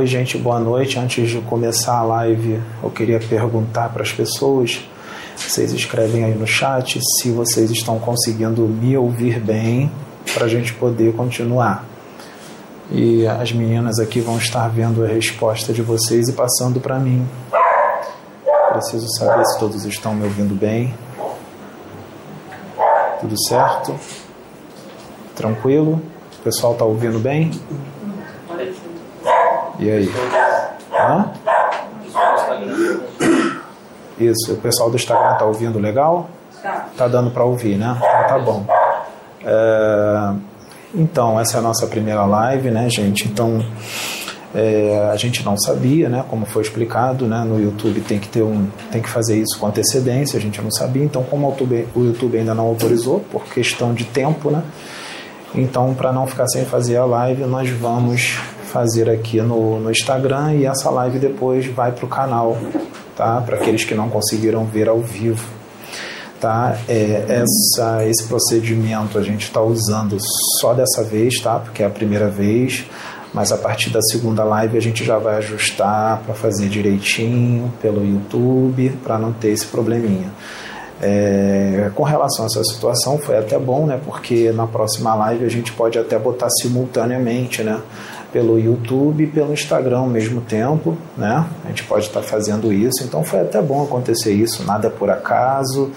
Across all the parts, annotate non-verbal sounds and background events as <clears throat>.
Oi, gente, boa noite. Antes de começar a live, eu queria perguntar para as pessoas. Vocês escrevem aí no chat se vocês estão conseguindo me ouvir bem para a gente poder continuar. E as meninas aqui vão estar vendo a resposta de vocês e passando para mim. Preciso saber se todos estão me ouvindo bem. Tudo certo? Tranquilo? O pessoal está ouvindo bem? E aí? Hã? Isso, o pessoal do Instagram tá ouvindo legal? Tá dando para ouvir, né? Então tá bom. É, então, essa é a nossa primeira live, né, gente? Então, é, a gente não sabia, né, como foi explicado, né, no YouTube tem que ter um, tem que fazer isso com antecedência, a gente não sabia. Então, como o YouTube, o YouTube ainda não autorizou por questão de tempo, né? Então, para não ficar sem fazer a live, nós vamos fazer aqui no, no Instagram e essa live depois vai para o canal, tá? Para aqueles que não conseguiram ver ao vivo, tá? É, essa, esse procedimento a gente está usando só dessa vez, tá? Porque é a primeira vez, mas a partir da segunda live a gente já vai ajustar para fazer direitinho pelo YouTube, para não ter esse probleminha. É, com relação a essa situação, foi até bom, né? Porque na próxima live a gente pode até botar simultaneamente, né? Pelo YouTube e pelo Instagram ao mesmo tempo, né? A gente pode estar fazendo isso, então foi até bom acontecer isso, nada é por acaso,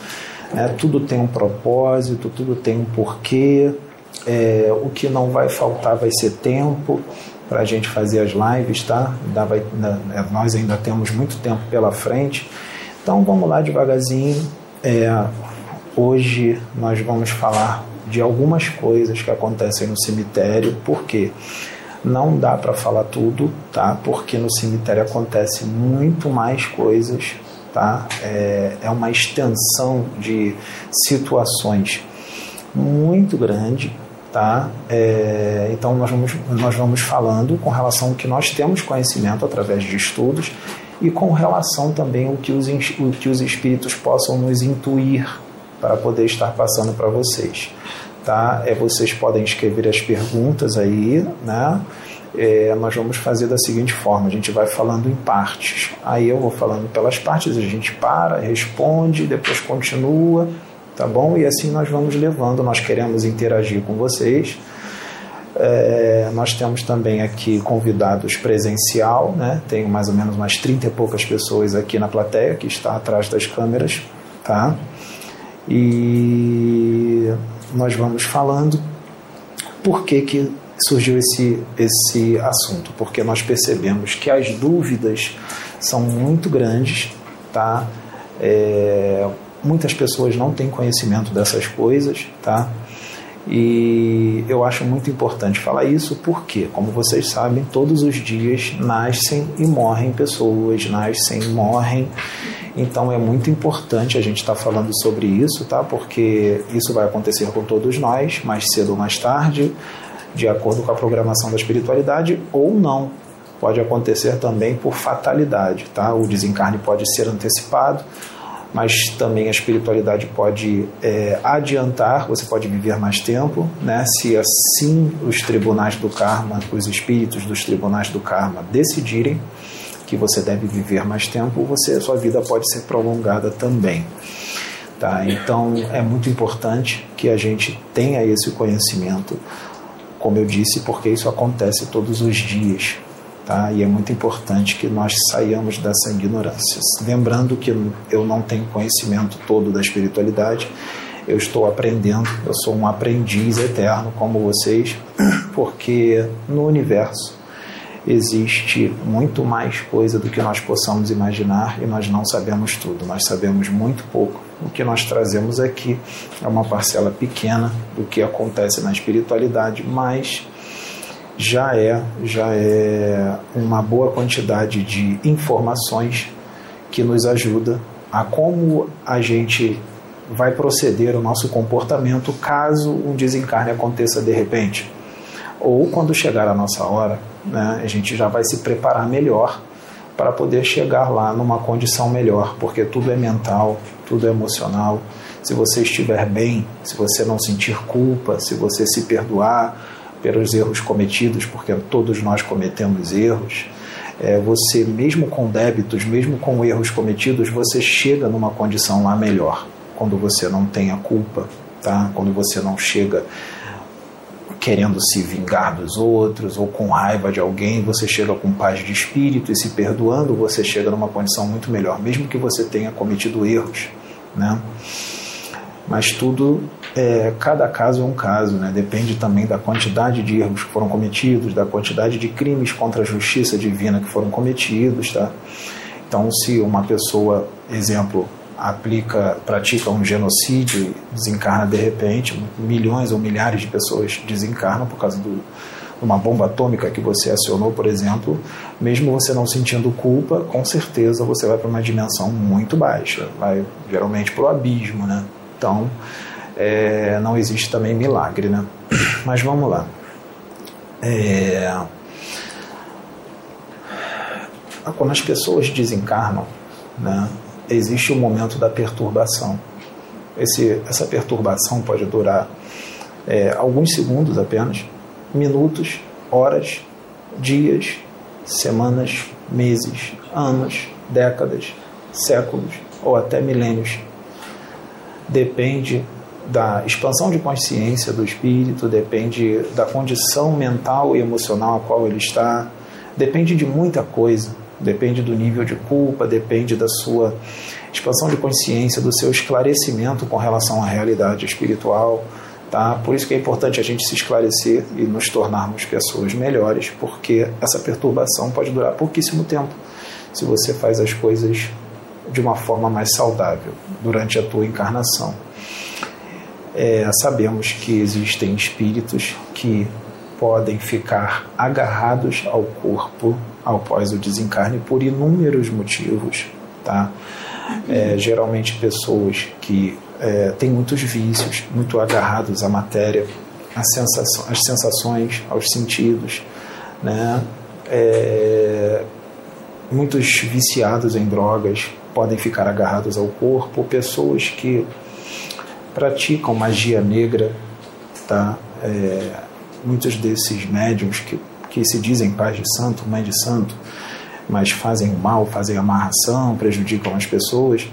né? Tudo tem um propósito, tudo tem um porquê. É, o que não vai faltar vai ser tempo para a gente fazer as lives, tá? Dá, vai, nós ainda temos muito tempo pela frente, então vamos lá devagarzinho é, hoje nós vamos falar de algumas coisas que acontecem no cemitério, porque não dá para falar tudo, tá? Porque no cemitério acontece muito mais coisas, tá? É, é uma extensão de situações muito grande, tá? É, então nós vamos, nós vamos falando com relação ao que nós temos conhecimento através de estudos e com relação também ao que os, o que os espíritos possam nos intuir para poder estar passando para vocês. Tá? É, vocês podem escrever as perguntas aí, né? É, nós vamos fazer da seguinte forma: a gente vai falando em partes. Aí eu vou falando pelas partes, a gente para, responde, depois continua, tá bom? E assim nós vamos levando. Nós queremos interagir com vocês é, nós temos também aqui convidados presencial, né? Tenho mais ou menos umas 30 e poucas pessoas aqui na plateia que está atrás das câmeras, tá? E nós vamos falando por que, que surgiu esse, esse assunto, porque nós percebemos que as dúvidas são muito grandes, tá? É, muitas pessoas não têm conhecimento dessas coisas, tá? E eu acho muito importante falar isso porque, como vocês sabem, todos os dias nascem e morrem pessoas, nascem e morrem. Então é muito importante a gente estar tá falando sobre isso, tá? Porque isso vai acontecer com todos nós, mais cedo ou mais tarde, de acordo com a programação da espiritualidade ou não. Pode acontecer também por fatalidade, tá? O desencarne pode ser antecipado mas também a espiritualidade pode é, adiantar, você pode viver mais tempo, né? se assim os tribunais do karma, os espíritos dos tribunais do karma decidirem que você deve viver mais tempo, você sua vida pode ser prolongada também. Tá? Então é muito importante que a gente tenha esse conhecimento, como eu disse, porque isso acontece todos os dias. Tá? E é muito importante que nós saiamos dessa ignorância. Lembrando que eu não tenho conhecimento todo da espiritualidade, eu estou aprendendo, eu sou um aprendiz eterno como vocês, <clears throat> porque no universo existe muito mais coisa do que nós possamos imaginar e nós não sabemos tudo, nós sabemos muito pouco. O que nós trazemos aqui é uma parcela pequena do que acontece na espiritualidade, mas já é, já é uma boa quantidade de informações que nos ajuda a como a gente vai proceder o nosso comportamento caso um desencarne aconteça de repente. Ou quando chegar a nossa hora, né, a gente já vai se preparar melhor para poder chegar lá numa condição melhor, porque tudo é mental, tudo é emocional. Se você estiver bem, se você não sentir culpa, se você se perdoar, pelos erros cometidos, porque todos nós cometemos erros. É, você, mesmo com débitos, mesmo com erros cometidos, você chega numa condição lá melhor, quando você não tem a culpa, tá? quando você não chega querendo se vingar dos outros ou com raiva de alguém, você chega com paz de espírito e se perdoando, você chega numa condição muito melhor, mesmo que você tenha cometido erros, né? Mas tudo, é, cada caso é um caso, né? Depende também da quantidade de erros que foram cometidos, da quantidade de crimes contra a justiça divina que foram cometidos, tá? Então, se uma pessoa, exemplo, aplica, pratica um genocídio, desencarna de repente, milhões ou milhares de pessoas desencarnam por causa de uma bomba atômica que você acionou, por exemplo, mesmo você não sentindo culpa, com certeza você vai para uma dimensão muito baixa, vai geralmente para o abismo, né? Então, é, não existe também milagre, né? <clears throat> Mas vamos lá. É... Quando as pessoas desencarnam, né? Existe o momento da perturbação. Esse, essa perturbação pode durar é, alguns segundos apenas, minutos, horas, dias, semanas, meses, anos, décadas, séculos ou até milênios. Depende da expansão de consciência do espírito, depende da condição mental e emocional a qual ele está, depende de muita coisa depende do nível de culpa, depende da sua expansão de consciência, do seu esclarecimento com relação à realidade espiritual. Tá? Por isso que é importante a gente se esclarecer e nos tornarmos pessoas melhores, porque essa perturbação pode durar pouquíssimo tempo se você faz as coisas de uma forma mais saudável durante a tua encarnação. É, sabemos que existem espíritos que podem ficar agarrados ao corpo após o desencarne por inúmeros motivos, tá? É, geralmente pessoas que é, têm muitos vícios, muito agarrados à matéria, às sensações, aos sentidos, né? É, muitos viciados em drogas podem ficar agarrados ao corpo, pessoas que praticam magia negra, tá? É, muitos desses médiums que que se dizem pais de santo, mãe de santo, mas fazem o mal, fazem amarração, prejudicam as pessoas,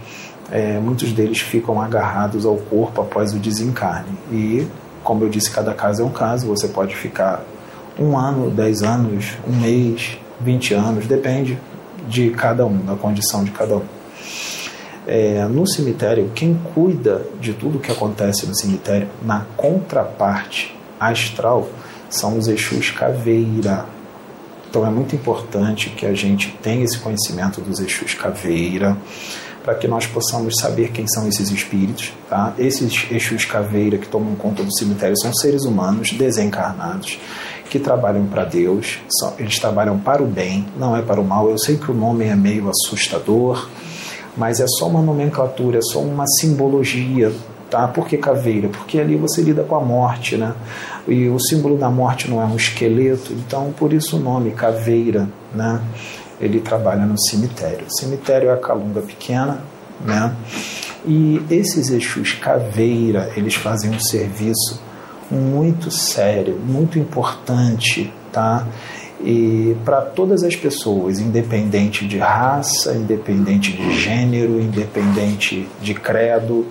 é, muitos deles ficam agarrados ao corpo após o desencarne. E, como eu disse, cada caso é um caso, você pode ficar um ano, dez anos, um mês, vinte anos, depende de cada um, da condição de cada um. É, no cemitério, quem cuida de tudo que acontece no cemitério, na contraparte astral, são os Exus Caveira. Então é muito importante que a gente tenha esse conhecimento dos Exus Caveira, para que nós possamos saber quem são esses espíritos. Tá? Esses Exus Caveira que tomam conta do cemitério são seres humanos desencarnados que trabalham para Deus, eles trabalham para o bem, não é para o mal. Eu sei que o nome é meio assustador, mas é só uma nomenclatura, é só uma simbologia Tá? Por que caveira? Porque ali você lida com a morte, né? E o símbolo da morte não é um esqueleto, então por isso o nome caveira, né? Ele trabalha no cemitério. O cemitério é a calunga pequena, né? E esses Exus caveira, eles fazem um serviço muito sério, muito importante, tá? E para todas as pessoas, independente de raça, independente de gênero, independente de credo,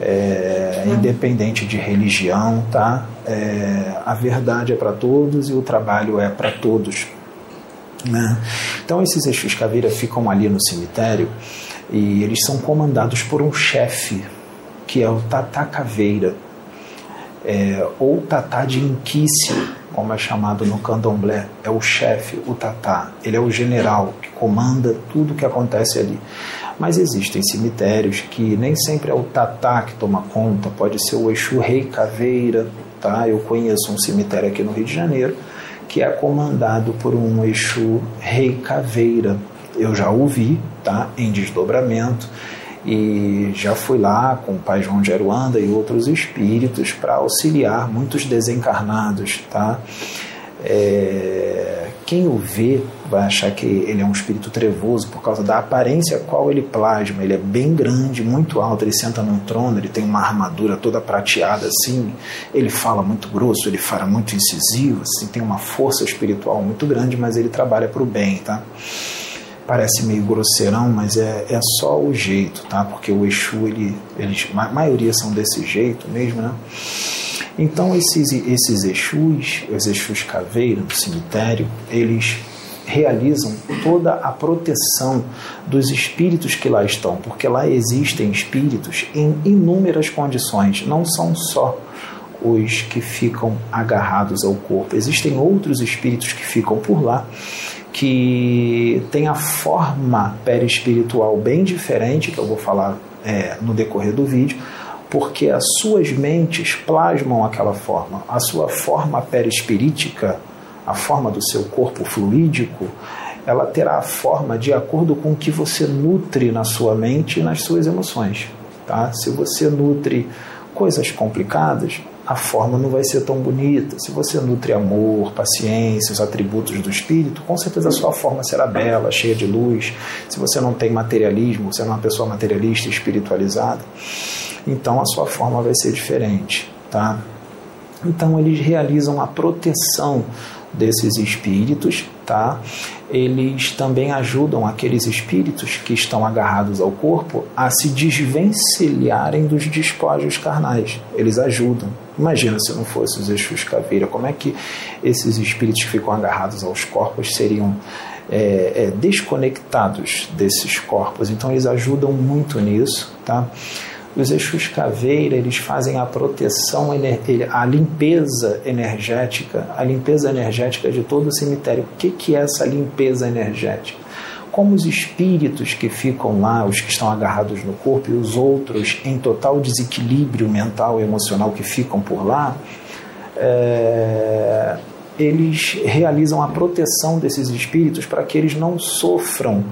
é, independente de religião, tá? É, a verdade é para todos e o trabalho é para todos. Né? Então esses Exus Caveira ficam ali no cemitério e eles são comandados por um chefe que é o Tata Caveira é, ou Tata de Inquice, como é chamado no candomblé, é o chefe, o Tata, ele é o general que comanda tudo que acontece ali. Mas existem cemitérios que nem sempre é o Tatá que toma conta, pode ser o Exu Rei Caveira, tá? Eu conheço um cemitério aqui no Rio de Janeiro que é comandado por um Exu Rei Caveira. Eu já ouvi, tá? Em desdobramento e já fui lá com o pai João de Aruanda e outros espíritos para auxiliar muitos desencarnados, tá? É, Quem o vê vai achar que ele é um espírito trevoso por causa da aparência qual ele plasma. Ele é bem grande, muito alto, ele senta num trono, ele tem uma armadura toda prateada assim, ele fala muito grosso, ele fala muito incisivo, assim, tem uma força espiritual muito grande, mas ele trabalha para o bem, tá? Parece meio grosseirão, mas é, é só o jeito, tá? Porque o Exu, ele, eles, a maioria são desse jeito mesmo, né? Então esses, esses Exus, os Exus caveira do cemitério, eles realizam toda a proteção dos espíritos que lá estão, porque lá existem espíritos em inúmeras condições, não são só os que ficam agarrados ao corpo, existem outros espíritos que ficam por lá que têm a forma perispiritual bem diferente, que eu vou falar é, no decorrer do vídeo, porque as suas mentes plasmam aquela forma. A sua forma perispirítica, a forma do seu corpo fluídico, ela terá a forma de acordo com o que você nutre na sua mente e nas suas emoções. Tá? Se você nutre coisas complicadas, a forma não vai ser tão bonita. Se você nutre amor, paciência, os atributos do espírito, com certeza a sua forma será bela, cheia de luz. Se você não tem materialismo, você é uma pessoa materialista, espiritualizada, então a sua forma vai ser diferente, tá? Então eles realizam a proteção desses espíritos, tá? Eles também ajudam aqueles espíritos que estão agarrados ao corpo a se desvencilharem dos despojos carnais. Eles ajudam. Imagina se não fosse os Exus Caveira, como é que esses espíritos que ficam agarrados aos corpos seriam é, é, desconectados desses corpos? Então eles ajudam muito nisso, tá? Os Exus Caveira, eles fazem a proteção, a limpeza energética, a limpeza energética de todo o cemitério. O que, é essa limpeza energética? Como os espíritos que ficam lá, os que estão agarrados no corpo, e os outros em total desequilíbrio mental e emocional que ficam por lá, é, eles realizam a proteção desses espíritos para que eles não sofram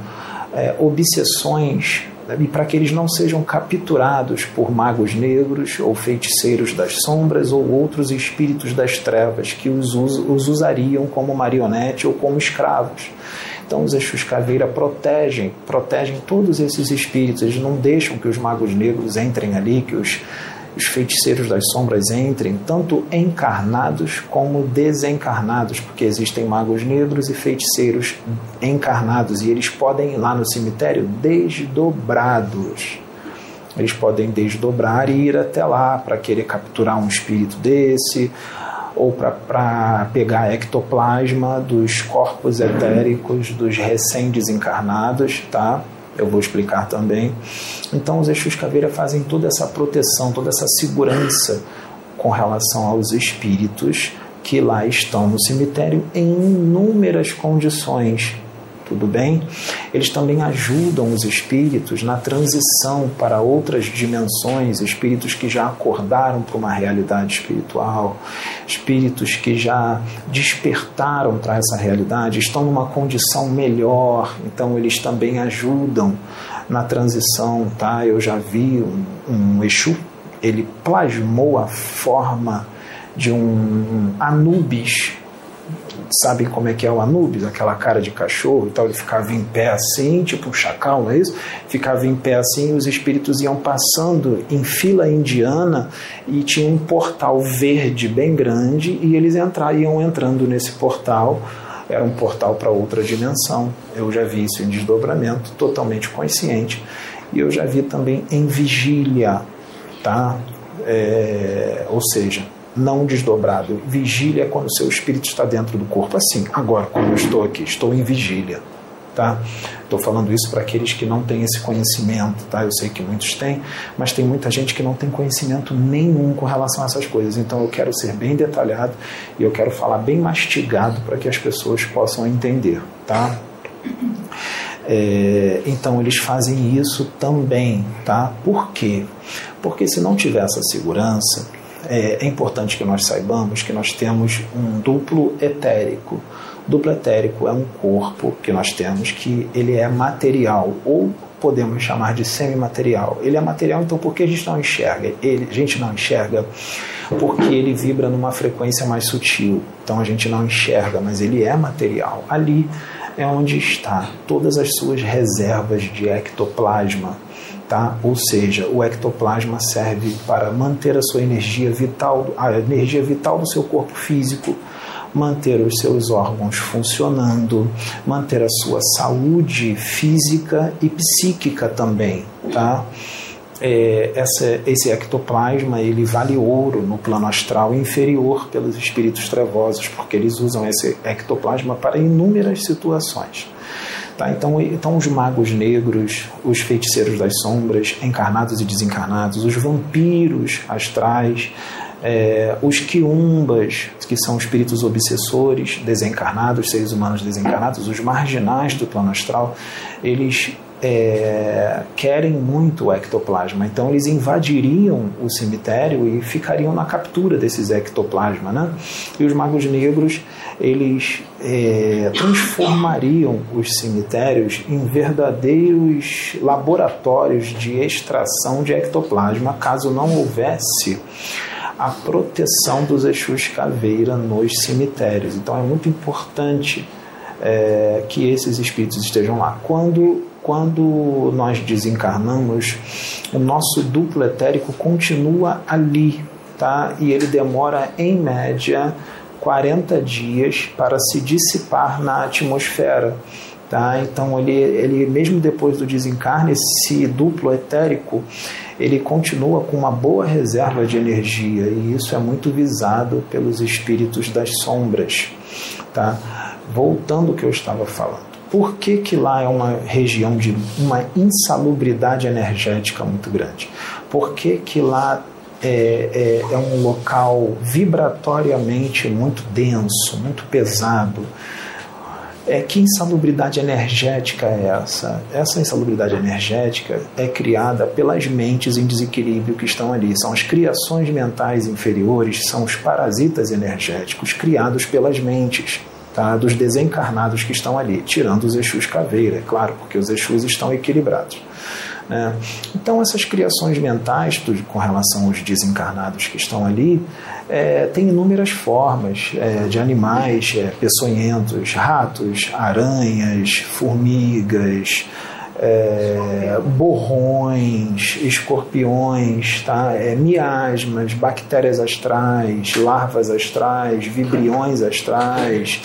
é, obsessões e para que eles não sejam capturados por magos negros ou feiticeiros das sombras ou outros espíritos das trevas que os, os usariam como marionete ou como escravos. Então os Exus Caveira protegem, protegem todos esses espíritos, eles não deixam que os magos negros entrem ali, que os os feiticeiros das sombras entrem, tanto encarnados como desencarnados, porque existem magos negros e feiticeiros encarnados, e eles podem ir lá no cemitério desdobrados. Eles podem desdobrar e ir até lá para querer capturar um espírito desse, ou para pegar ectoplasma dos corpos etéricos dos recém-desencarnados, tá? Eu vou explicar também. Então, os Exus Caveira fazem toda essa proteção, toda essa segurança com relação aos espíritos que lá estão no cemitério em inúmeras condições tudo bem? Eles também ajudam os espíritos na transição para outras dimensões, espíritos que já acordaram para uma realidade espiritual, espíritos que já despertaram para essa realidade, estão numa condição melhor, então eles também ajudam na transição, tá? Eu já vi um, um Exu, ele plasmou a forma de um Anubis sabem como é que é o Anubis, aquela cara de cachorro e tal, ele ficava em pé assim, tipo um chacal, não é isso? Ficava em pé assim, os espíritos iam passando em fila indiana e tinha um portal verde bem grande e eles entraram, iam entrando nesse portal, era um portal para outra dimensão. Eu já vi isso em desdobramento, totalmente consciente. E eu já vi também em vigília, tá? É, ou seja, não desdobrado. Vigília é quando o seu espírito está dentro do corpo. Assim, agora, quando eu estou aqui, estou em vigília. Tá? Estou falando isso para aqueles que não têm esse conhecimento, tá? Eu sei que muitos têm, mas tem muita gente que não tem conhecimento nenhum com relação a essas coisas. Então eu quero ser bem detalhado e eu quero falar bem mastigado para que as pessoas possam entender, tá? É, então eles fazem isso também, tá? Por quê? Porque se não tiver essa segurança, é, é importante que nós saibamos que nós temos um duplo etérico. Duplo etérico é um corpo que nós temos que ele é material ou podemos chamar de semimaterial? Ele é material, então por que a gente não enxerga? Ele, a gente não enxerga porque ele vibra numa frequência mais sutil. Então a gente não enxerga, mas ele é material. Ali é onde está todas as suas reservas de ectoplasma. Tá? Ou seja, o ectoplasma serve para manter a sua energia vital, a energia vital do seu corpo físico, manter os seus órgãos funcionando, manter a sua saúde física e psíquica também, tá? É, essa, esse ectoplasma ele vale ouro no plano astral inferior pelos espíritos trevosos, porque eles usam esse ectoplasma para inúmeras situações. Tá? Então, então, os magos negros, os feiticeiros das sombras, encarnados e desencarnados, os vampiros astrais, é, os quiumbas, que são espíritos obsessores, desencarnados, seres humanos desencarnados, os marginais do plano astral, eles é, querem muito o ectoplasma, então eles invadiriam o cemitério e ficariam na captura desses ectoplasma, né? E os magos negros eles é, transformariam os cemitérios em verdadeiros laboratórios de extração de ectoplasma, caso não houvesse a proteção dos Exus Caveira nos cemitérios. Então é muito importante é, que esses espíritos estejam lá. Quando, quando nós desencarnamos, o nosso duplo etérico continua ali, tá? e ele demora, em média, 40 dias para se dissipar na atmosfera. Tá? Então, ele, ele, mesmo depois do desencarne, esse duplo etérico ele continua com uma boa reserva de energia e isso é muito visado pelos espíritos das sombras. Tá? Voltando ao que eu estava falando. Por que, que lá é uma região de uma insalubridade energética muito grande? Por que, que lá é, é, é um local vibratoriamente muito denso, muito pesado? É, que insalubridade energética é essa? Essa insalubridade energética é criada pelas mentes em desequilíbrio que estão ali. São as criações mentais inferiores, são os parasitas energéticos criados pelas mentes. Tá, dos desencarnados que estão ali, tirando os Exus caveira, é claro, porque os Exus estão equilibrados. Né? Então, essas criações mentais com relação aos desencarnados que estão ali, é, tem inúmeras formas é, de animais é, peçonhentos, ratos, aranhas, formigas, é, borrões, escorpiões, tá? É, miasmas, bactérias astrais, larvas astrais, vibriões astrais,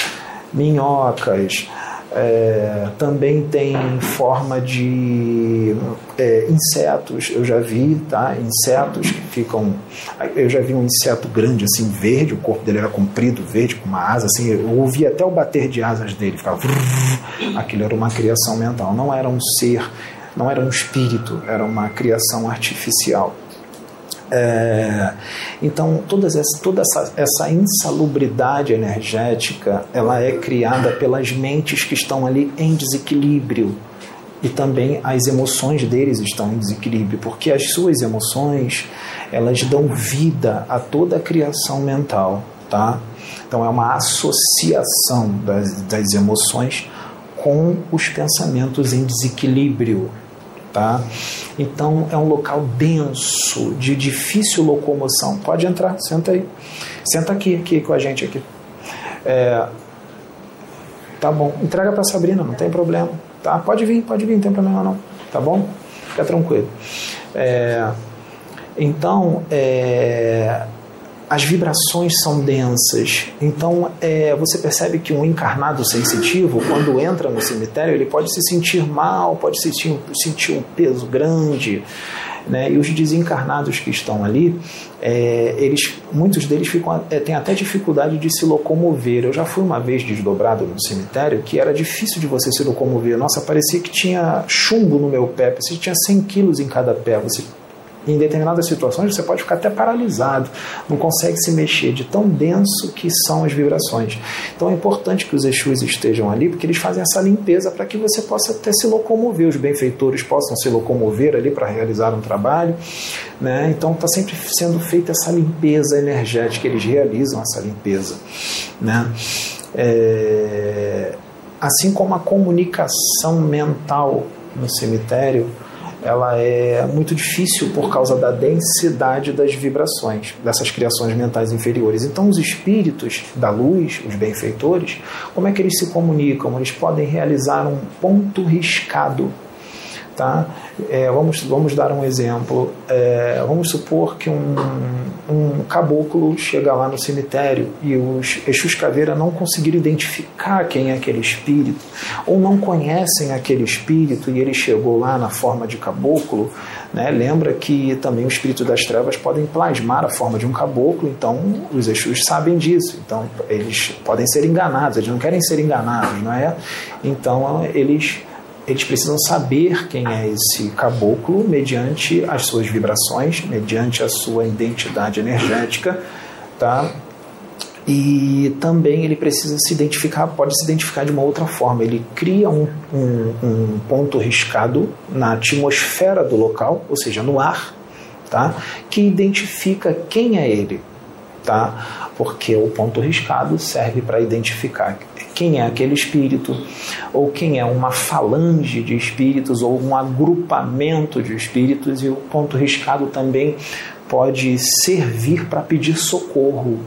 minhocas. É, também tem forma de é, insetos, eu já vi, tá? Insetos que ficam. Eu já vi um inseto grande, assim, verde, o corpo dele era comprido, verde, com uma asa, assim. Eu ouvi até o bater de asas dele, ficava. Aquilo era uma criação mental, não era um ser, não era um espírito, era uma criação artificial. É, então, todas essa, toda essa, essa insalubridade energética ela é criada pelas mentes que estão ali em desequilíbrio e também as emoções deles estão em desequilíbrio, porque as suas emoções elas dão vida a toda a criação mental, tá? Então é uma associação das, das emoções com os pensamentos em desequilíbrio tá? Então é um local denso, de difícil locomoção. Pode entrar, senta aí. Senta aqui, aqui com a gente aqui. É, tá bom. Entrega para Sabrina, não tem problema. Tá? Pode vir, pode vir, não tem problema não. Tá bom? Fica tranquilo. É, então, é, as vibrações são densas. Então, é, você percebe que um encarnado sensitivo, quando entra no cemitério, ele pode se sentir mal, pode sentir, sentir um peso grande. Né? E os desencarnados que estão ali, é, eles, muitos deles ficam, é, têm até dificuldade de se locomover. Eu já fui uma vez desdobrado no cemitério que era difícil de você se locomover. Nossa, parecia que tinha chumbo no meu pé, parecia que tinha 100 quilos em cada pé. Você em determinadas situações você pode ficar até paralisado, não consegue se mexer de tão denso que são as vibrações. Então é importante que os Exus estejam ali, porque eles fazem essa limpeza para que você possa até se locomover, os benfeitores possam se locomover ali para realizar um trabalho. Né? Então está sempre sendo feita essa limpeza energética, eles realizam essa limpeza. Né? É... Assim como a comunicação mental no cemitério, ela é muito difícil por causa da densidade das vibrações dessas criações mentais inferiores. Então, os espíritos da luz, os benfeitores, como é que eles se comunicam? Eles podem realizar um ponto riscado Tá? É, vamos, vamos dar um exemplo. É, vamos supor que um, um caboclo chega lá no cemitério e os Exus Caveira não conseguiram identificar quem é aquele espírito, ou não conhecem aquele espírito e ele chegou lá na forma de caboclo. Né? Lembra que também o espírito das trevas podem plasmar a forma de um caboclo, então os Exus sabem disso. Então eles podem ser enganados, eles não querem ser enganados, não é? Então eles eles precisam saber quem é esse caboclo mediante as suas vibrações, mediante a sua identidade energética, tá? E também ele precisa se identificar, pode se identificar de uma outra forma. Ele cria um, um, um ponto riscado na atmosfera do local, ou seja, no ar, tá? que identifica quem é ele. Tá? Porque o ponto riscado serve para identificar quem é aquele espírito, ou quem é uma falange de espíritos, ou um agrupamento de espíritos, e o ponto riscado também pode servir para pedir socorro,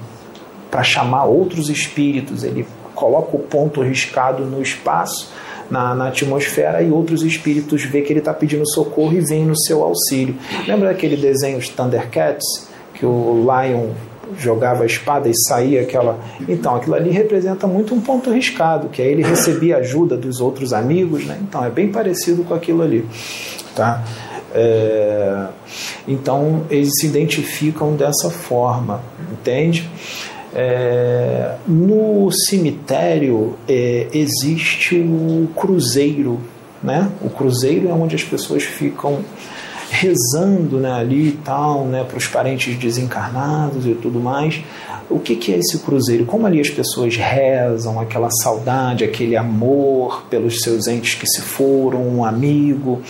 para chamar outros espíritos. Ele coloca o ponto riscado no espaço, na, na, atmosfera, e outros espíritos vê que ele está pedindo socorro e vem no seu auxílio. Lembra daquele desenho de Thundercats? Que o Lion jogava a espada e saía aquela. Então, aquilo ali representa muito um ponto riscado, que aí ele recebia ajuda dos outros amigos, né? Então, é bem parecido com aquilo ali, tá? É... Então, eles se identificam dessa forma, entende? É... no cemitério é, existe o cruzeiro, né? O cruzeiro é onde as pessoas ficam rezando né, ali e tal, né, para os parentes desencarnados e tudo mais. O que, que é esse cruzeiro? Como ali as pessoas rezam, aquela saudade, aquele amor pelos seus entes que se foram, um amigo.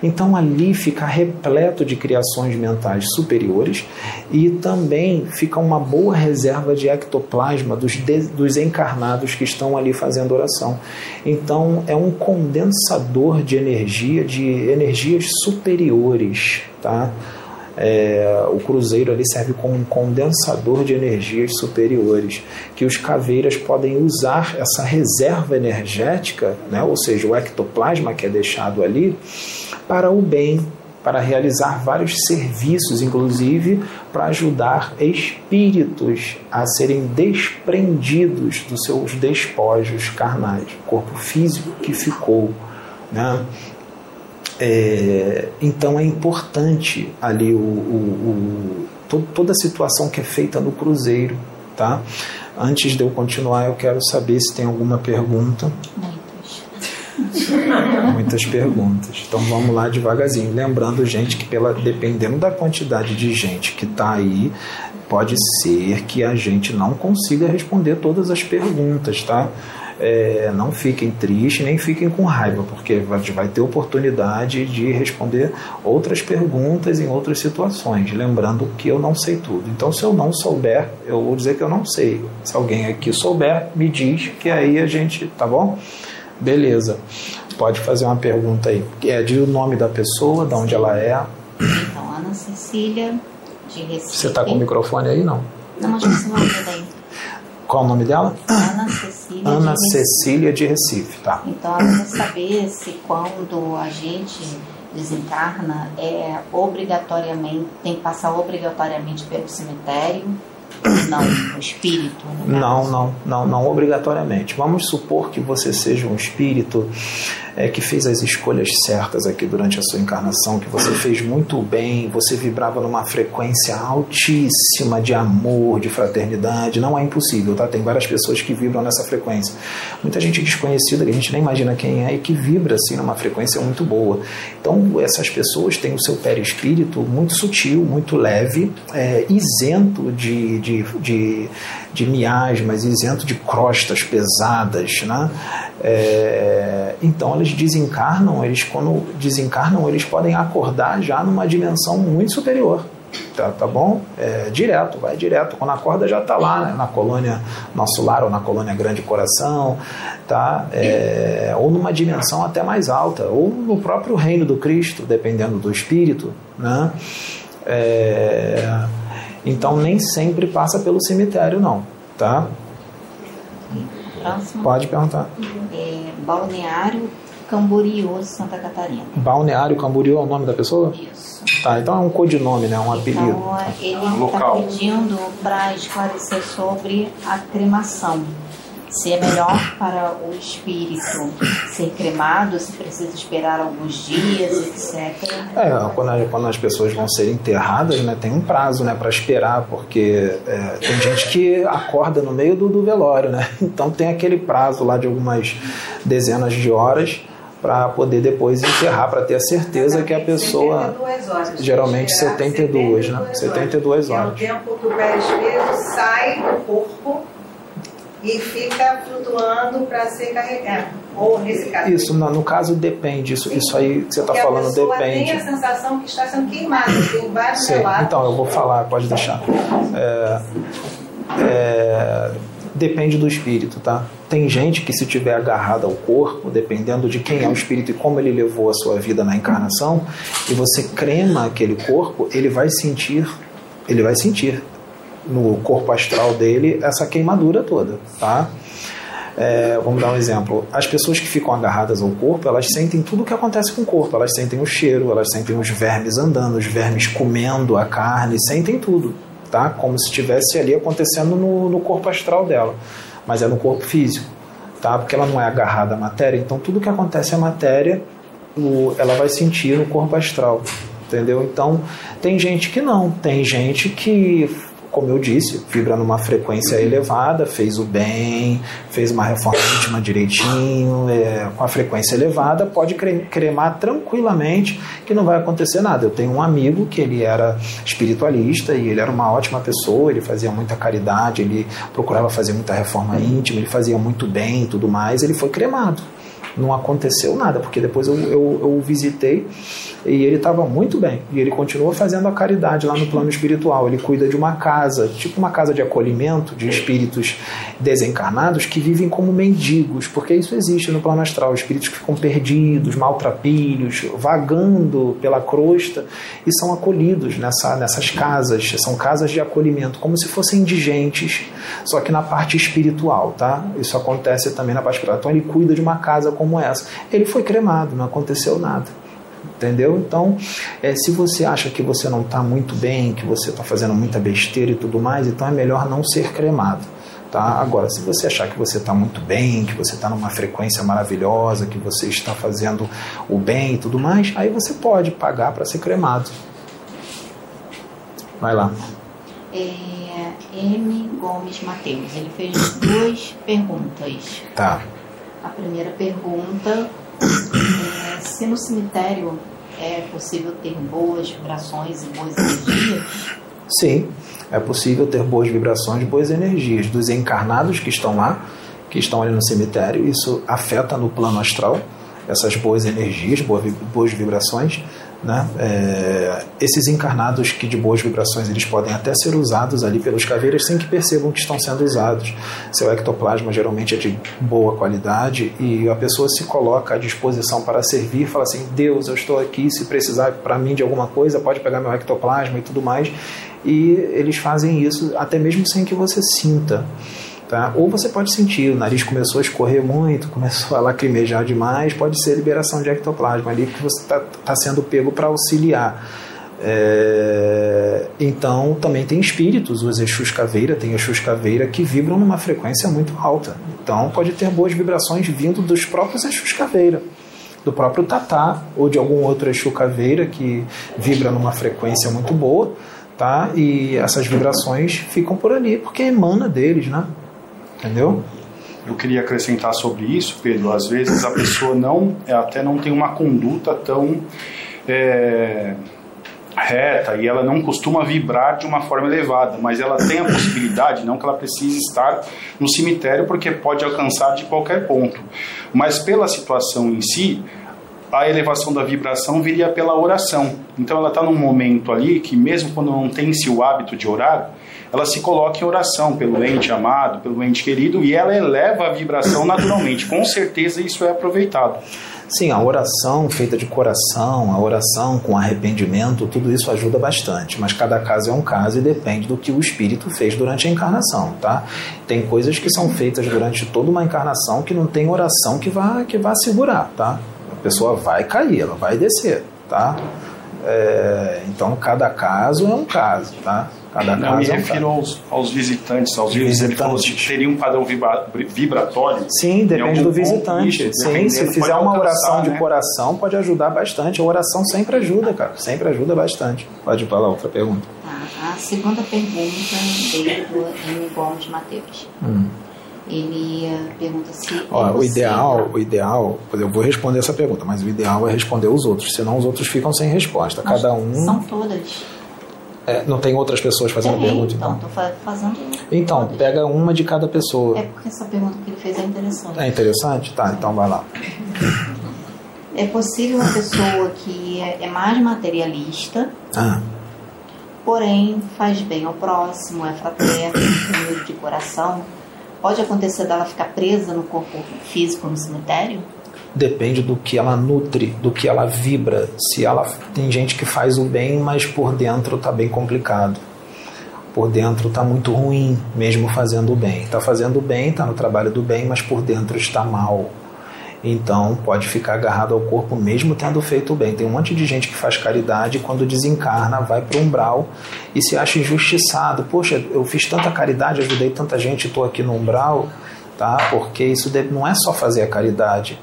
Então ali fica repleto de criações mentais superiores e também fica uma boa reserva de ectoplasma dos, de, dos encarnados que estão ali fazendo oração. Então é um condensador de energia, de energias superiores, tá? É, o cruzeiro ali serve como um condensador de energias superiores, que os caveiras podem usar essa reserva energética, né, ou seja, o ectoplasma que é deixado ali, para o bem, para realizar vários serviços, inclusive para ajudar espíritos a serem desprendidos dos seus despojos carnais, corpo físico que ficou. Né? É, então é importante ali o, o, o, toda a situação que é feita no cruzeiro, tá? Antes de eu continuar, eu quero saber se tem alguma pergunta. Muitas. Muitas perguntas. Então vamos lá devagarzinho. Lembrando, gente, que pela, dependendo da quantidade de gente que está aí, pode ser que a gente não consiga responder todas as perguntas, tá? É, não fiquem tristes nem fiquem com raiva, porque a gente vai ter oportunidade de responder outras perguntas em outras situações, lembrando que eu não sei tudo. Então, se eu não souber, eu vou dizer que eu não sei. Se alguém aqui souber, me diz que aí a gente, tá bom? Beleza. Pode fazer uma pergunta aí. É de o nome da pessoa, de onde ela é. Então, Ana Cecília de Recife. Você está com o microfone aí, não? Não, que você vai ver daí. Qual o nome dela? Ana Cecília, Ana de, Cecília de Recife, tá. Então ela quer saber se quando a gente desencarna é obrigatoriamente tem que passar obrigatoriamente pelo cemitério não, o espírito. Não, não, não, não obrigatoriamente. Vamos supor que você seja um espírito é, que fez as escolhas certas aqui durante a sua encarnação, que você fez muito bem, você vibrava numa frequência altíssima de amor, de fraternidade. Não é impossível, tá? Tem várias pessoas que vibram nessa frequência. Muita gente desconhecida que a gente nem imagina quem é e que vibra assim numa frequência muito boa. Então, essas pessoas têm o seu perispírito muito sutil, muito leve, é, isento de, de, de, de miasmas, isento de crostas pesadas, né? É, então eles desencarnam, eles quando desencarnam, eles podem acordar já numa dimensão muito superior. Tá, tá bom? É, direto, vai direto. Quando acorda já está lá, né? na colônia Nosso Lar ou na colônia Grande Coração, tá? É, ou numa dimensão até mais alta, ou no próprio reino do Cristo, dependendo do espírito, né? É, então nem sempre passa pelo cemitério, não, tá? Próximo. Pode perguntar. É, Balneário Camboriú, Santa Catarina. Balneário Camboriú é o nome da pessoa? Isso. Tá, então é um codinome, né? Um apelido. Então, ele está pedindo para esclarecer sobre a cremação. Se é melhor para o espírito ser cremado, se precisa esperar alguns dias, etc. É, quando, a- quando as pessoas vão ser enterradas, né, tem um prazo, né, para esperar, porque é, tem gente que acorda no meio do, do velório, né? <laughs> Então tem aquele prazo lá de algumas dezenas de horas para poder depois enterrar, para ter a certeza que a pessoa 72 horas. geralmente Esperar 72, né? 72 É o horas. tempo que o perispírito sai do corpo e fica flutuando para ser carregado. Ou nesse caso. Isso, no, no caso depende, isso, isso aí que você está falando depende. tem a sensação que está sendo queimada. Tem vários relatos. então eu vou falar, pode deixar. É, é, depende do espírito, tá? Tem gente que se tiver agarrada ao corpo, dependendo de quem é o espírito e como ele levou a sua vida na encarnação, e você crema aquele corpo, ele vai sentir, ele vai sentir no corpo astral dele essa queimadura toda, tá? É, vamos dar um exemplo. As pessoas que ficam agarradas ao corpo, elas sentem tudo o que acontece com o corpo. Elas sentem o cheiro, elas sentem os vermes andando, os vermes comendo a carne, sentem tudo, tá? Como se estivesse ali acontecendo no, no corpo astral dela, mas é no corpo físico, tá? Porque ela não é agarrada à matéria, então tudo que acontece à matéria, o- ela vai sentir no corpo astral, entendeu? Então tem gente que não, tem gente que como eu disse, vibra numa frequência elevada, fez o bem, fez uma reforma íntima direitinho, é, com a frequência elevada, pode cre- cremar tranquilamente que não vai acontecer nada. Eu tenho um amigo que ele era espiritualista e ele era uma ótima pessoa, ele fazia muita caridade, ele procurava fazer muita reforma íntima, ele fazia muito bem e tudo mais, ele foi cremado não aconteceu nada, porque depois eu, eu, eu visitei e ele estava muito bem. E ele continua fazendo a caridade lá no plano espiritual. Ele cuida de uma casa, tipo uma casa de acolhimento de espíritos desencarnados que vivem como mendigos, porque isso existe no plano astral. Espíritos que ficam perdidos, maltrapilhos, vagando pela crosta e são acolhidos nessa, nessas casas. São casas de acolhimento, como se fossem indigentes, só que na parte espiritual, tá? Isso acontece também na parte espiritual. Então ele cuida de uma casa como essa. Ele foi cremado, não aconteceu nada. Entendeu? Então, é, se você acha que você não está muito bem, que você está fazendo muita besteira e tudo mais, então é melhor não ser cremado. Tá? Agora, se você achar que você está muito bem, que você está numa frequência maravilhosa, que você está fazendo o bem e tudo mais, aí você pode pagar para ser cremado. Vai lá. É, M. Gomes Mateus. Ele fez duas perguntas. Tá. A primeira pergunta se no cemitério é possível ter boas vibrações e boas energias. Sim, é possível ter boas vibrações, boas energias dos encarnados que estão lá, que estão ali no cemitério. Isso afeta no plano astral essas boas energias, boas vibrações. Né? É, esses encarnados que de boas vibrações eles podem até ser usados ali pelos caveiras sem que percebam que estão sendo usados. Seu ectoplasma geralmente é de boa qualidade e a pessoa se coloca à disposição para servir, fala assim: Deus, eu estou aqui, se precisar para mim de alguma coisa, pode pegar meu ectoplasma e tudo mais. E eles fazem isso até mesmo sem que você sinta. Tá? Ou você pode sentir, o nariz começou a escorrer muito, começou a lacrimejar demais, pode ser liberação de ectoplasma ali que você está tá sendo pego para auxiliar. É, então também tem espíritos, os Exus Caveira, tem Exus Caveira que vibram numa frequência muito alta. Então pode ter boas vibrações vindo dos próprios Exus Caveira, do próprio Tatá ou de algum outro Exu Caveira que vibra numa frequência muito boa, tá? E essas vibrações ficam por ali porque emana deles, né? Entendeu? Eu queria acrescentar sobre isso, Pedro. Às vezes a pessoa não, até não tem uma conduta tão é, reta e ela não costuma vibrar de uma forma elevada, mas ela tem a possibilidade, não que ela precise estar no cemitério, porque pode alcançar de qualquer ponto. Mas pela situação em si, a elevação da vibração viria pela oração. Então ela está num momento ali que, mesmo quando não tem-se o hábito de orar, ela se coloca em oração pelo ente amado, pelo ente querido, e ela eleva a vibração naturalmente. Com certeza isso é aproveitado. Sim, a oração feita de coração, a oração com arrependimento, tudo isso ajuda bastante, mas cada caso é um caso e depende do que o espírito fez durante a encarnação, tá? Tem coisas que são feitas durante toda uma encarnação que não tem oração que vá, que vá segurar, tá? A pessoa vai cair, ela vai descer, tá? É, então cada caso é um caso, tá? Cada Não, me refiro aos, aos, visitantes, aos visitantes. Ele falou que teria um padrão vibra, vibratório. Sim, depende do visitante. Ponto, Sim, se fizer uma oração de né? coração, pode ajudar bastante. A oração sempre ajuda, cara. Sempre ajuda bastante. Pode falar outra pergunta. Tá, a segunda pergunta veio do M. Gomes Mateus. Hum. Ele pergunta se. O ideal, o ideal, eu vou responder essa pergunta, mas o ideal é responder os outros, senão os outros ficam sem resposta. Cada um. São todas. É, não tem outras pessoas fazendo é, pergunta, então? Estou fazendo. Então, todas. pega uma de cada pessoa. É porque essa pergunta que ele fez é interessante. É interessante? Tá, então vai lá. É possível uma pessoa que é, é mais materialista, ah. porém faz bem ao próximo, é fraterno, humilde de coração. Pode acontecer dela ficar presa no corpo físico no cemitério? depende do que ela nutre, do que ela vibra. Se ela tem gente que faz o bem, mas por dentro está bem complicado. Por dentro está muito ruim, mesmo fazendo o bem. Está fazendo o bem, está no trabalho do bem, mas por dentro está mal. Então pode ficar agarrado ao corpo mesmo tendo feito bem. Tem um monte de gente que faz caridade e quando desencarna vai para o umbral e se acha injustiçado. Poxa, eu fiz tanta caridade, ajudei tanta gente, estou aqui no umbral, tá? Porque isso não é só fazer a caridade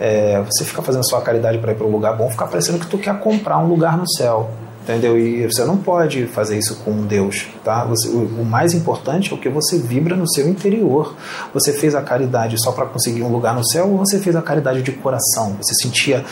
é, você fica fazendo sua caridade para ir para um lugar bom, fica parecendo que tu quer comprar um lugar no céu. Entendeu? E você não pode fazer isso com Deus, tá? Você, o, o, mais importante é o que você vibra no seu interior. Você fez a caridade só para conseguir um lugar no céu ou você fez a caridade de coração? Você sentia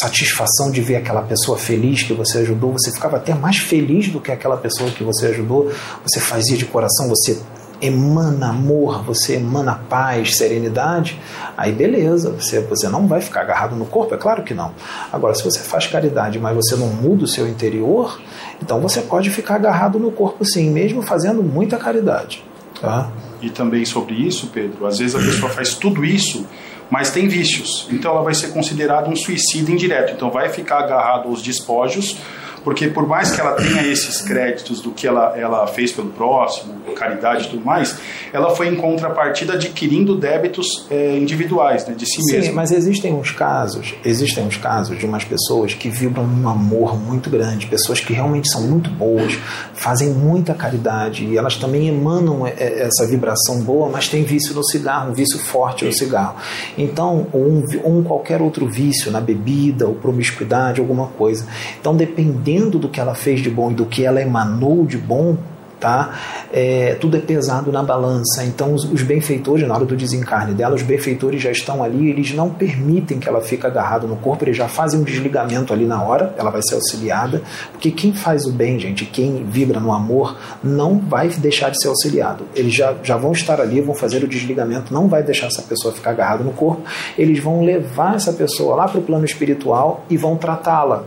satisfação de ver aquela pessoa feliz que você ajudou, você ficava até mais feliz do que aquela pessoa que você ajudou, você fazia de coração, você emana amor, você emana paz, serenidade, aí beleza, você, você não vai ficar agarrado no corpo, é claro que não. Agora, se você faz caridade, mas você não muda o seu interior, então você pode ficar agarrado no corpo sim, mesmo fazendo muita caridade. Tá? E também sobre isso, Pedro, às vezes a pessoa faz tudo isso, mas tem vícios, então ela vai ser considerada um suicídio indireto, então vai ficar agarrado aos despojos porque por mais que ela tenha esses créditos do que ela, ela fez pelo próximo, caridade e tudo mais, ela foi em contrapartida adquirindo débitos é, individuais, né, de si Sim, mesma. mas existem uns casos, existem uns casos de umas pessoas que vibram um amor muito grande, pessoas que realmente são muito boas, fazem muita caridade e elas também emanam é, é, essa vibração boa, mas tem vício no cigarro, um vício forte no cigarro. Então, um, um qualquer outro vício na bebida ou promiscuidade, alguma coisa. Então, dependendo dependendo do que ela fez de bom e do que ela emanou de bom, tá? É, tudo é pesado na balança. Então, os, os, benfeitores, na hora do desencarne dela, os benfeitores já estão ali, eles não permitem que ela fique agarrada no corpo, eles já fazem um desligamento ali na hora, ela vai ser auxiliada, porque quem faz o bem, gente, quem vibra no amor, não vai deixar de ser auxiliado. Eles já, já vão estar ali, vão fazer o desligamento, não vai deixar essa pessoa ficar agarrada no corpo, eles vão levar essa pessoa lá para o plano espiritual e vão tratá-la,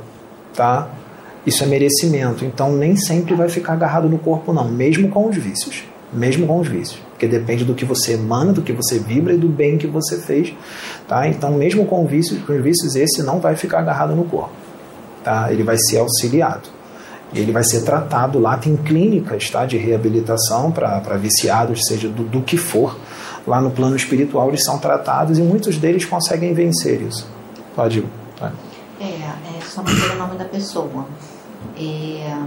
tá? Isso é merecimento. Então nem sempre vai ficar agarrado no corpo, não, mesmo com os vícios. Mesmo com os vícios. Porque depende do que você emana, do que você vibra e do bem que você fez. Tá? Então, mesmo com, vícios, com os vícios, esse não vai ficar agarrado no corpo. Tá? Ele vai ser auxiliado. Ele vai ser tratado lá, tem clínicas tá, de reabilitação para viciados, seja do, do que for. Lá no plano espiritual eles são tratados e muitos deles conseguem vencer isso. Pode ir. É, é só não o nome da pessoa é,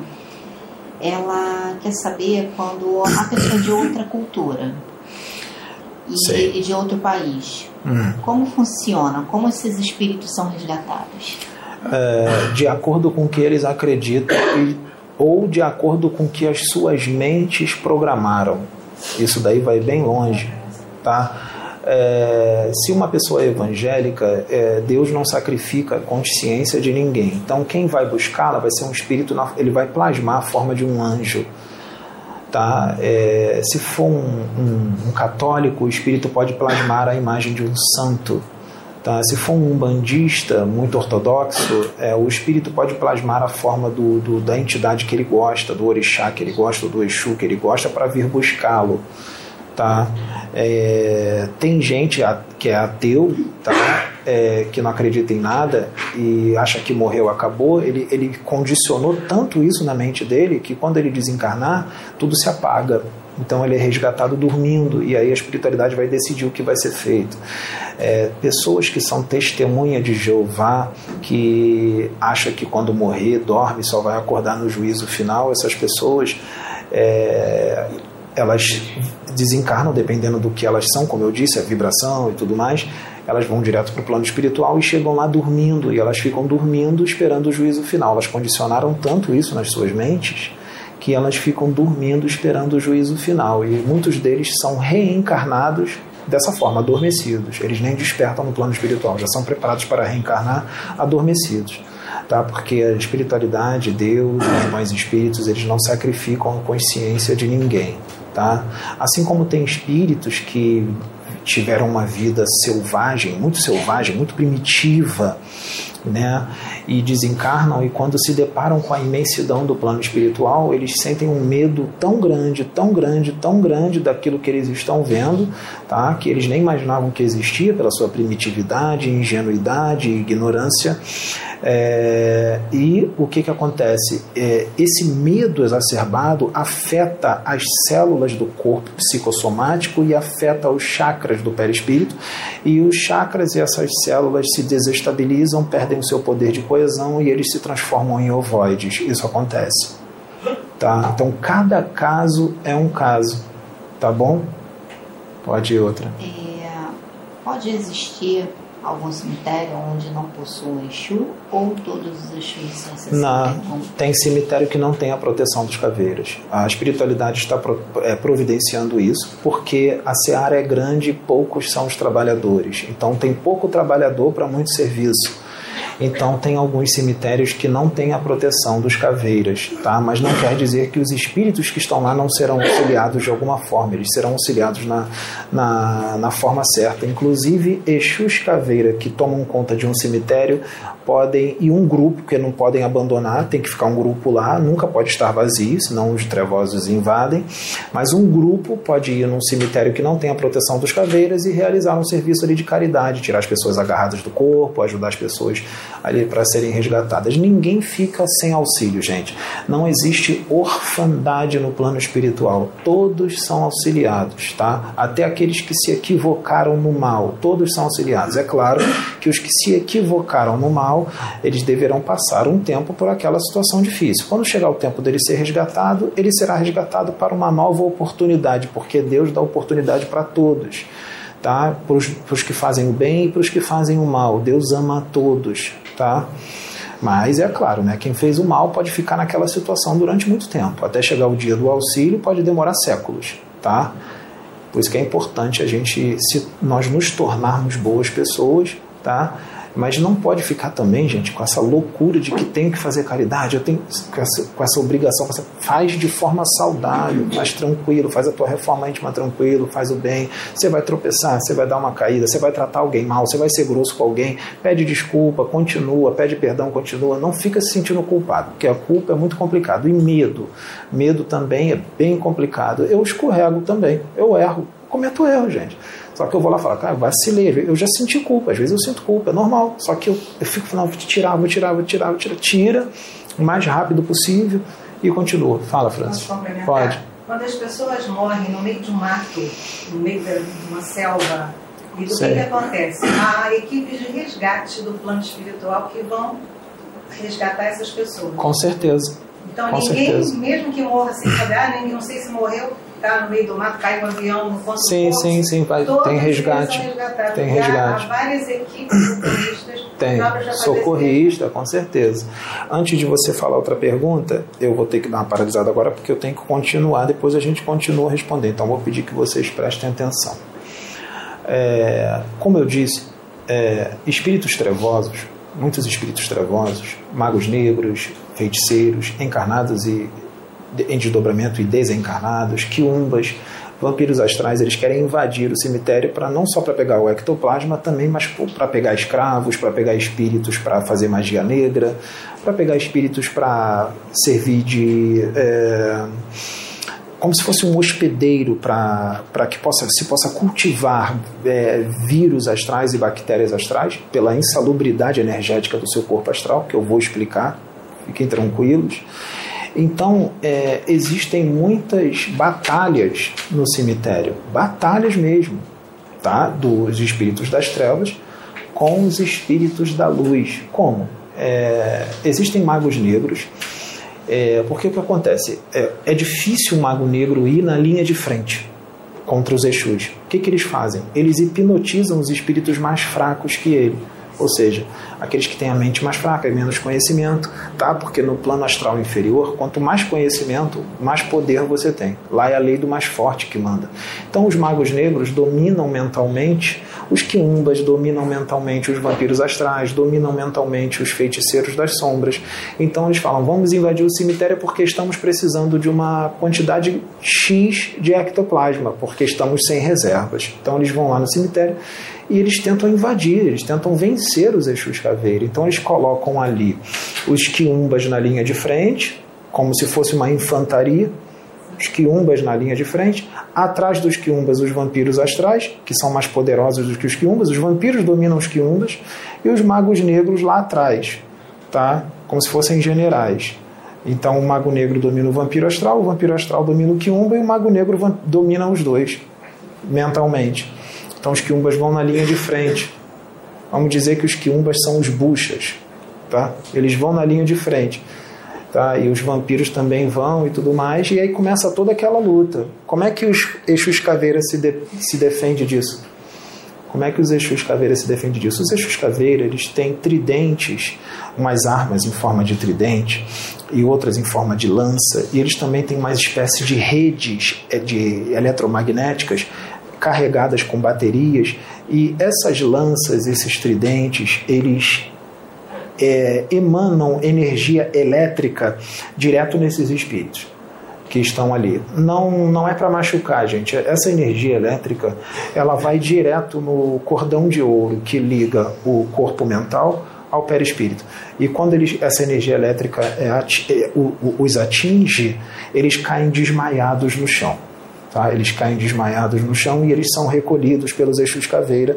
ela quer saber quando a pessoa é de outra cultura e, e de outro país, hum. como funciona? Como esses espíritos são resgatados? É, de acordo com o que eles acreditam e, ou de acordo com o que as suas mentes programaram. Isso daí vai bem longe, tá? É, se uma pessoa é evangélica, é, Deus não sacrifica a consciência de ninguém. Então, quem vai buscá-la vai ser um espírito, ele vai plasmar a forma de um anjo. Tá? É, se for um, um, um, católico, o espírito pode plasmar a imagem de um santo. Tá? Se for um bandista muito ortodoxo, é, o espírito pode plasmar a forma do, do, da entidade que ele gosta, do orixá que ele gosta, do exu que ele gosta, para vir buscá-lo. Tá? É, tem gente que é ateu, tá? É, que não acredita em nada e acha que morreu, acabou. Ele, ele condicionou tanto isso na mente dele que quando ele desencarnar, tudo se apaga. Então ele é resgatado dormindo e aí a espiritualidade vai decidir o que vai ser feito. É, pessoas que são testemunha de Jeová, que acha que quando morrer dorme só vai acordar no juízo final, essas pessoas é, elas desencarnam dependendo do que elas são, como eu disse, a vibração e tudo mais. Elas vão direto para o plano espiritual e chegam lá dormindo, e elas ficam dormindo esperando o juízo final. Elas condicionaram tanto isso nas suas mentes que elas ficam dormindo esperando o juízo final. E muitos deles são reencarnados dessa forma, adormecidos. Eles nem despertam no plano espiritual, já são preparados para reencarnar adormecidos. Tá? Porque a espiritualidade, Deus, os bons espíritos, eles não sacrificam a consciência de ninguém. Tá? Assim como tem espíritos que tiveram uma vida selvagem, muito selvagem, muito primitiva, né? E desencarnam e quando se deparam com a imensidão do plano espiritual, eles sentem um medo tão grande, tão grande, tão grande daquilo que eles estão vendo, tá? Que eles nem imaginavam que existia pela sua primitividade, ingenuidade, ignorância. É, e o que, que acontece? É, esse medo exacerbado afeta as células do corpo psicossomático e afeta os chakras do perispírito, e os chakras e essas células se desestabilizam, perdem o seu poder de coesão e eles se transformam em ovoides. Isso acontece. Tá? Então, cada caso é um caso. Tá bom? Pode ir outra. É, pode existir algum cemitério onde não possua Exu ou todos os Exus são Não, tem cemitério que não tem a proteção dos caveiras. A espiritualidade está é, providenciando isso porque a seara é grande e poucos são os trabalhadores. Então tem pouco trabalhador para muito serviço. Então tem alguns cemitérios que não têm a proteção dos caveiras, tá? Mas não quer dizer que os espíritos que estão lá não serão auxiliados de alguma forma, eles serão auxiliados na, na, na forma certa. Inclusive, Exus Caveira que tomam conta de um cemitério podem, e um grupo que não podem abandonar, tem que ficar um grupo lá, nunca pode estar vazio, senão os trevosos invadem, mas um grupo pode ir num cemitério que não tem a proteção dos caveiras e realizar um serviço ali de caridade, tirar as pessoas agarradas do corpo, ajudar as pessoas ali para serem resgatadas. Ninguém fica sem auxílio, gente. Não existe orfandade no plano espiritual. Todos são auxiliados, tá? Até aqueles que se equivocaram no mal, todos são auxiliados. É claro que os que se equivocaram no mal, eles deverão passar um tempo por aquela situação difícil. Quando chegar o tempo dele ser resgatado, ele será resgatado para uma nova oportunidade, porque Deus dá oportunidade para todos tá? Para os que fazem o bem e para os que fazem o mal. Deus ama a todos, tá? Mas é claro, né? Quem fez o mal pode ficar naquela situação durante muito tempo. Até chegar o dia do auxílio pode demorar séculos, tá? Por isso que é importante a gente, se nós nos tornarmos boas pessoas, tá? Mas não pode ficar também, gente, com essa loucura de que tenho que fazer caridade, eu tenho com essa, com essa obrigação. Você faz de forma saudável, faz tranquilo, faz a tua reforma íntima tranquilo, faz o bem. Você vai tropeçar, você vai dar uma caída, você vai tratar alguém mal, você vai ser grosso com alguém, pede desculpa, continua, pede perdão, continua. Não fica se sentindo culpado, porque a culpa é muito complicado. E medo. Medo também é bem complicado. Eu escorrego também, eu erro, cometo erro, gente. Só que eu vou lá e falo, cara, vacilei. Eu já senti culpa, às vezes eu sinto culpa, é normal. Só que eu, eu fico falando, vou tirar, vou tirar, vou tirar, vou tirar. Tira o mais rápido possível e continua. Fala, Francis. Pode. Quando as pessoas morrem no meio de um mato, no meio de uma selva, e do que, que acontece? Há equipes de resgate do plano espiritual que vão resgatar essas pessoas. Com certeza. Então Com ninguém, certeza. mesmo que morra sem saber, ah, nem, não sei se morreu, está no meio do mato, cai um avião, no ponto Sim, sim, sim, vai, tem resgate. Tem resgate. Há várias equipes socorristas. Tem, socorrista, com certeza. Antes de você falar outra pergunta, eu vou ter que dar uma paralisada agora porque eu tenho que continuar, depois a gente continua a responder. Então vou pedir que vocês prestem atenção. É, como eu disse, é, espíritos trevosos, muitos espíritos trevosos, magos negros, feiticeiros, encarnados e em desdobramento e desencarnados, quiumbas, vampiros astrais eles querem invadir o cemitério para não só para pegar o ectoplasma também, mas para pegar escravos, para pegar espíritos para fazer magia negra, para pegar espíritos para servir de é, como se fosse um hospedeiro para que possa, se possa cultivar é, vírus astrais e bactérias astrais pela insalubridade energética do seu corpo astral, que eu vou explicar, fiquem tranquilos. Então, é, existem muitas batalhas no cemitério, batalhas mesmo, tá? dos espíritos das trevas com os espíritos da luz. Como? É, existem magos negros, é, porque o que acontece? É, é difícil o mago negro ir na linha de frente contra os Exus. O que, que eles fazem? Eles hipnotizam os espíritos mais fracos que ele. Ou seja, aqueles que têm a mente mais fraca e menos conhecimento, tá? Porque no plano astral inferior, quanto mais conhecimento, mais poder você tem. Lá é a lei do mais forte que manda. Então os magos negros dominam mentalmente os quiumbas, dominam mentalmente os vampiros astrais, dominam mentalmente os feiticeiros das sombras. Então eles falam: vamos invadir o cemitério porque estamos precisando de uma quantidade X de ectoplasma, porque estamos sem reservas. Então eles vão lá no cemitério e eles tentam invadir, eles tentam vencer os Exus Caveira. Então eles colocam ali os quiumbas na linha de frente, como se fosse uma infantaria, os quiumbas na linha de frente, atrás dos quiumbas os vampiros astrais, que são mais poderosos do que os quiumbas, os vampiros dominam os quiumbas, e os magos negros lá atrás, tá? como se fossem generais. Então o mago negro domina o vampiro astral, o vampiro astral domina o quiumba e o mago negro domina os dois mentalmente. Então os quiumbas vão na linha de frente. Vamos dizer que os quiumbas são os buchas, tá? Eles vão na linha de frente, tá? E os vampiros também vão e tudo mais, e aí começa toda aquela luta. Como é que os Exus Caveira se, de, se defende disso? Como é que os Exus Caveira se defendem disso? Os Exus Caveira, eles têm tridentes, umas armas em forma de tridente e outras em forma de lança, e eles também têm uma espécie de redes é, de eletromagnéticas carregadas com baterias e essas lanças, esses tridentes, eles é, emanam energia elétrica direto nesses espíritos que estão ali. Não, não é para machucar, gente. Essa energia elétrica, ela vai direto no cordão de ouro que liga o corpo mental ao perispírito. E quando eles, essa energia elétrica é, é, os atinge, eles caem desmaiados no chão. Tá? Eles caem desmaiados no chão e eles são recolhidos pelos eixos caveira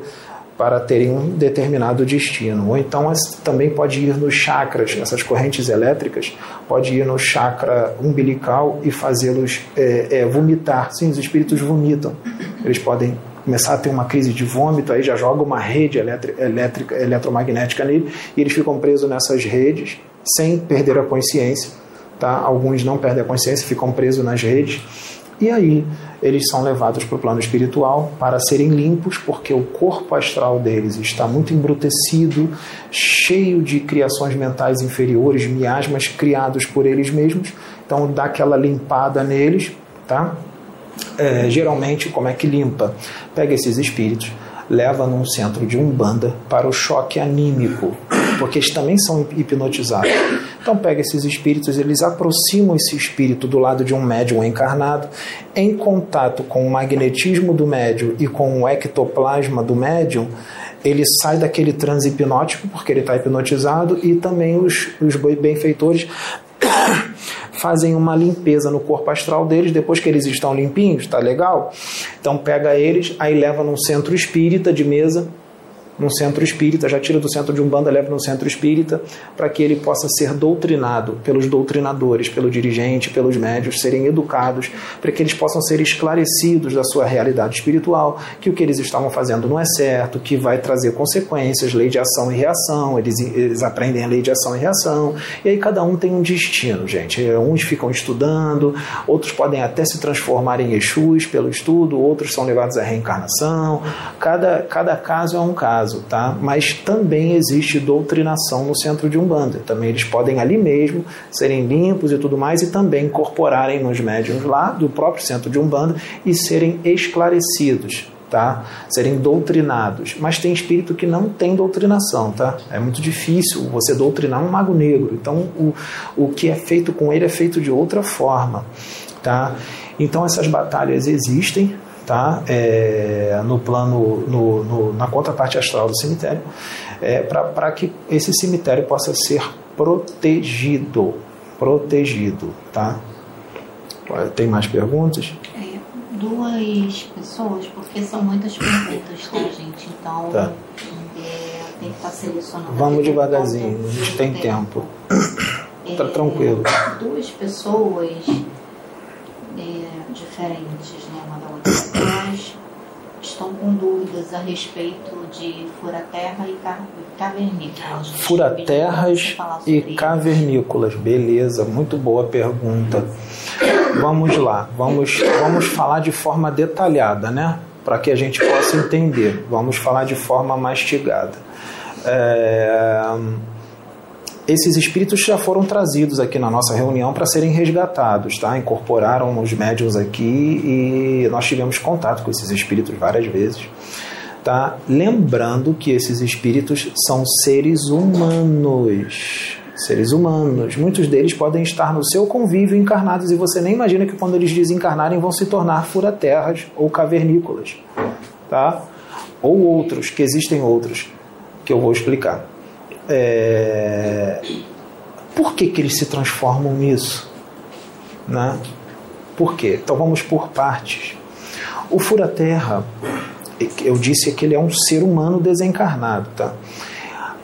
para terem um determinado destino. Ou então também pode ir nos chakras, essas correntes elétricas, pode ir no chakra umbilical e fazê-los é, é, vomitar. Sim, os espíritos vomitam. Eles podem começar a ter uma crise de vômito, aí já joga uma rede elétrica, eletromagnética nele e eles ficam presos nessas redes sem perder a consciência. Tá? Alguns não perdem a consciência, ficam presos nas redes e aí eles são levados para o plano espiritual para serem limpos, porque o corpo astral deles está muito embrutecido, cheio de criações mentais inferiores, miasmas criados por eles mesmos. Então dá aquela limpada neles, tá? É, geralmente, como é que limpa? Pega esses espíritos, leva num centro de umbanda para o choque anímico, porque eles também são hipnotizados. Então pega esses espíritos, eles aproximam esse espírito do lado de um médium encarnado, em contato com o magnetismo do médium e com o ectoplasma do médium, ele sai daquele transe hipnótico, porque ele está hipnotizado, e também os, os benfeitores <coughs> fazem uma limpeza no corpo astral deles, depois que eles estão limpinhos, tá legal? Então pega eles, aí leva num centro espírita de mesa, num centro espírita, já tira do centro de Umbanda, leva no centro espírita, para que ele possa ser doutrinado pelos doutrinadores, pelo dirigente, pelos médios, serem educados, para que eles possam ser esclarecidos da sua realidade espiritual, que o que eles estavam fazendo não é certo, que vai trazer consequências, lei de ação e reação, eles, eles aprendem a lei de ação e reação, e aí cada um tem um destino, gente. Uns ficam estudando, outros podem até se transformar em Exus pelo estudo, outros são levados à reencarnação, cada, cada caso é um caso caso, tá? Mas também existe doutrinação no centro de Umbanda. Também eles podem ali mesmo serem limpos e tudo mais e também incorporarem nos médiums lá do próprio centro de Umbanda e serem esclarecidos, tá? Serem doutrinados. Mas tem espírito que não tem doutrinação, tá? É muito difícil você doutrinar um mago negro. Então, o, o que é feito com ele é feito de outra forma tá? Então essas batalhas existem, tá? É, no plano, no, no, na contraparte astral do cemitério, é, para que esse cemitério possa ser protegido, protegido, tá? Tem mais perguntas? É, duas pessoas, porque são muitas perguntas, tá, gente? Então, tá. É, tem que estar selecionando. Vamos devagarzinho, a gente tem tempo. tempo. tá tranquilo. Duas pessoas é, diferentes, né, uma da outra, estão com dúvidas a respeito de furaterra e cavernícolas. Furaterras e cavernícolas, beleza, muito boa pergunta. Vamos lá, vamos, vamos falar de forma detalhada, né? Para que a gente possa entender. Vamos falar de forma mastigada. É esses espíritos já foram trazidos aqui na nossa reunião para serem resgatados, tá? Incorporaram os médiums aqui e nós tivemos contato com esses espíritos várias vezes, tá? Lembrando que esses espíritos são seres humanos, seres humanos. Muitos deles podem estar no seu convívio encarnados e você nem imagina que quando eles desencarnarem vão se tornar furaterras ou cavernícolas, tá? Ou outros, que existem outros que eu vou explicar. É... Por que, que eles se transformam nisso? Né? Por quê? Então vamos por partes. O fura-terra, eu disse que ele é um ser humano desencarnado. Tá?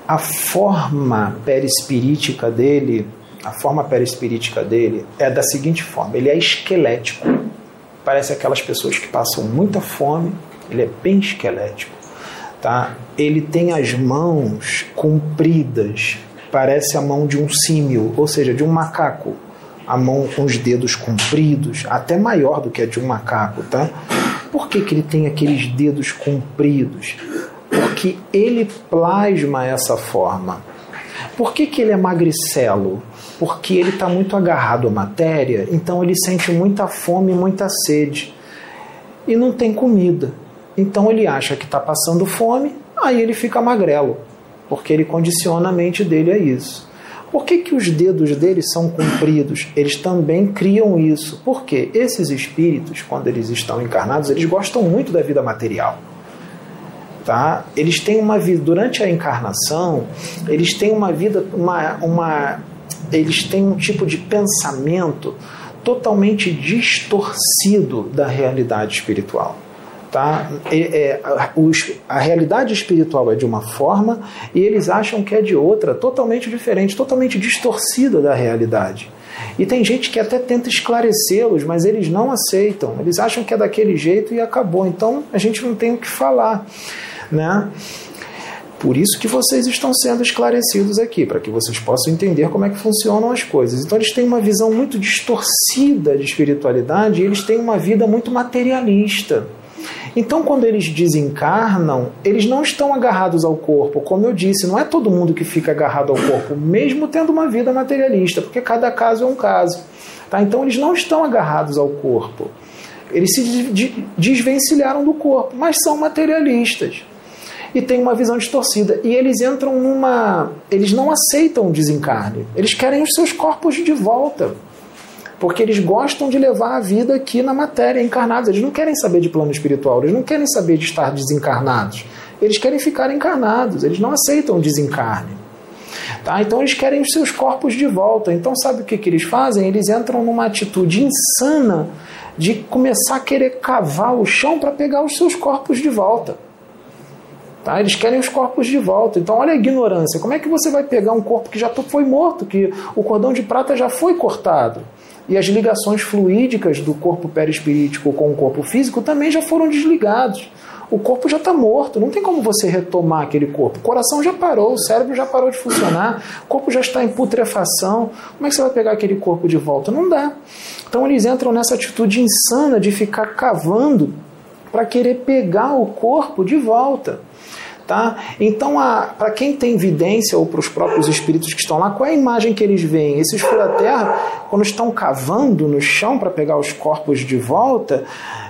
A forma perispirítica dele, a forma perispirítica dele é da seguinte forma: ele é esquelético. Parece aquelas pessoas que passam muita fome, ele é bem esquelético tá? Ele tem as mãos compridas, parece a mão de um símil, ou seja, de um macaco. A mão com os dedos compridos, até maior do que a de um macaco, tá? Por que, que ele tem aqueles dedos compridos? Porque ele plasma essa forma. Por que, que ele é magricelo? Porque ele está muito agarrado à matéria, então ele sente muita fome e muita sede. E não tem comida. Então ele acha que está passando fome, aí ele fica magrelo, porque ele condiciona a mente dele a isso. Por que, que os dedos dele são compridos? Eles também criam isso. Porque esses espíritos, quando eles estão encarnados, eles gostam muito da vida material. Tá? Eles têm uma vida durante a encarnação, eles têm uma vida, uma, uma, eles têm um tipo de pensamento totalmente distorcido da realidade espiritual. Tá? É, a, os, a realidade espiritual é de uma forma e eles acham que é de outra, totalmente diferente, totalmente distorcida da realidade. E tem gente que até tenta esclarecê-los, mas eles não aceitam. Eles acham que é daquele jeito e acabou. Então a gente não tem o que falar, né? Por isso que vocês estão sendo esclarecidos aqui, para que vocês possam entender como é que funcionam as coisas. Então eles têm uma visão muito distorcida de espiritualidade e eles têm uma vida muito materialista. Então, quando eles desencarnam, eles não estão agarrados ao corpo. Como eu disse, não é todo mundo que fica agarrado ao corpo, mesmo tendo uma vida materialista, porque cada caso é um caso. Tá? Então, eles não estão agarrados ao corpo. Eles se desvencilharam do corpo, mas são materialistas. E têm uma visão distorcida. E eles entram numa. Eles não aceitam o desencarne. Eles querem os seus corpos de volta porque eles gostam de levar a vida aqui na matéria, encarnados. Eles não querem saber de plano espiritual, eles não querem saber de estar desencarnados. Eles querem ficar encarnados, eles não aceitam desencarne. Tá? Então eles querem os seus corpos de volta. Então sabe o que, que eles fazem? Eles entram numa atitude insana de começar a querer cavar o chão para pegar os seus corpos de volta. Tá? Eles querem os corpos de volta. Então, olha a ignorância. Como é que você vai pegar um corpo que já foi morto, que o cordão de prata já foi cortado? E as ligações fluídicas do corpo perispirítico com o corpo físico também já foram desligados. O corpo já está morto, não tem como você retomar aquele corpo. O coração já parou, o cérebro já parou de funcionar, o corpo já está em putrefação. Como é que você vai pegar aquele corpo de volta? Não dá. Então eles entram nessa atitude insana de ficar cavando para querer pegar o corpo de volta. Tá? Então, para quem tem vidência ou para os próprios espíritos que estão lá, qual é a imagem que eles veem? Esses fura-terra, quando estão cavando no chão para pegar os corpos de volta,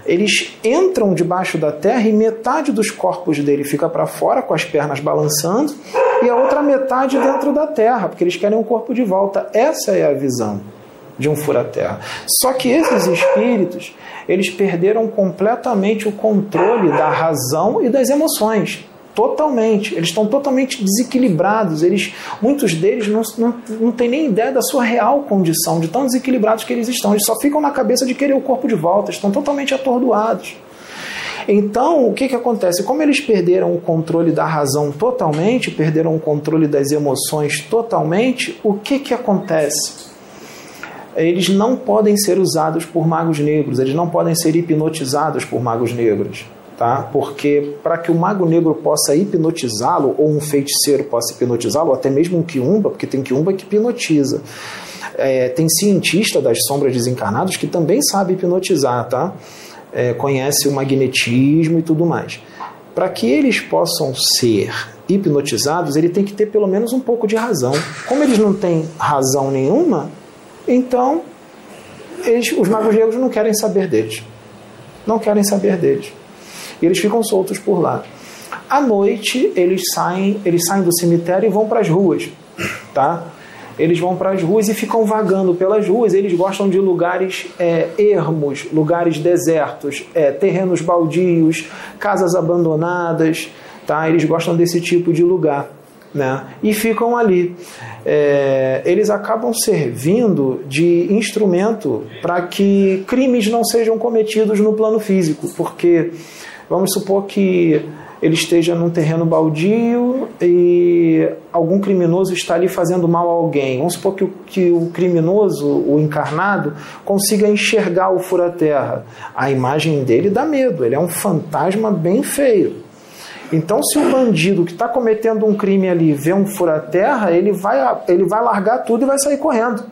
eles entram debaixo da terra e metade dos corpos dele fica para fora com as pernas balançando e a outra metade dentro da terra, porque eles querem o corpo de volta. Essa é a visão. de um fura-terra. Só que esses espíritos, eles perderam completamente o controle da razão e das emoções. Totalmente. Eles estão totalmente desequilibrados. Eles, muitos deles não, não, não têm nem ideia da sua real condição, de tão desequilibrados que eles estão. Eles só ficam na cabeça de querer o corpo de volta, estão totalmente atordoados. Então, o que, que acontece? Como eles perderam o controle da razão totalmente, perderam o controle das emoções totalmente, o que, que acontece? Eles não podem ser usados por magos negros, eles não podem ser hipnotizados por magos negros tá? Porque para que o mago negro possa hipnotizá-lo ou um feiticeiro possa hipnotizá-lo, ou até mesmo um quiumba, porque tem quiumba que hipnotiza. É, tem cientista das sombras desencarnados que também sabe hipnotizar, tá? É, conhece o magnetismo e tudo mais. Para que eles possam ser hipnotizados, ele tem que ter pelo menos um pouco de razão. Como eles não têm razão nenhuma, então eles, os magos negros não querem saber deles. Não querem saber deles. E eles ficam soltos por lá. À noite, eles saem, eles saem do cemitério e vão para as ruas, tá? Eles vão para as ruas e ficam vagando pelas ruas. Eles gostam de lugares é, ermos, lugares desertos, é, terrenos baldios, casas abandonadas, tá? Eles gostam desse tipo de lugar. Né? E ficam ali. É, eles acabam servindo de instrumento para que crimes não sejam cometidos no plano físico, porque Vamos supor que ele esteja num terreno baldio e algum criminoso está ali fazendo mal a alguém. Vamos supor que o, que o criminoso, o encarnado, consiga enxergar o fura-terra. A imagem dele dá medo, ele é um fantasma bem feio. Então, se o bandido que está cometendo um crime ali vê um fura-terra, ele vai, ele vai largar tudo e vai sair correndo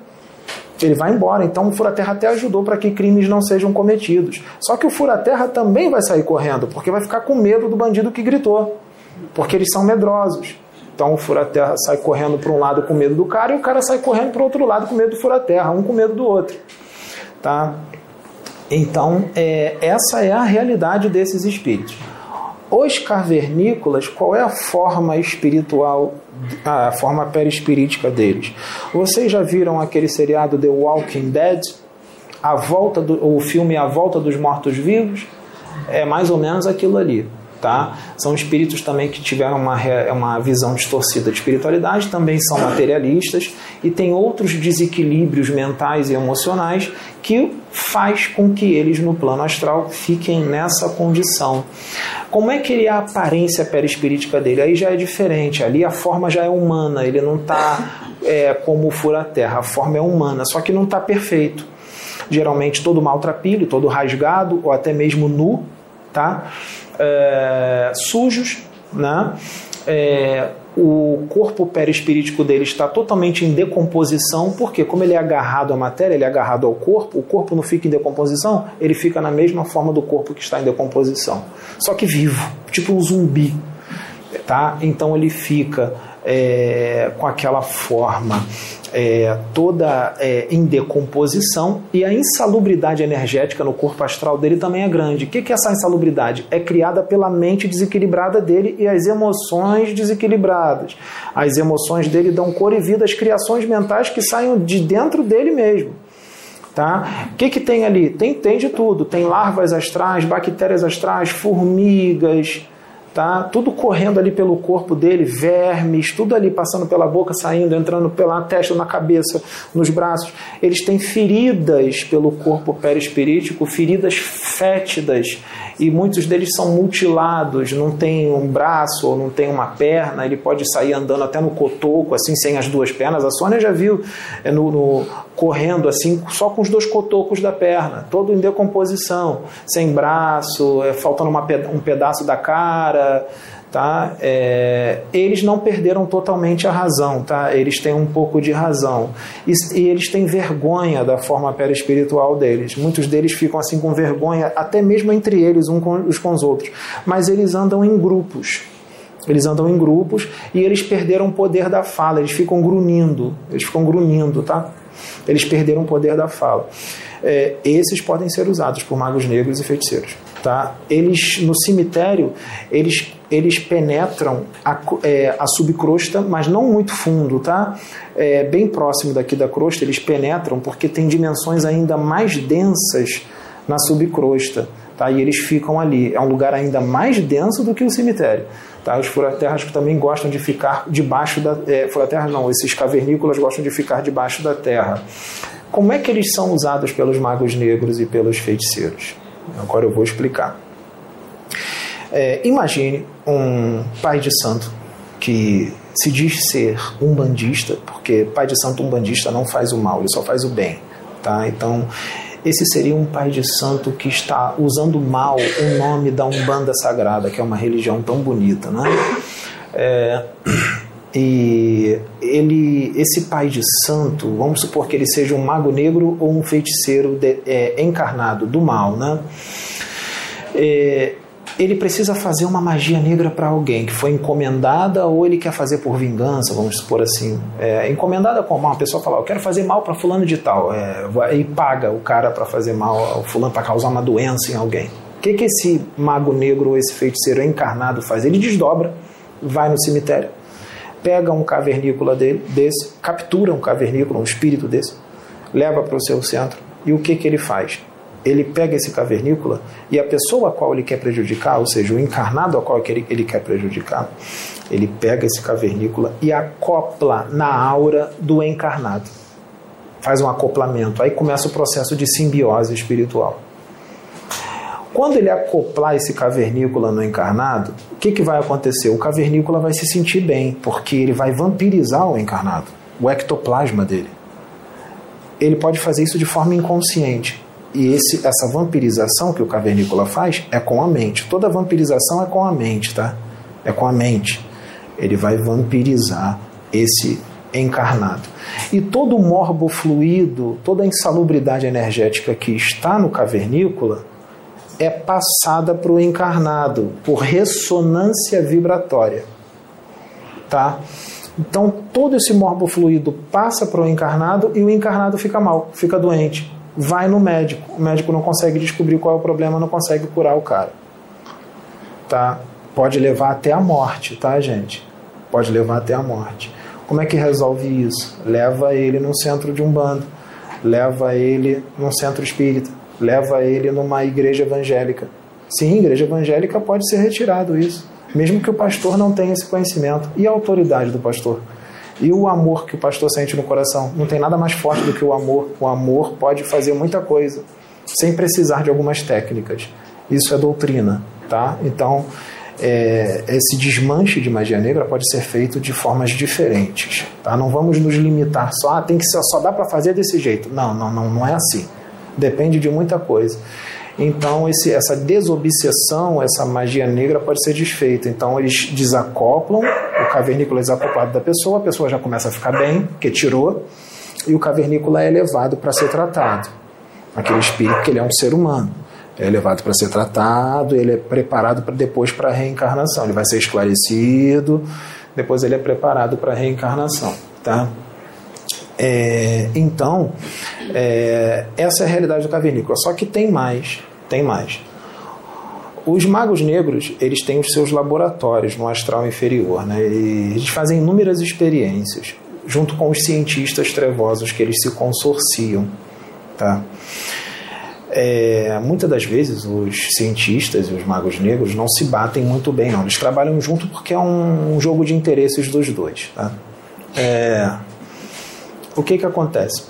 ele vai embora. Então o fura-terra até ajudou para que crimes não sejam cometidos. Só que o fura-terra também vai sair correndo, porque vai ficar com medo do bandido que gritou, porque eles são medrosos. Então o fura-terra sai correndo para um lado com medo do cara e o cara sai correndo para o outro lado com medo do fura-terra, um com medo do outro. Tá? Então, é, essa é a realidade desses espíritos. Os cavernícolas, qual é a forma espiritual, a forma perispirítica deles? Vocês já viram aquele seriado The Walking Dead? A volta do, o filme A Volta dos Mortos-Vivos? É mais ou menos aquilo ali tá? São espíritos também que tiveram uma, uma visão distorcida de espiritualidade, também são materialistas e tem outros desequilíbrios mentais e emocionais que faz com que eles no plano astral fiquem nessa condição. Como é que ele é a aparência perispirítica dele? Aí já é diferente, ali a forma já é humana, ele não está é, como fura-terra, a forma é humana, só que não está perfeito. Geralmente todo maltrapilho, todo rasgado ou até mesmo nu, tá? É, sujos, né? É, o corpo perispirítico dele está totalmente em decomposição, porque como ele é agarrado à matéria, ele é agarrado ao corpo, o corpo não fica em decomposição, ele fica na mesma forma do corpo que está em decomposição, só que vivo, tipo um zumbi, tá? Então ele fica é, com aquela forma é, toda é, em decomposição e a insalubridade energética no corpo astral dele também é grande. O que, que é essa insalubridade? É criada pela mente desequilibrada dele e as emoções desequilibradas. As emoções dele dão cor e vida às criações mentais que saem de dentro dele mesmo. Tá? O que, que tem ali? Tem, tem de tudo. Tem larvas astrais, bactérias astrais, formigas, tá? Tudo correndo ali pelo corpo dele, vermes, tudo ali passando pela boca, saindo, entrando pela testa, na cabeça, nos braços. Eles têm feridas pelo corpo perispirítico, feridas fétidas, e muitos deles são mutilados, não tem um braço ou não tem uma perna, ele pode sair andando até no cotoco, assim, sem as duas pernas. A Sônia já viu é, no, no correndo assim, só com os dois cotocos da perna, todo em decomposição, sem braço, é, faltando uma, um pedaço da cara, tá? É, eles não perderam totalmente a razão, tá? Eles têm um pouco de razão e, e eles têm vergonha da forma perispiritual deles. Muitos deles ficam assim com vergonha, até mesmo entre eles, uns com, com os outros. Mas eles andam em grupos. Eles andam em grupos e eles perderam o poder da fala. Eles ficam grunhindo. Eles ficam grunhindo, tá? Eles perderam o poder da fala. É, esses podem ser usados por magos negros e feiticeiros. Tá? Eles no cemitério eles, eles penetram a, é, a subcrosta, mas não muito fundo, tá? É, bem próximo daqui da crosta eles penetram porque tem dimensões ainda mais densas na subcrosta, tá? E eles ficam ali. É um lugar ainda mais denso do que o cemitério. Tá? Os furaterras também gostam de ficar debaixo da é, furaterras não, esses cavernícolas gostam de ficar debaixo da terra. Como é que eles são usados pelos magos negros e pelos feiticeiros? Agora eu vou explicar. É, imagine um pai de santo que se diz ser um bandista, porque pai de santo um bandista não faz o mal, ele só faz o bem, tá? Então esse seria um pai de santo que está usando mal o nome da Umbanda Sagrada, que é uma religião tão bonita, né? É, e ele, esse pai de santo, vamos supor que ele seja um mago negro ou um feiticeiro de, é, encarnado do mal, né? É, ele precisa fazer uma magia negra para alguém que foi encomendada ou ele quer fazer por vingança, vamos supor assim. É, encomendada como uma pessoa fala, eu quero fazer mal para fulano de tal, é, e paga o cara para fazer mal ao fulano para causar uma doença em alguém. O que, que esse mago negro ou esse feiticeiro encarnado faz? Ele desdobra, vai no cemitério, pega um cavernícola dele, desse, captura um cavernícola, um espírito desse, leva para o seu centro e o que, que ele faz? ele pega esse cavernícola e a pessoa a qual ele quer prejudicar, ou seja, o encarnado a qual ele, ele quer prejudicar, ele pega esse cavernícola e acopla na aura do encarnado. Faz um acoplamento. Aí começa o processo de simbiose espiritual. Quando ele acoplar esse cavernícola no encarnado, o que, que vai acontecer? O cavernícola vai se sentir bem, porque ele vai vampirizar o encarnado, o ectoplasma dele. Ele pode fazer isso de forma inconsciente. E esse, essa vampirização que o cavernícola faz é com a mente. Toda vampirização é com a mente, tá? É com a mente. Ele vai vampirizar esse encarnado. E todo o morbo fluido, toda a insalubridade energética que está no cavernícola é passada para o encarnado por ressonância vibratória. Tá? Então todo esse morbo fluido passa para o encarnado e o encarnado fica mal, fica doente vai no médico. O médico não consegue descobrir qual é o problema, não consegue curar o cara. Tá? Pode levar até a morte, tá, gente? Pode levar até a morte. Como é que resolve isso? Leva ele num centro de umbanda, leva ele num centro espírita, leva ele numa igreja evangélica. Sim, igreja evangélica pode ser retirado isso, mesmo que o pastor não tenha esse conhecimento. E a autoridade do pastor? E o amor que o pastor sente no coração. Não tem nada mais forte do que o amor. O amor pode fazer muita coisa sem precisar de algumas técnicas. Isso é doutrina, tá? Então, é, esse desmanche de magia negra pode ser feito de formas diferentes, tá? Não vamos nos limitar só, ah, tem que ser, só dá para fazer desse jeito. Não, não, não, não é assim. Depende de muita coisa. Então, esse, essa desobsessão, essa magia negra pode ser desfeita. Então, eles desacoplam o cavernícola é desacoplado da pessoa, a pessoa já começa a ficar bem, porque tirou, e o cavernícola é levado para ser tratado. Aquele espírito, que ele é um ser humano. É levado para ser tratado, ele é preparado para depois para a reencarnação. Ele vai ser esclarecido, depois ele é preparado para a reencarnação. Tá? É, então, é, essa é a realidade do cavernícola. Só que tem mais, tem mais. Os magos negros, eles têm os seus laboratórios no astral inferior, né? E eles fazem inúmeras experiências, junto com os cientistas trevosos que eles se consorciam, tá? É, muitas das vezes os cientistas e os magos negros não se batem muito bem, não. Eles trabalham junto porque é um, um jogo de interesses dos dois, tá? É, o que que acontece?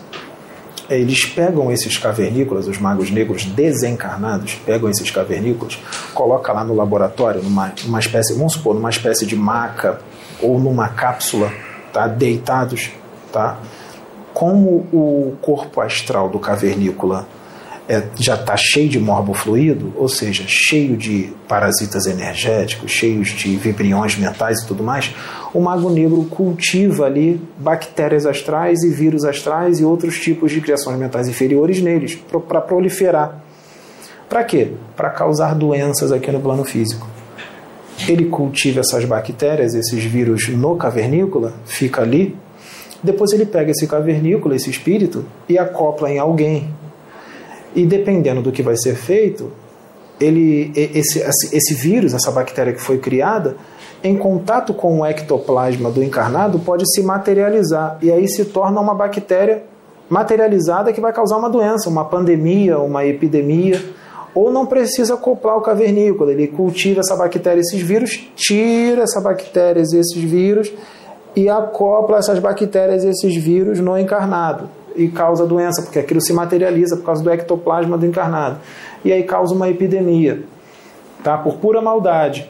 eles pegam esses cavernícolas, os magos negros desencarnados, pegam esses cavernícolas, coloca lá no laboratório, numa, numa espécie, vamos supor, numa espécie de maca ou numa cápsula, tá? deitados, tá? Como o corpo astral do cavernícola é, já está cheio de morbo fluido, ou seja, cheio de parasitas energéticos, cheios de vibriões mentais e tudo mais, o mago negro cultiva ali bactérias astrais e vírus astrais e outros tipos de criações mentais inferiores neles, para proliferar. Para quê? Para causar doenças aqui no plano físico. Ele cultiva essas bactérias, esses vírus no cavernícola, fica ali. Depois ele pega esse cavernícola, esse espírito, e acopla em alguém, e dependendo do que vai ser feito, ele, esse, esse vírus, essa bactéria que foi criada, em contato com o ectoplasma do encarnado, pode se materializar. E aí se torna uma bactéria materializada que vai causar uma doença, uma pandemia, uma epidemia. Ou não precisa acoplar o cavernícola, ele cultiva essa bactéria, esses vírus, tira essa bactéria, esses vírus e acopla essas bactérias, esses vírus no encarnado e causa doença, porque aquilo se materializa por causa do ectoplasma do encarnado. E aí causa uma epidemia, tá? Por pura maldade,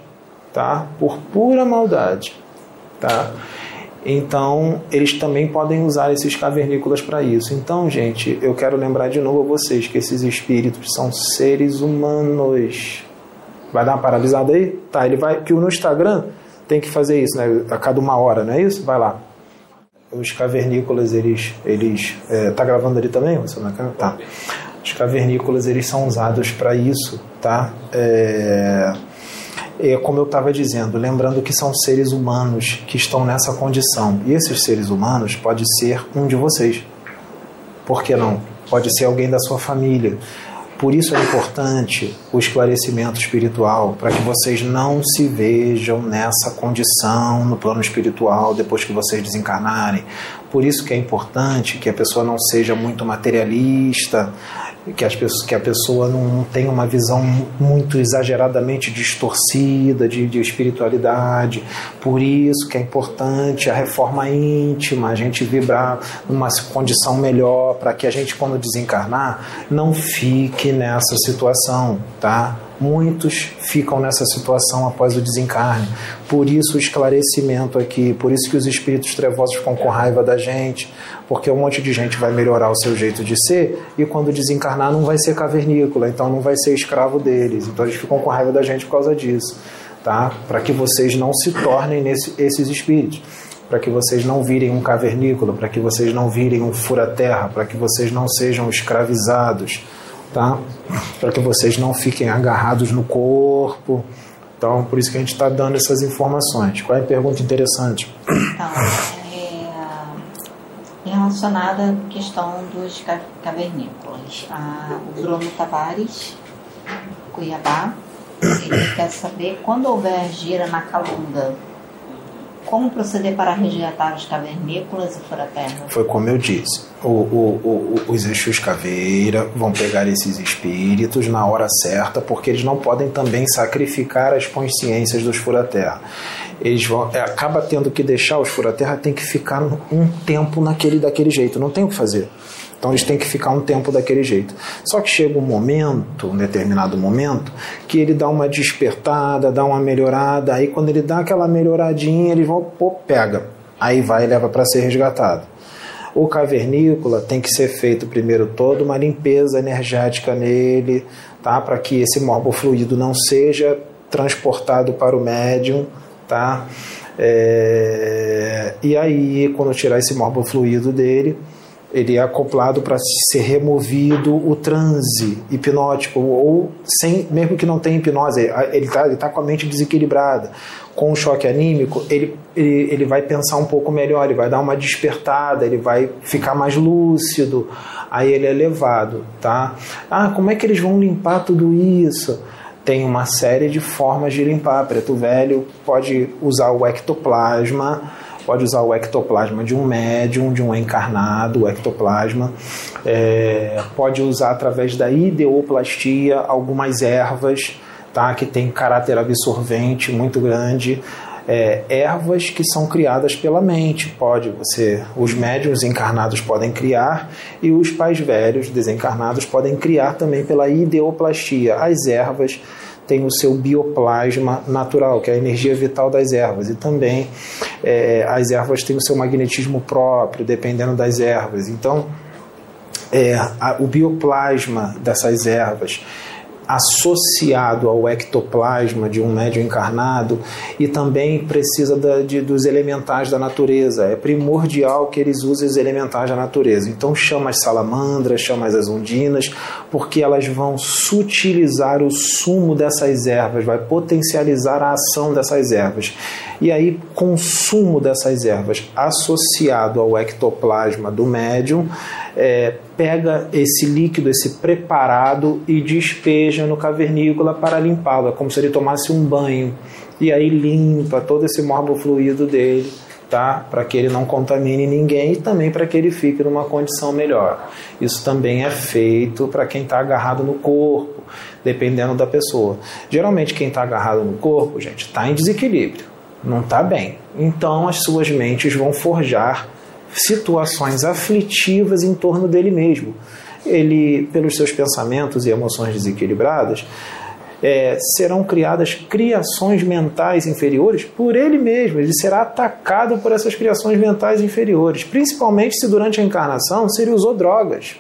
tá? Por pura maldade, tá? Então, eles também podem usar esses cavernícolas para isso. Então, gente, eu quero lembrar de novo a vocês que esses espíritos são seres humanos. Vai dar uma paralisada aí? Tá, ele vai. Que no Instagram tem que fazer isso, né? A cada uma hora, não é isso? Vai lá. Os cavernícolas, eles. eles é, tá gravando ali também? Você não Tá. Os cavernícolas, eles são usados para isso, tá? É é, como eu estava dizendo, lembrando que são seres humanos que estão nessa condição. E esses seres humanos pode ser um de vocês. Por que não? Pode ser alguém da sua família. Por isso é importante o esclarecimento espiritual, para que vocês não se vejam nessa condição no plano espiritual depois que vocês desencarnarem. Por isso que é importante que a pessoa não seja muito materialista, que, as que a pessoa não tenha uma visão muito exageradamente distorcida de, de espiritualidade. Por isso que é importante a reforma íntima, a gente vibrar numa condição melhor para que a gente, quando desencarnar, não fique nessa situação, tá? Muitos ficam nessa situação após o desencarne. Por isso o esclarecimento aqui, por isso que os espíritos trevosos ficam com raiva da gente, porque um monte de gente vai melhorar o seu jeito de ser e quando desencarnar não vai ser cavernícola, então não vai ser escravo deles. Então eles ficam com raiva da gente por causa disso, tá? Para que vocês não se tornem nesse, esses espíritos para que vocês não virem um cavernícola, para que vocês não virem um fura-terra, para que vocês não sejam escravizados, tá? Para que vocês não fiquem agarrados no corpo. Então, por isso que a gente está dando essas informações. Qual é a pergunta interessante? Então, é relacionada à questão dos cavernícolas. O Bruno Tavares, Cuiabá, ele quer saber quando houver gira na calunga, como proceder para resgatar os cavernícolas e fura-terra? Foi como eu disse. O, o, o, os Exus Caveira vão pegar esses espíritos na hora certa, porque eles não podem também sacrificar as consciências dos fura-terra. Eles vão, é, acaba tendo que deixar os fura-terra, tem que ficar um tempo naquele daquele jeito, não tem o que fazer. Então eles têm que ficar um tempo daquele jeito. Só que chega um momento, um determinado momento, que ele dá uma despertada, dá uma melhorada, aí quando ele dá aquela melhoradinha, eles vão, pô, pega. Aí vai e leva para ser resgatado. O cavernícola tem que ser feito primeiro toda uma limpeza energética nele, tá? Para que esse morbofluido não seja transportado para o médium, tá? É... E aí, quando tirar esse morbofluido dele, ele é acoplado para ser removido o transe hipnótico ou sem mesmo que não tenha hipnose ele está tá com a mente desequilibrada com o choque anímico ele, ele, ele vai pensar um pouco melhor ele vai dar uma despertada ele vai ficar mais lúcido aí ele é levado tá? Ah como é que eles vão limpar tudo isso? Tem uma série de formas de limpar. Preto velho pode usar o ectoplasma pode usar o ectoplasma de um médium, de um encarnado, o ectoplasma, é, pode usar através da ideoplastia algumas ervas, tá, que tem caráter absorvente muito grande, é, ervas que são criadas pela mente. Pode você, os médiums encarnados podem criar e os pais velhos desencarnados podem criar também pela ideoplastia. As ervas tem o seu bioplasma natural, que é a energia vital das ervas, e também é, as ervas têm o seu magnetismo próprio, dependendo das ervas. Então, é, a, o bioplasma dessas ervas associado ao ectoplasma de um médium encarnado e também precisa da, de, dos elementais da natureza. É primordial que eles usem os elementais da natureza. Então chama as salamandras, chama as ondinas, porque elas vão sutilizar o sumo dessas ervas, vai potencializar a ação dessas ervas. E aí, consumo dessas ervas associado ao ectoplasma do médium é, pega esse líquido, esse preparado e despeja no cavernícola para limpá-lo. É como se ele tomasse um banho. E aí limpa todo esse fluido dele, tá? Para que ele não contamine ninguém e também para que ele fique numa condição melhor. Isso também é feito para quem está agarrado no corpo, dependendo da pessoa. Geralmente quem está agarrado no corpo, gente, está em desequilíbrio, não está bem. Então as suas mentes vão forjar situações aflitivas em torno dele mesmo. Ele, pelos seus pensamentos e emoções desequilibradas, é, serão criadas criações mentais inferiores por ele mesmo. Ele será atacado por essas criações mentais inferiores, principalmente se durante a encarnação se ele usou drogas.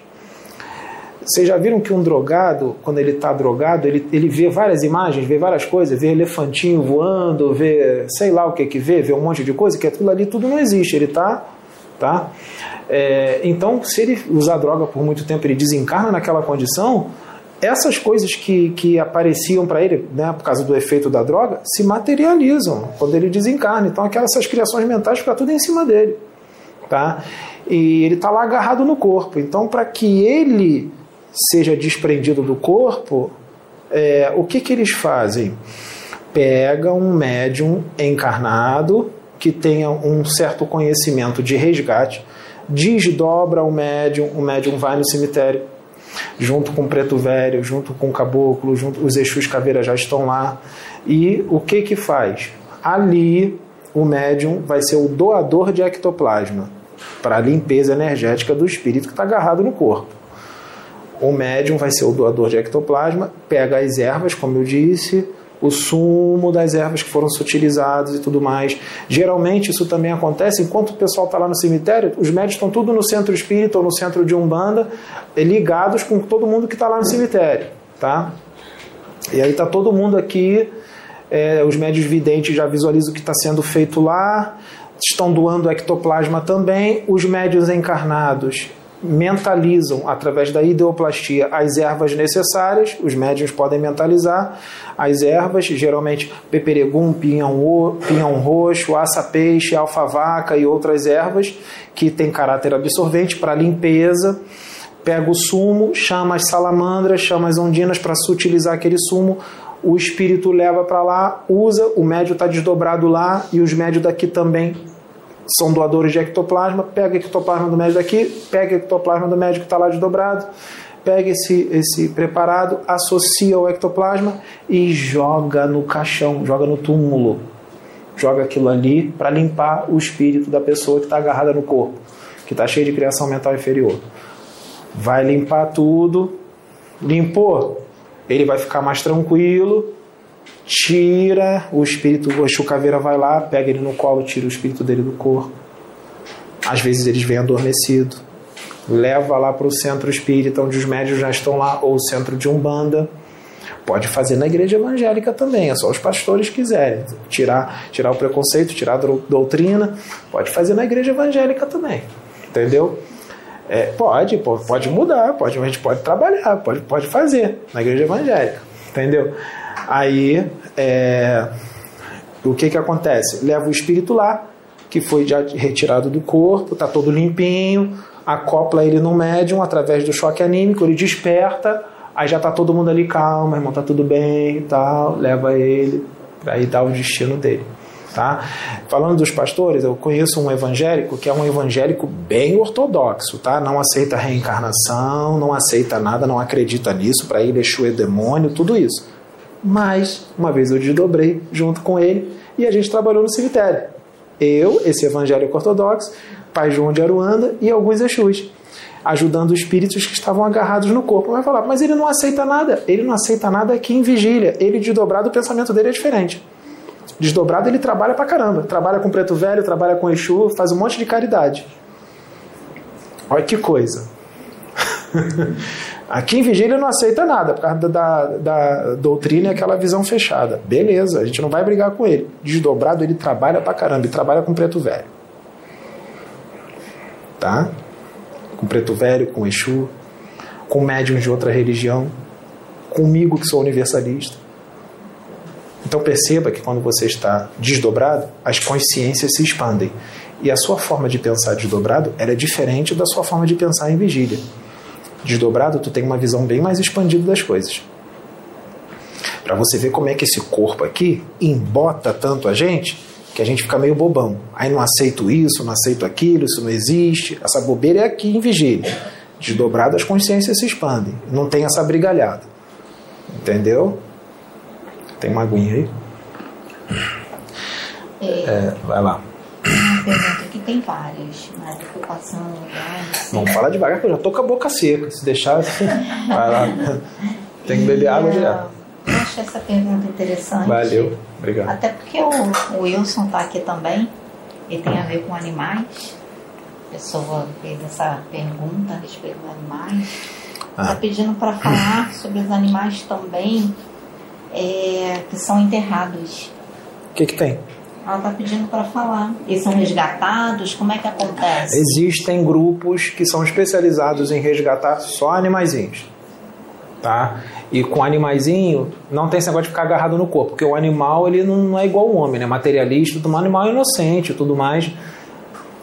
Vocês já viram que um drogado, quando ele está drogado, ele, ele vê várias imagens, vê várias coisas, vê elefantinho voando, vê sei lá o que que vê, vê um monte de coisa, que aquilo ali tudo não existe. Ele está Tá? É, então, se ele usar droga por muito tempo, ele desencarna naquela condição, essas coisas que, que apareciam para ele, né, por causa do efeito da droga, se materializam quando ele desencarna. Então, aquelas essas criações mentais ficam tudo em cima dele. Tá? E ele está lá agarrado no corpo. Então, para que ele seja desprendido do corpo, é, o que, que eles fazem? Pega um médium encarnado que tenha um certo conhecimento de resgate, desdobra o médium, o médium vai no cemitério, junto com o preto velho, junto com o caboclo, junto, os Exus Caveira já estão lá. E o que que faz? Ali o médium vai ser o doador de ectoplasma para a limpeza energética do espírito que está agarrado no corpo. O médium vai ser o doador de ectoplasma, pega as ervas, como eu disse, o sumo das ervas que foram utilizadas e tudo mais. Geralmente isso também acontece enquanto o pessoal está lá no cemitério, os médicos estão tudo no centro espírita ou no centro de umbanda, eh, ligados com todo mundo que está lá no cemitério, tá? E aí está todo mundo aqui, é, os médios videntes já visualizam o que está sendo feito lá, estão doando ectoplasma também, os médios encarnados mentalizam através da ideoplastia as ervas necessárias, os médiums podem mentalizar as ervas, geralmente peperegum, pinhão, pinhão roxo, aça-peixe, alfavaca e outras ervas que têm caráter absorvente para limpeza. Pega o sumo, chama as salamandras, chama as ondinas para sutilizar aquele sumo, o espírito leva para lá, usa, o médio está desdobrado lá e os médios daqui também são doadores de ectoplasma, pega o ectoplasma do médico daqui, pega o ectoplasma do médico que está lá desdobrado, pega esse, esse preparado, associa ao ectoplasma e joga no caixão, joga no túmulo. Joga aquilo ali para limpar o espírito da pessoa que está agarrada no corpo, que está cheio de criação mental inferior. Vai limpar tudo, limpou, ele vai ficar mais tranquilo, tira o espírito, o Exu Caveira vai lá, pega ele no colo, tira o espírito dele do corpo. Às vezes eles vêm adormecido, leva lá para o centro espírita, onde os médios já estão lá, ou centro de Umbanda. Pode fazer na igreja evangélica também, é só os pastores quiserem. Tirar, tirar o preconceito, tirar a doutrina, pode fazer na igreja evangélica também. Entendeu? É, pode, pode mudar, pode, a gente pode trabalhar, pode, pode fazer na igreja evangélica. Entendeu? Aí, é, o que que acontece? Leva o espírito lá, que foi já retirado do corpo, tá todo limpinho, acopla ele no médium através do choque anímico, ele desperta, aí já tá todo mundo ali, calma, irmão, tá tudo bem e tal, leva ele ir dar o destino dele. Tá? Falando dos pastores, eu conheço um evangélico que é um evangélico bem ortodoxo, tá? Não aceita reencarnação, não aceita nada, não acredita nisso, para ele Exu é demônio, tudo isso. Mas, uma vez eu desdobrei junto com ele e a gente trabalhou no cemitério. Eu, esse evangélico ortodoxo, Pai João de Aruanda e alguns Exus, ajudando os espíritos que estavam agarrados no corpo. Vai falar, mas ele não aceita nada. Ele não aceita nada aqui em vigília. Ele desdobrado, o pensamento dele é diferente. Desdobrado, ele trabalha pra caramba. Trabalha com preto velho, trabalha com Exu, faz um monte de caridade. Olha que coisa. <laughs> Aqui em Vigília não aceita nada, por causa da, da doutrina e aquela visão fechada. Beleza, a gente não vai brigar com ele. Desdobrado, ele trabalha pra caramba, e trabalha com preto velho. Tá? Com preto velho, com Exu, com médiums de outra religião, comigo que sou universalista. Então perceba que quando você está desdobrado, as consciências se expandem. E a sua forma de pensar desdobrado é diferente da sua forma de pensar em vigília. Desdobrado, tu tem uma visão bem mais expandida das coisas. Para você ver como é que esse corpo aqui embota tanto a gente que a gente fica meio bobão. Aí não aceito isso, não aceito aquilo, isso não existe. Essa bobeira é aqui em vigília. Desdobrado, as consciências se expandem. Não tem essa brigalhada. Entendeu? Tem uma aguinha aí? É, vai lá. Tem várias, tô passando lugares. Não fala devagar, que eu já tô com a boca seca. Se deixar, assim, <laughs> vai lá. Tem que beber água direto. Eu achei essa pergunta interessante. Valeu, obrigado. Até porque o, o Wilson está aqui também, e tem a ver com animais. A pessoa fez essa pergunta a respeito dos animais. Está Ah. pedindo para falar <clears throat> sobre os animais também é, que são enterrados. O que, que tem? Ela está pedindo para falar. Eles são resgatados? Como é que acontece? Existem grupos que são especializados em resgatar só animaizinhos. Tá? E com animaizinho, não tem esse negócio de ficar agarrado no corpo, porque o animal ele não é igual ao homem, né? Materialista, tudo mais, animal é inocente e tudo mais.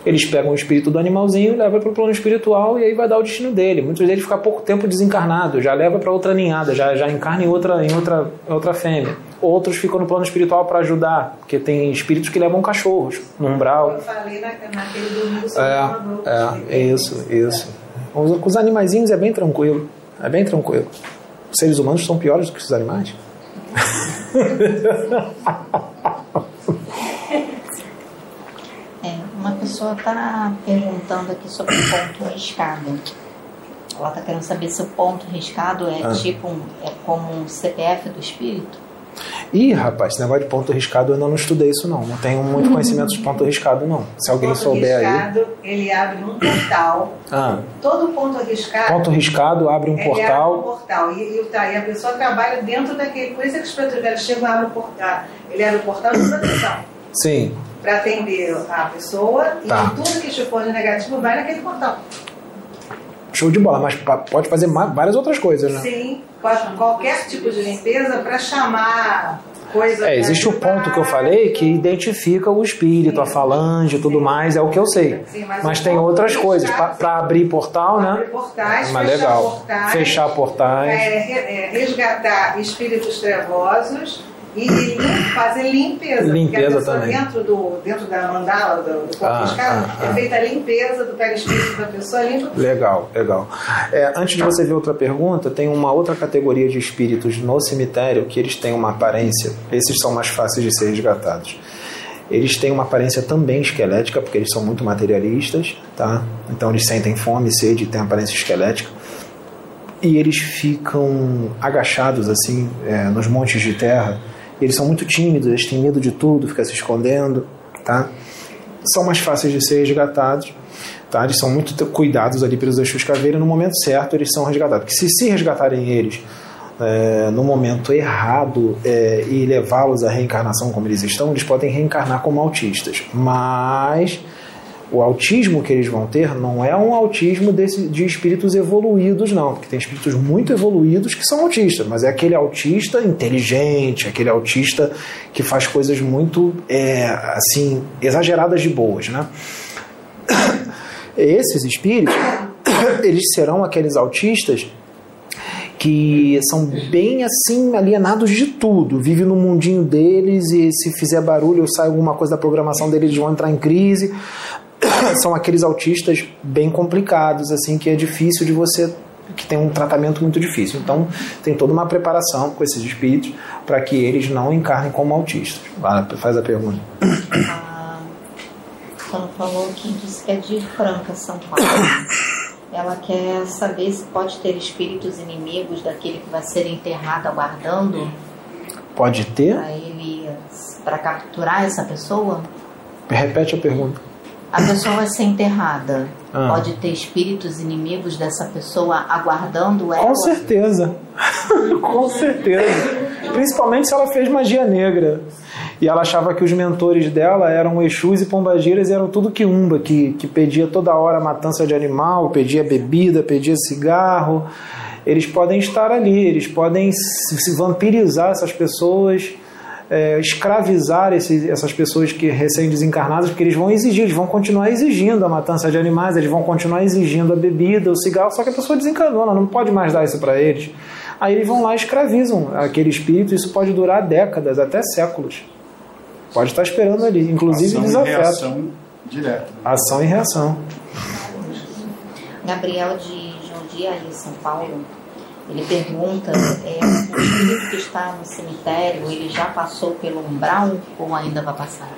Eles pegam o espírito do animalzinho, levam para o plano espiritual e aí vai dar o destino dele. Muitos deles ficam pouco tempo desencarnados, já leva para outra ninhada, já, já encarna em outra, em outra, outra fêmea. Outros ficam no plano espiritual para ajudar, porque tem espíritos que levam cachorros no umbral. Eu falei na, naquele domingo sobre o É, é, isso, isso. Com os animaizinhos é bem tranquilo. É bem tranquilo. Os seres humanos são piores do que os animais? <laughs> É, uma pessoa está perguntando aqui sobre o ponto riscado. Ela está querendo saber se o ponto riscado é Ah. tipo um, é como um CPF do espírito. Ih, rapaz, esse negócio de ponto riscado eu ainda não estudei isso não. Não tenho muito conhecimento de ponto riscado não. Se alguém ponto souber aí. riscado, ele abre um portal. Ah, Todo ponto riscado. ponto riscado abre um ele abre um portal. portal. E, e, tá, e a pessoa trabalha dentro daquele. Por isso é que os protetores chegam e abrem o portal. Ele abre o portal de proteção. Sim. Para atender a pessoa Tá. e tudo que te for de negativo vai naquele portal. Show de bola, mas pode fazer várias outras coisas, né? Sim, pode, qualquer tipo de limpeza para chamar coisa. É, existe o ponto que eu falei que identifica o espírito, a falange e tudo mais, é o que eu sei. Sim, mas Mas tem ponto outras coisas. Para abrir portal, né? Abrir portais, Mas fechar legal. portais. Fechar portais. é, é, resgatar espíritos trevosos e fazer limpeza. Limpeza também. Dentro, do, dentro da mandala, do, do corpo Ah, riscado, ah, é ah. feita a limpeza do perispírito da pessoa, limpa Legal, legal. É, antes de você ver outra pergunta, tem uma outra categoria de espíritos no cemitério que eles têm uma aparência, esses são mais fáceis de ser resgatados. Eles têm uma aparência também esquelética, porque eles são muito materialistas, tá? Então eles sentem fome, sede, têm aparência esquelética. E eles ficam agachados assim, é, nos montes de terra. Eles são muito tímidos, eles têm medo de tudo, ficam se escondendo, tá? São mais fáceis de ser resgatados tá? Eles são muito cuidados ali pelos Exus Caveira, no momento certo eles são resgatados. Porque se se resgatarem eles é, no momento errado é, e levá-los à reencarnação como eles estão, eles podem reencarnar como autistas. Mas o autismo que eles vão ter não é um autismo desse, de espíritos evoluídos, não, porque tem espíritos muito evoluídos que são autistas, mas é aquele autista inteligente, aquele autista que faz coisas muito é, assim exageradas de boas, né? <coughs> Esses espíritos, <coughs> eles serão aqueles autistas que são bem assim alienados de tudo, vivem no mundinho deles e se fizer barulho ou sai alguma coisa da programação deles, eles vão entrar em crise. <coughs> São aqueles autistas bem complicados, assim, que é difícil de você que tem um tratamento muito difícil. Então, tem toda uma preparação com esses espíritos para que eles não encarnem como autistas. Vai, faz a pergunta. A quando falou que disse que é de Franca, São Paulo. Ela quer saber se pode ter espíritos inimigos daquele que vai ser enterrado aguardando Pode ter? para capturar essa pessoa. Repete a pergunta. A pessoa vai ser enterrada. Ah. Pode ter espíritos inimigos dessa pessoa aguardando ela. Com certeza. <laughs> Com certeza. Principalmente se ela fez magia negra. E ela achava que os mentores dela eram Exus e Pombagiras e eram tudo quiumba, que, que pedia toda hora matança de animal, pedia bebida, pedia cigarro. Eles podem estar ali, eles podem se se vampirizar essas pessoas é, escravizar esses, essas pessoas que recém-desencarnadas, porque eles vão exigir, eles vão continuar exigindo a matança de animais, eles vão continuar exigindo a bebida, o cigarro, só que a pessoa desencarnou, ela não pode mais dar isso para eles. Aí eles vão lá e escravizam aquele espírito, isso pode durar décadas, até séculos. Pode estar esperando ali, inclusive Ação desafeto. e reação direta. Ação e reação. Gabriel de Jundiaí, São Paulo, ele pergunta, é, o espírito que está no cemitério, ele já passou pelo umbral ou ainda vai passar?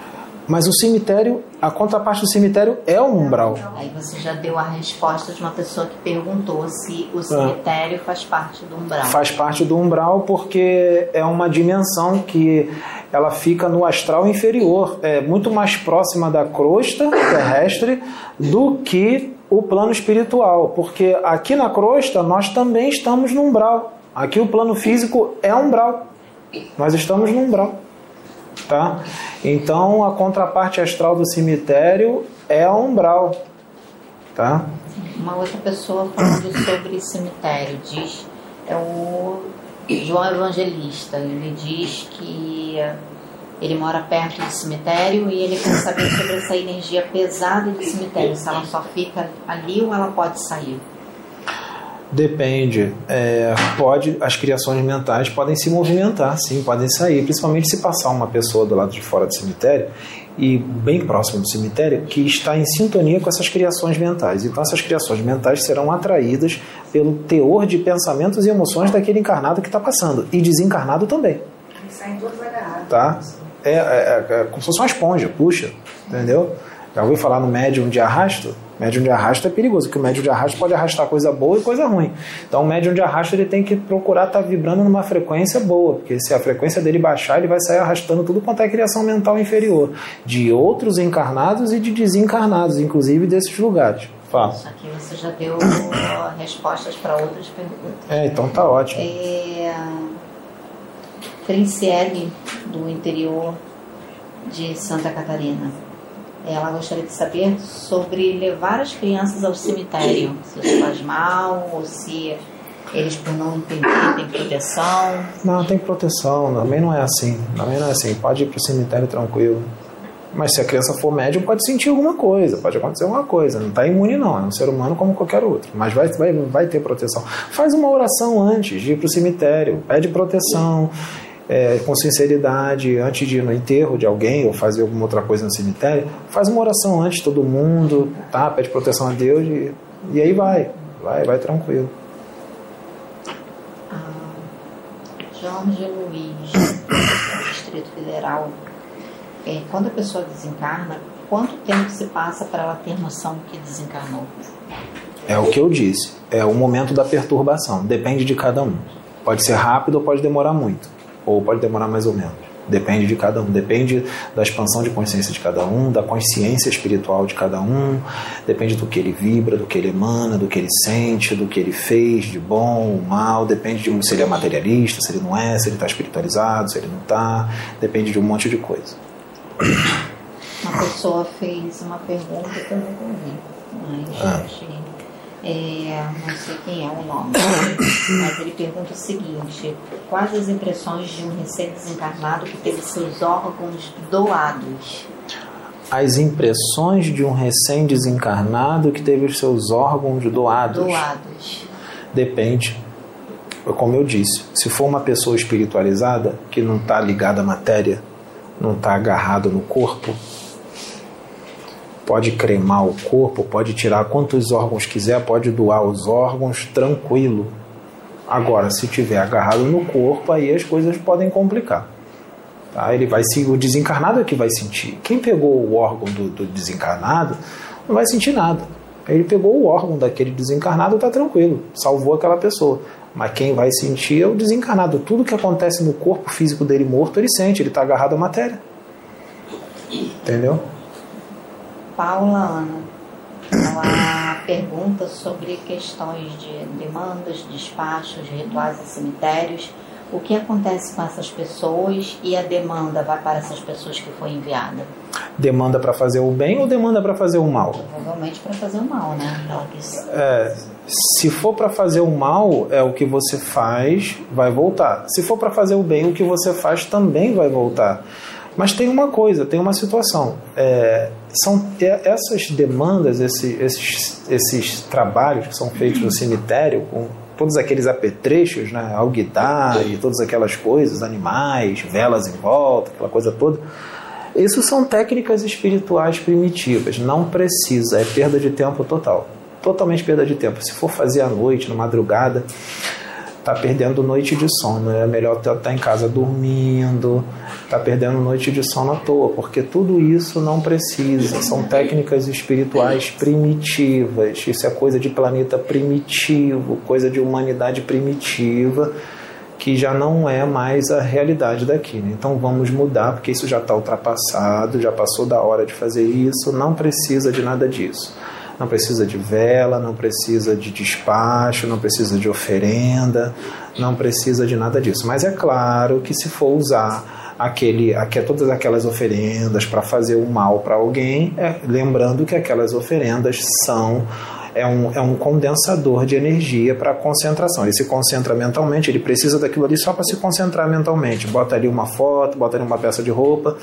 Mas o cemitério, a contraparte do cemitério é o umbral. Aí você já deu a resposta de uma pessoa que perguntou se o cemitério faz parte do umbral. Faz parte do umbral porque é uma dimensão que ela fica no astral inferior, é muito mais próxima da crosta terrestre do que o plano espiritual, porque aqui na crosta nós também estamos no umbral. Aqui o plano físico é umbral. Nós estamos no umbral. Tá? Então a contraparte astral do cemitério é umbral. Tá? Uma outra pessoa falando sobre cemitério diz é o João Evangelista. Ele diz que ele mora perto do cemitério e ele quer saber sobre essa energia pesada do cemitério, se ela só fica ali ou ela pode sair. Depende. É, pode, as criações mentais podem se movimentar, sim, podem sair, principalmente se passar uma pessoa do lado de fora do cemitério e bem próximo do cemitério que está em sintonia com essas criações mentais. Então essas criações mentais serão atraídas pelo teor de pensamentos e emoções daquele encarnado que está passando e desencarnado também. E saem todos agarrados. Tá? É, é, é, como se fosse uma esponja, puxa, entendeu? Já ouviu falar no médium de arrasto? Médium de arrasto é perigoso, porque o médium de arrasto pode arrastar coisa boa e coisa ruim. Então o médium de arrasto ele tem que procurar estar tá vibrando numa frequência boa, porque se a frequência dele baixar, ele vai sair arrastando tudo quanto é criação mental inferior, de outros encarnados e de desencarnados, inclusive desses lugares. Fala. Aqui você já deu <coughs> respostas para outras perguntas. É, então tá ótimo. É... Franciele, do interior de Santa Catarina. Ela gostaria de saber sobre levar as crianças ao cemitério. Se isso faz mal ou se eles, por não entender, têm proteção. Não, tem proteção. Também não é assim. Também não é assim. Pode ir para o cemitério tranquilo. Mas se a criança for médium, pode sentir alguma coisa, pode acontecer alguma coisa. Não está imune, não. É um ser humano como qualquer outro. Mas vai, vai, vai ter proteção. Faz uma oração antes de ir para o cemitério. Pede proteção é, com sinceridade, antes de ir no enterro de alguém ou fazer alguma outra coisa no cemitério, faz uma oração antes, todo mundo, tá? Pede proteção a Deus e, e aí vai, vai, vai tranquilo. Ah, Jorge Luiz, Distrito Federal. É, quando a pessoa desencarna, quanto tempo se passa para ela ter noção que desencarnou? É o que eu disse, é o momento da perturbação, depende de cada um. Pode ser rápido ou pode demorar muito ou pode demorar mais ou menos. Depende de cada um, depende da expansão de consciência de cada um, da consciência espiritual de cada um, depende do que ele vibra, do que ele emana, do que ele sente, do que ele fez de bom ou mal, depende de se ele é materialista, se ele não é, se ele está espiritualizado, se ele não está, depende de um monte de coisa. Uma pessoa fez uma pergunta que eu não ouvi, mas ah. achei é, não sei quem é o nome, <coughs> mas ele pergunta o seguinte: quais as impressões de um recém-desencarnado que teve seus órgãos doados? As impressões de um recém-desencarnado que teve os seus órgãos doados. Doados. Depende. Como eu disse, se for uma pessoa espiritualizada que não está ligada à matéria, não está agarrado no corpo, pode cremar o corpo, pode tirar quantos órgãos quiser, pode doar os órgãos tranquilo. Agora, se tiver agarrado no corpo, aí as coisas podem complicar. Tá? Ele vai se, o desencarnado é que vai sentir. Quem pegou o órgão do, do desencarnado não vai sentir nada. Ele pegou o órgão daquele desencarnado, está tranquilo, salvou aquela pessoa. Mas quem vai sentir é o desencarnado. Tudo que acontece no corpo físico dele morto, ele sente, ele está agarrado à matéria. Entendeu? Paula Ana. Ela pergunta sobre questões de demandas, despachos, rituais e cemitérios. O que acontece com essas pessoas e a demanda vai para essas pessoas que foi enviada? Demanda para fazer o bem ou demanda para fazer o mal? Provavelmente para fazer o mal, né? Quis... É, se for para fazer o mal, é o que você faz, vai voltar. Se for para fazer o bem, o que você faz também vai voltar. Mas tem uma coisa, tem uma situação. É, são é, essas demandas, esse, esses, esses trabalhos que são feitos no cemitério, com todos aqueles apetrechos, né, alguidar e todas aquelas coisas, animais, velas em volta, aquela coisa toda. Isso são técnicas espirituais primitivas, não precisa, é perda de tempo total. Totalmente perda de tempo. Se for fazer à noite, na madrugada, tá perdendo noite de sono. É melhor estar tá em casa dormindo, tá perdendo noite de sono à toa, porque tudo isso não precisa. São técnicas espirituais primitivas. Isso é coisa de planeta primitivo, coisa de humanidade primitiva que já não é mais a realidade daqui. Né? Então vamos mudar, porque isso já está ultrapassado, já passou da hora de fazer isso, não precisa de nada disso não precisa de vela, não precisa de despacho, não precisa de oferenda, não precisa de nada disso. Mas é claro que se for usar aquele, aqui, todas aquelas oferendas para fazer o mal para alguém, é, lembrando que aquelas oferendas são é um, é um condensador de energia para concentração. Ele se concentra mentalmente, ele precisa daquilo ali só para se concentrar mentalmente. Bota ali uma foto, bota ali uma peça de roupa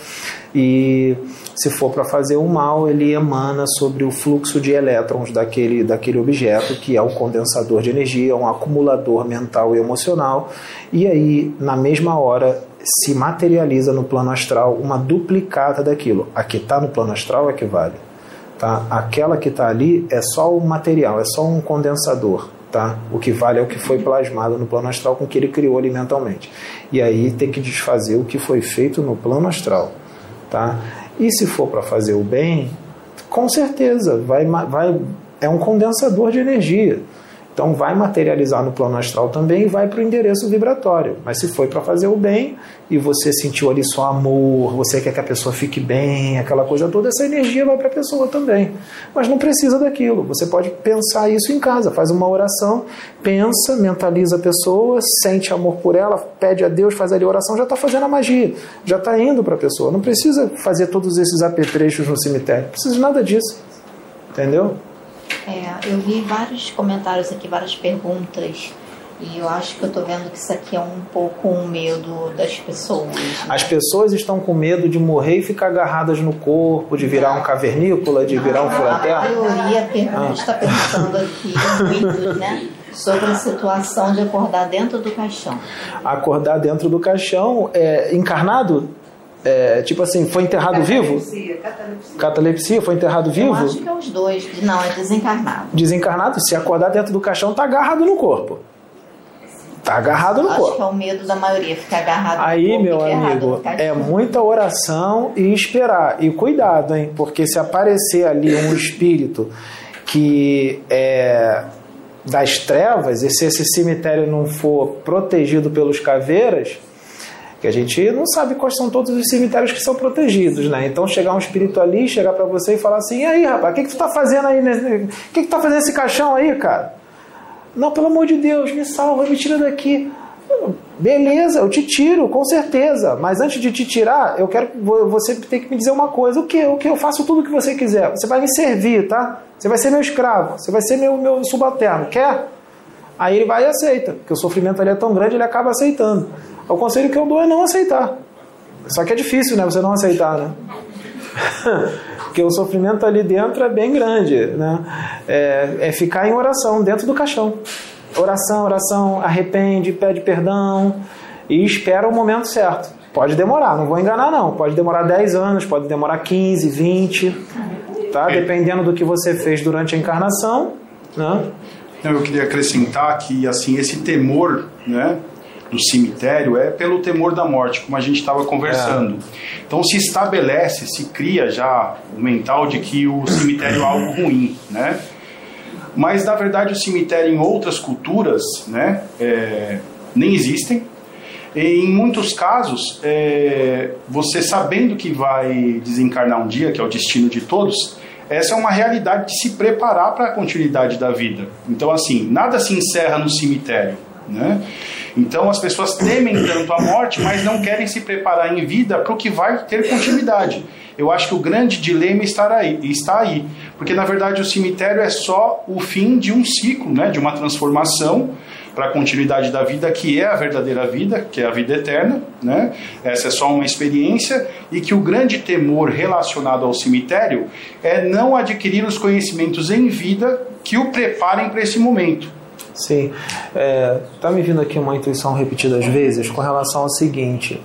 e se for para fazer o mal, ele emana sobre o fluxo de elétrons daquele, daquele objeto, que é o condensador de energia, um acumulador mental e emocional. E aí, na mesma hora, se materializa no plano astral uma duplicata daquilo. A que está no plano astral é que vale. Tá? Aquela que está ali é só o material, é só um condensador. Tá? O que vale é o que foi plasmado no plano astral com que ele criou ali mentalmente. E aí tem que desfazer o que foi feito no plano astral. Tá? E se for para fazer o bem, com certeza vai, vai, é um condensador de energia. Então vai materializar no plano astral também e vai para o endereço vibratório. Mas se foi para fazer o bem e você sentiu ali só amor, você quer que a pessoa fique bem, aquela coisa toda, essa energia vai para a pessoa também. Mas não precisa daquilo. Você pode pensar isso em casa, faz uma oração, pensa, mentaliza a pessoa, sente amor por ela, pede a Deus, faz ali a oração, já está fazendo a magia, já está indo para a pessoa. Não precisa fazer todos esses apetrechos no cemitério, não precisa de nada disso. Entendeu? É, eu vi vários comentários aqui, várias perguntas. E eu acho que eu estou vendo que isso aqui é um pouco um medo das pessoas. Né? As pessoas estão com medo de morrer e ficar agarradas no corpo, de virar um cavernícola, de virar um furaterra? A maioria pergunta, ah. está perguntando aqui, muitos, né? Sobre a situação de acordar dentro do caixão. Acordar dentro do caixão, é, encarnado? É, tipo assim, foi enterrado catalepsia, vivo? Catalepsia. Catalepsia, foi enterrado vivo? Eu acho que é os dois. Não, é desencarnado. Desencarnado, se acordar dentro do caixão, tá agarrado no corpo. Tá agarrado no acho corpo. Acho que é o medo da maioria, ficar agarrado Aí, no corpo. Aí, meu amigo, é muita oração e esperar. E cuidado, hein? Porque se aparecer ali um <laughs> espírito que é das trevas, e se esse cemitério não for protegido pelos caveiras que a gente não sabe quais são todos os cemitérios que são protegidos, né? Então chegar um espírito ali, chegar para você e falar assim, e aí rapaz, o que, que tu tá fazendo aí? O que, que tu tá fazendo nesse caixão aí, cara? Não, pelo amor de Deus, me salva, me tira daqui. Beleza, eu te tiro, com certeza. Mas antes de te tirar, eu quero você tem que me dizer uma coisa. O que? O que? Eu faço tudo o que você quiser. Você vai me servir, tá? Você vai ser meu escravo. Você vai ser meu, meu subalterno. Quer? Aí ele vai e aceita. Porque o sofrimento ali é tão grande, ele acaba aceitando. O conselho que eu dou é não aceitar. Só que é difícil, né? Você não aceitar, né? <laughs> Porque o sofrimento ali dentro é bem grande, né? É, é ficar em oração dentro do caixão. Oração, oração, arrepende, pede perdão e espera o momento certo. Pode demorar, não vou enganar não. Pode demorar 10 anos, pode demorar 15, 20, tá? Dependendo do que você fez durante a encarnação, né? Eu queria acrescentar que assim esse temor, né, do cemitério é pelo temor da morte, como a gente estava conversando. É. Então se estabelece, se cria já o mental de que o cemitério é algo ruim, né? Mas na verdade o cemitério em outras culturas, né, é, nem existem. E, em muitos casos, é, você sabendo que vai desencarnar um dia, que é o destino de todos, essa é uma realidade de se preparar para a continuidade da vida. Então, assim, nada se encerra no cemitério Né? Então as pessoas temem tanto a morte, mas não querem se preparar em vida para o que vai ter continuidade. Eu acho que o grande dilema está aí, está aí, porque na verdade o cemitério é só o fim de um ciclo, né, de uma transformação para a continuidade da vida, que é a verdadeira vida, que é a vida eterna, né? Essa é só uma experiência e que o grande temor relacionado ao cemitério é não adquirir os conhecimentos em vida que o preparem para esse momento. Sim. É, tá me vindo aqui uma intuição repetidas vezes com relação ao seguinte.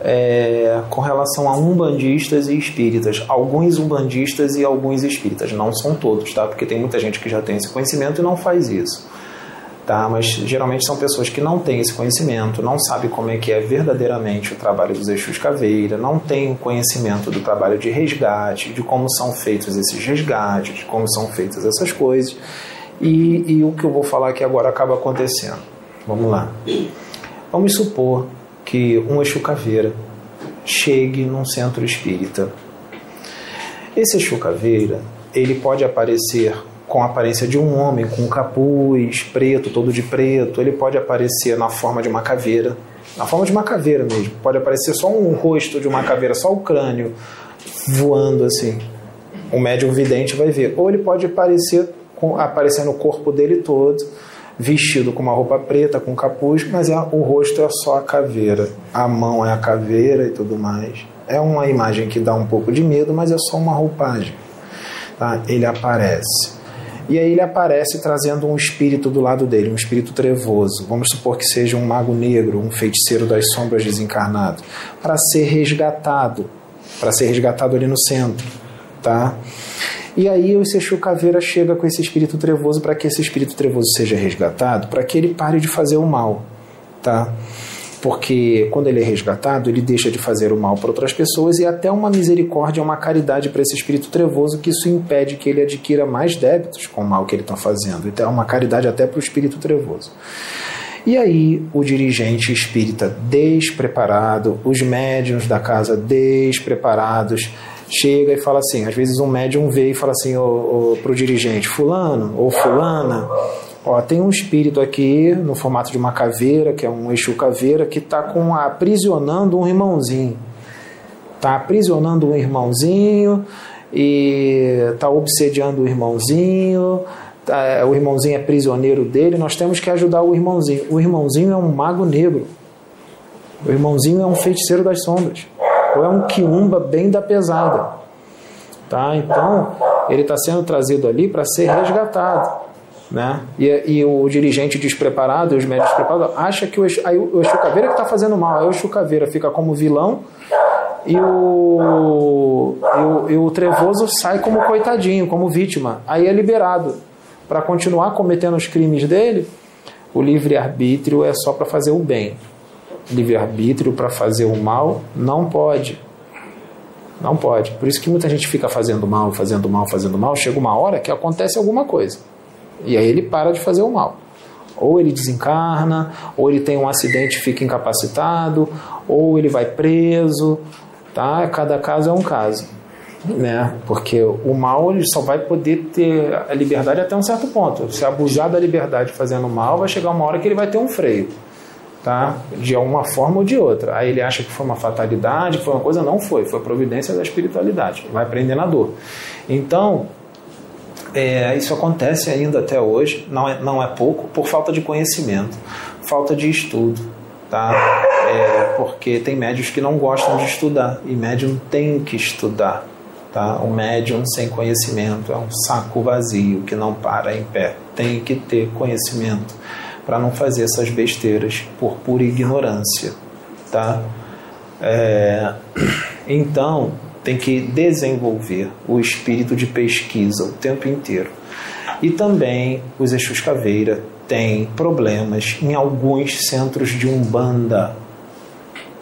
É, com relação a umbandistas e espíritas. Alguns umbandistas e alguns espíritas. Não são todos, tá? Porque tem muita gente que já tem esse conhecimento e não faz isso. Tá? Mas geralmente são pessoas que não têm esse conhecimento, não sabem como é que é verdadeiramente o trabalho dos Exus Caveira, não têm conhecimento do trabalho de resgate, de como são feitos esses resgates, de como são feitas essas coisas. E, e o que eu vou falar aqui agora acaba acontecendo. Vamos lá. Vamos supor que um Exu Caveira chegue num centro espírita. Esse Exu Caveira, ele pode aparecer com a aparência de um homem, com um capuz preto, todo de preto. Ele pode aparecer na forma de uma caveira, na forma de uma caveira mesmo. Pode aparecer só um rosto de uma caveira, só o crânio voando assim. O médium vidente vai ver. Ou ele pode aparecer com, aparecer no corpo dele todo, vestido com uma roupa preta, com capuz, mas é, o rosto é só a caveira. A mão é a caveira e tudo mais. É uma imagem que dá um pouco de medo, mas é só uma roupagem. Tá? Ele aparece. E aí ele aparece trazendo um espírito do lado dele, um espírito trevoso. Vamos supor que seja um mago negro, um feiticeiro das sombras desencarnado, para ser resgatado, para ser resgatado ali no centro, tá? E aí o Seixu Caveira chega com esse espírito trevoso para que esse espírito trevoso seja resgatado, para que ele pare de fazer o mal, tá? Porque quando ele é resgatado, ele deixa de fazer o mal para outras pessoas e até uma misericórdia, uma caridade para esse espírito trevoso, que isso impede que ele adquira mais débitos com o mal que ele está fazendo. Então é uma caridade até para o espírito trevoso. E aí o dirigente espírita despreparado, os médiuns da casa despreparados, chega e fala assim, às vezes um médium vê e fala assim para o dirigente, fulano ou fulana, ó, tem um espírito aqui no formato de uma caveira, que é um eixo caveira, que está aprisionando um irmãozinho. Está aprisionando um irmãozinho e está obsediando o irmãozinho, tá, o irmãozinho é prisioneiro dele, nós temos que ajudar o irmãozinho. O irmãozinho é um mago negro. O irmãozinho é um feiticeiro das sombras ou é um quiumba bem da pesada. Tá? Então, ele está sendo trazido ali para ser resgatado. Né? E, e, o dirigente despreparado, os médicos despreparados, acha que o, aí o Exu Caveira que está fazendo mal, aí o Exu Caveira fica como vilão e o, e o, e o Trevoso sai como coitadinho, como vítima. Aí é liberado. Para continuar cometendo os crimes dele, o livre-arbítrio é só para fazer o bem livre-arbítrio para fazer o mal, não pode. Não pode. Por isso que muita gente fica fazendo mal, fazendo mal, fazendo mal. Chega uma hora que acontece alguma coisa. E aí ele para de fazer o mal. Ou ele desencarna, ou ele tem um acidente e fica incapacitado, ou ele vai preso. Tá? Cada caso é um caso. Né? Porque o mal ele só vai poder ter a liberdade até um certo ponto. Se abusar da liberdade fazendo mal, vai chegar uma hora que ele vai ter um freio tá? De alguma forma ou de outra. Aí ele acha que foi uma fatalidade, foi uma coisa, não foi, foi providência da espiritualidade. Vai aprender na dor. Então, é, isso acontece ainda até hoje, não é, não é pouco, por falta de conhecimento, falta de estudo, tá? É, porque tem médios que não gostam de estudar e médium tem que estudar, tá? O médium sem conhecimento é um saco vazio que não para em pé, tem que ter conhecimento para não fazer essas besteiras por pura ignorância, tá? É, então tem que desenvolver o espírito de pesquisa o tempo inteiro. E também os Exus Caveira têm problemas em alguns centros de Umbanda.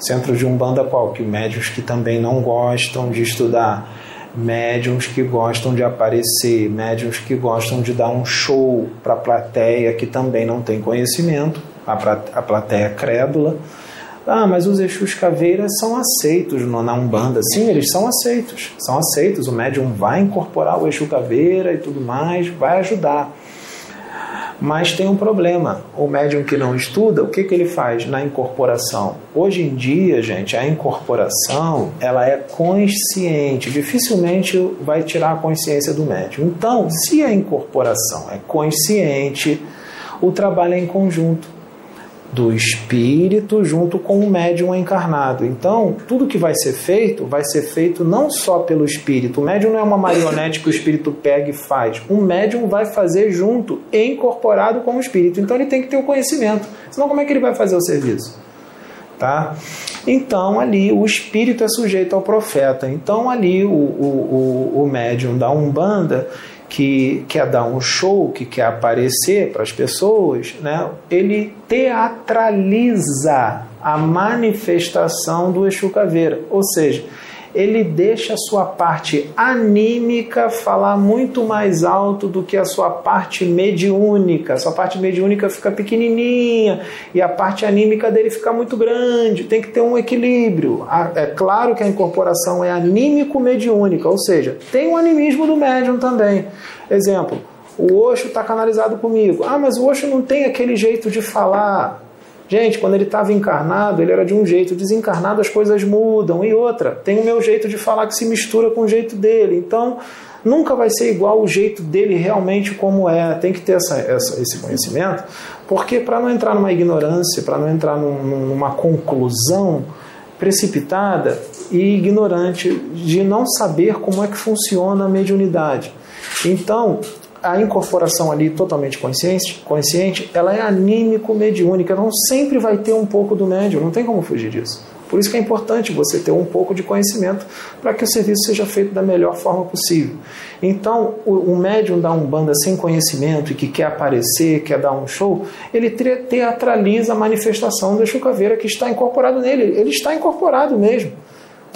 Centros de Umbanda qual? Que médios que também não gostam de estudar médiums que gostam de aparecer, médiums que gostam de dar um show para a plateia que também não tem conhecimento, a, plateia crédula. Ah, mas os Exus Caveiras são aceitos na Umbanda. Sim, eles são aceitos. São aceitos. O médium vai incorporar o Exu Caveira e tudo mais, vai ajudar. Mas tem um problema. O médium que não estuda, o que, que ele faz na incorporação? Hoje em dia, gente, a incorporação ela é consciente. Dificilmente vai tirar a consciência do médium. Então, se a incorporação é consciente, o trabalho é em conjunto do espírito junto com o médium encarnado. Então, tudo que vai ser feito, vai ser feito não só pelo espírito. O médium não é uma marionete que o espírito pega e faz. O médium vai fazer junto, incorporado com o espírito. Então, ele tem que ter o conhecimento. Senão, como é que ele vai fazer o serviço? Tá? Então, ali, o espírito é sujeito ao profeta. Então, ali, o, o, o, o médium da Umbanda que quer dar um show, que quer aparecer para as pessoas, né, ele teatraliza a manifestação do Exu Caveira. Ou seja, ele deixa a sua parte anímica falar muito mais alto do que a sua parte mediúnica. A sua parte mediúnica fica pequenininha e a parte anímica dele fica muito grande. Tem que ter um equilíbrio. É claro que a incorporação é anímico-mediúnica, ou seja, tem um animismo do médium também. Exemplo, o Osho está canalizado comigo. Ah, mas o Osho não tem aquele jeito de falar. Gente, quando ele estava encarnado, ele era de um jeito, desencarnado as coisas mudam. E outra, tem o meu jeito de falar que se mistura com o jeito dele. Então, nunca vai ser igual o jeito dele realmente como é. Tem que ter essa, essa esse conhecimento, porque para não entrar numa ignorância, para não entrar num, numa conclusão precipitada e ignorante de não saber como é que funciona a mediunidade. Então, a incorporação ali totalmente consciente, consciente, ela é anímico-mediúnica, não sempre vai ter um pouco do médium, não tem como fugir disso. Por isso que é importante você ter um pouco de conhecimento para que o serviço seja feito da melhor forma possível. Então, o, o médium da Umbanda sem conhecimento e que quer aparecer, quer dar um show, ele teatraliza a manifestação da chucaveira que está incorporado nele. Ele está incorporado mesmo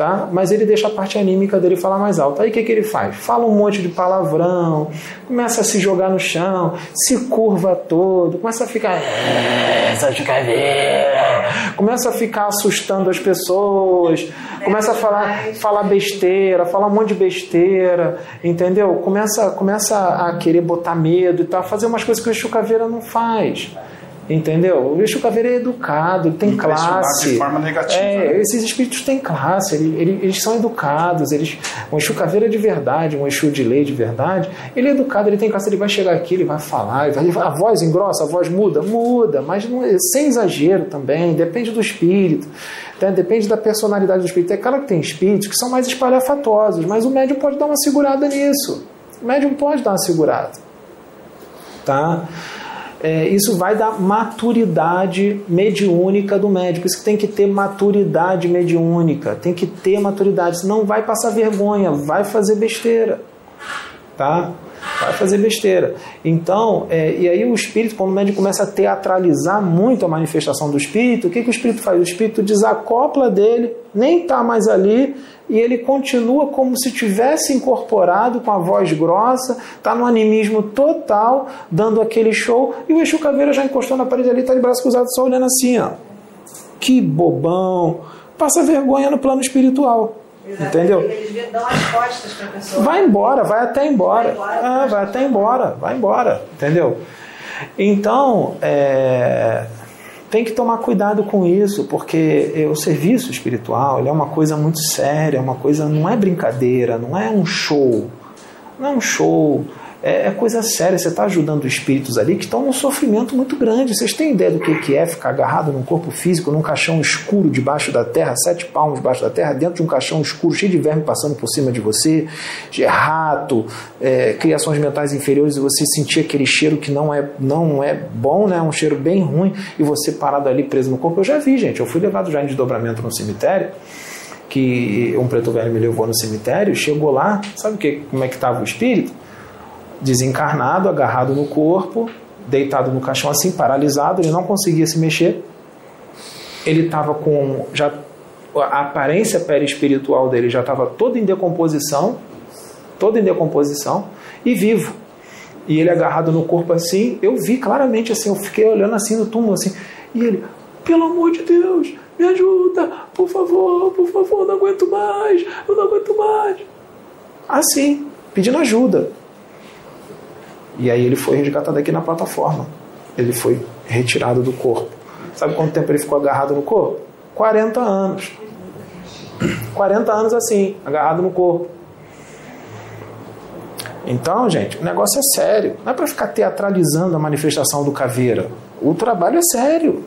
tá? Mas ele deixa a parte anímica dele falar mais alto. Aí o que, que ele faz? Fala um monte de palavrão, começa a se jogar no chão, se curva todo, começa a ficar. Começa a ficar assustando as pessoas, começa a falar, falar besteira, falar um monte de besteira, entendeu? Começa, começa a querer botar medo e tal, fazer umas coisas que o Chucaveira não faz. Entendeu? O Exu Caveira é educado, ele tem classe. de forma negativa. É, né? esses espíritos têm classe, eles, eles, eles, são educados. Eles, um Exu Caveira de verdade, um Exu de lei de verdade, ele é educado, ele tem classe, ele vai chegar aqui, ele vai falar, ele vai, a voz engrossa, a voz muda? Muda, mas não, é, sem exagero também, depende do espírito. Né? Depende da personalidade do espírito. É claro que tem espíritos que são mais espalhafatosos, mas o médium pode dar uma segurada nisso. O médium pode dar uma segurada. Tá? É, isso vai dar maturidade mediúnica do médico. Isso tem que ter maturidade mediúnica, tem que ter maturidade, senão vai passar vergonha, vai fazer besteira. Tá? Vai fazer besteira. Então, é, e aí o espírito, quando o médico começa a teatralizar muito a manifestação do espírito, o que, que o espírito faz? O espírito desacopla dele, nem está mais ali, e ele continua como se tivesse incorporado com a voz grossa, está no animismo total, dando aquele show, e o Exu Caveira já encostou na parede ali, está de braço cruzado, só olhando assim, ó. Que bobão! Passa vergonha no plano espiritual. Entendeu? Eles dão as costas para a pessoa. Vai embora, vai até embora. Vai, embora, ah, vai até embora, vai embora, entendeu? Então, é, tem que tomar cuidado com isso, porque o serviço espiritual é uma coisa muito séria, é uma coisa, não é brincadeira, não é um show. Não é um show, é, é coisa séria. Você está ajudando espíritos ali que estão num sofrimento muito grande. Vocês têm ideia do que é ficar agarrado num corpo físico, num caixão escuro debaixo da terra, sete palmos debaixo da terra, dentro de um caixão escuro, cheio de verme passando por cima de você, de rato, é, criações mentais inferiores, e você sentir aquele cheiro que não é, não é bom, né? um cheiro bem ruim, e você parado ali preso no corpo. Eu já vi, gente. Eu fui levado já em desdobramento no cemitério que um preto velho me levou no cemitério, chegou lá, sabe que, como é que estava o espírito? Desencarnado, agarrado no corpo, deitado no caixão assim, paralisado, ele não conseguia se mexer. Ele estava com já a aparência perispiritual dele já estava toda em decomposição, toda em decomposição e vivo. E ele agarrado no corpo assim, eu vi claramente assim, eu fiquei olhando assim no túmulo assim, e ele, pelo amor de Deus, me ajuda, por favor, por favor, não aguento mais, eu não aguento mais. Assim, pedindo ajuda. E aí ele foi resgatado aqui na plataforma. Ele foi retirado do corpo. Sabe quanto tempo ele ficou agarrado no corpo? 40 anos. 40 anos assim, agarrado no corpo. Então, gente, o negócio é sério. Não é para ficar teatralizando a manifestação do caveira. O trabalho é sério.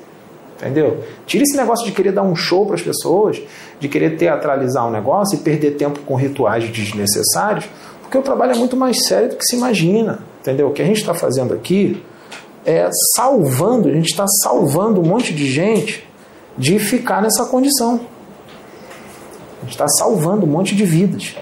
Entendeu? Tira esse negócio de querer dar um show para as pessoas, de querer teatralizar um negócio e perder tempo com rituais desnecessários, porque o trabalho é muito mais sério do que se imagina. Entendeu? O que a gente está fazendo aqui é salvando, a gente está salvando um monte de gente de ficar nessa condição. A gente está salvando um monte de vidas.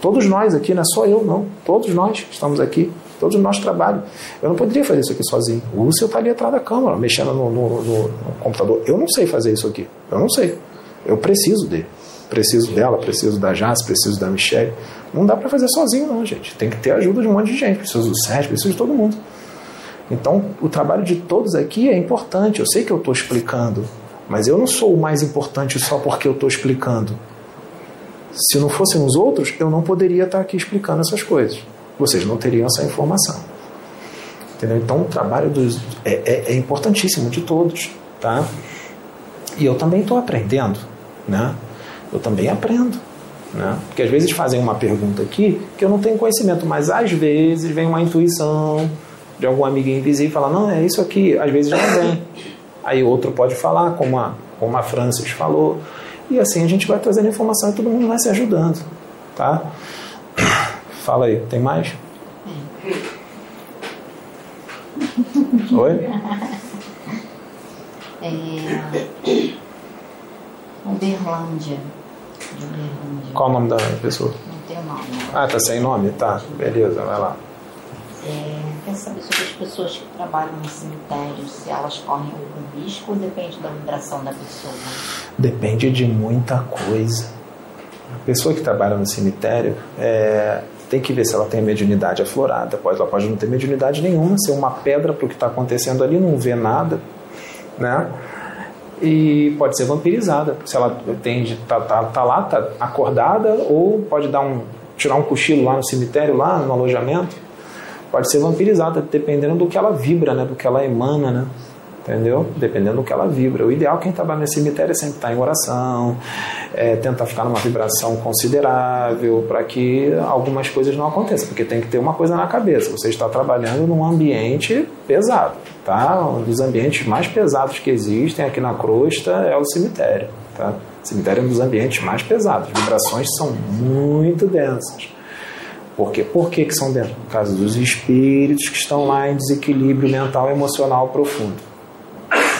Todos nós aqui, não é só eu, não. Todos nós estamos aqui, todos nós trabalhamos. Eu não poderia fazer isso aqui sozinho. O Lúcio está ali atrás da câmera, mexendo no, no, no, no, computador. Eu não sei fazer isso aqui. Eu não sei. Eu preciso dele. Preciso dela, preciso da Jazz, preciso da Michelle. Não dá para fazer sozinho, não, gente. Tem que ter ajuda de um monte de gente. Preciso do Sérgio, preciso de todo mundo. Então, o trabalho de todos aqui é importante. Eu sei que eu estou explicando, mas eu não sou o mais importante só porque eu estou explicando. Se não fossem os outros, eu não poderia estar aqui explicando essas coisas. Vocês não teriam essa informação. Entendeu? Então, o trabalho dos, é, é, é importantíssimo de todos. Tá? E eu também estou aprendendo. Né? Eu também aprendo. Né? Porque às vezes fazem uma pergunta aqui que eu não tenho conhecimento, mas às vezes vem uma intuição de algum amiguinho invisível e fala: Não, é isso aqui. Às vezes não vem. Aí outro pode falar, como a, como a Francis falou. E assim a gente vai trazendo informação e todo mundo vai se ajudando. Tá? Fala aí, tem mais? Oi? É... Uberlândia. Qual o nome da pessoa? Não tem nome. Ah, tá sem nome? Tá, beleza, vai lá. É, quer saber sobre as pessoas que trabalham no cemitério, se elas correm algum risco ou depende da vibração da pessoa? Depende de muita coisa. A pessoa que trabalha no cemitério é, tem que ver se ela tem mediunidade aflorada. Pode, ela pode não ter mediunidade nenhuma, ser uma pedra para o que está acontecendo ali, não vê nada, né? E pode ser vampirizada, se ela tem tá, tá, tá lá, tá acordada, ou pode dar um tirar um cochilo lá no cemitério, lá no alojamento pode ser vampirizada, dependendo do que ela vibra, né? do que ela emana, né? Entendeu? Dependendo do que ela vibra. O ideal quem trabalha nesse cemitério é sempre estar em oração, é, tentar ficar numa vibração considerável para que algumas coisas não aconteçam, porque tem que ter uma coisa na cabeça. Você está trabalhando num ambiente pesado, tá? Um dos ambientes mais pesados que existem aqui na crosta é o cemitério, tá? O cemitério é um dos ambientes mais pesados. As vibrações são muito densas. Por quê? Por que, que são dentro? Por causa dos espíritos que estão lá em desequilíbrio mental e emocional profundo.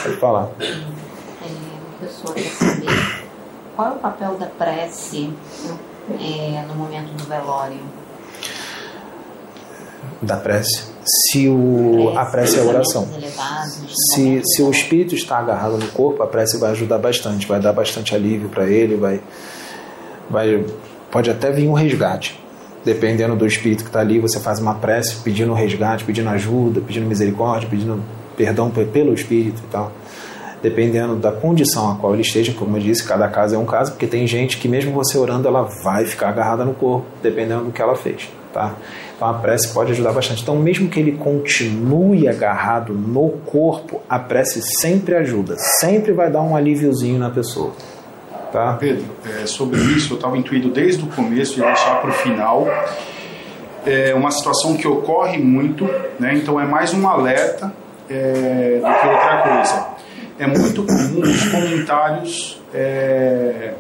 Pode falar. É, pessoa quer saber qual é o papel da prece é, no momento do velório. Da prece? Se o, a prece é a oração. Se, se o espírito está agarrado no corpo, a prece vai ajudar bastante, vai dar bastante alívio para ele, vai, vai, pode até vir um resgate dependendo do espírito que está ali, você faz uma prece pedindo resgate, pedindo ajuda, pedindo misericórdia, pedindo perdão pelo espírito e tal. Dependendo da condição a qual ele esteja, como eu disse, cada caso é um caso, porque tem gente que mesmo você orando, ela vai ficar agarrada no corpo, dependendo do que ela fez, tá? Então a prece pode ajudar bastante. Então, mesmo que ele continue agarrado no corpo, a prece sempre ajuda, sempre vai dar um alíviozinho na pessoa. Tá. Pedro, é, sobre isso eu estava intuído desde o começo e deixar para o final. É uma situação que ocorre muito, né? então é mais um alerta é, do que outra coisa. É muito comum os comentários é,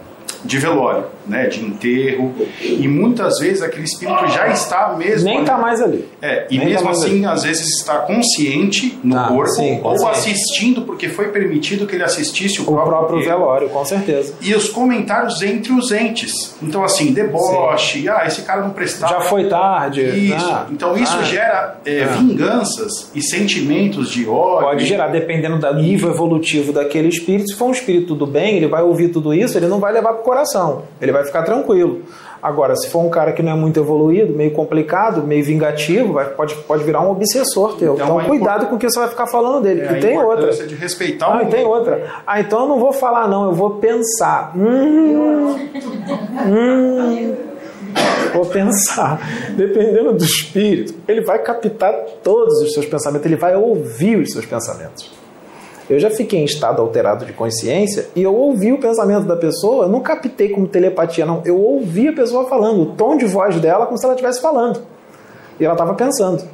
de velório, né, de enterro, e muitas vezes aquele espírito já está mesmo nem está mais ali. É, e Nem mesmo tá assim às vezes está consciente no ah, corpo sim, ou assistindo porque foi permitido que ele assistisse o, o próprio, próprio velório, com certeza. E os comentários entre os entes. Então assim, deboche, sim. ah, esse cara não prestava. Já foi tarde. Isso. Ah, então isso ah, gera é, ah. vinganças e sentimentos de ódio. Pode gerar, dependendo do nível evolutivo daquele espírito. Se for um espírito do bem, ele vai ouvir tudo isso, ele não vai levar pro coração. Ele vai ficar tranquilo. Agora, se for um cara que não é muito evoluído, meio complicado, meio vingativo, vai, pode, pode virar um obsessor teu. Então, então cuidado com o que você vai ficar falando dele, é, tem outra. de respeitar ah, o tem outra. Ah, então eu não vou falar não, eu vou pensar. Hum, hum, Vou pensar. Dependendo do espírito, ele vai captar todos os seus pensamentos, ele vai ouvir os seus pensamentos. Eu já fiquei em estado alterado de consciência e eu ouvi o pensamento da pessoa, não captei como telepatia, não. Eu ouvi a pessoa falando, o tom de voz dela como se ela estivesse falando. E ela estava pensando.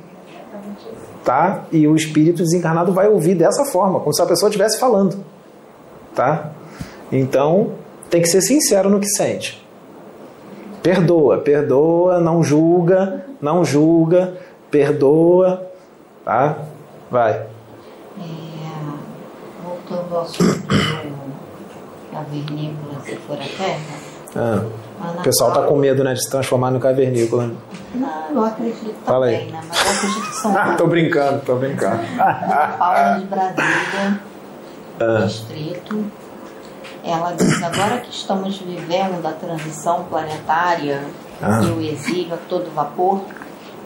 Tá? E o espírito desencarnado vai ouvir dessa forma, como se a pessoa estivesse falando. Tá? Então, tem que ser sincero no que sente. Perdoa, perdoa, não julga, não julga, perdoa, tá? Vai. Voltando ao assunto cavernícola, se for a terra. Ah, o pessoal está com medo né, de se transformar no cavernícola. Não, eu acredito Fala também, aí. né? Mas eu acredito que são. Ah, <laughs> tô brincando, tô brincando. Paula de Brasília, Ah. distrito. Ela diz: agora que estamos vivendo a transição planetária Ah. e o exílio a todo vapor,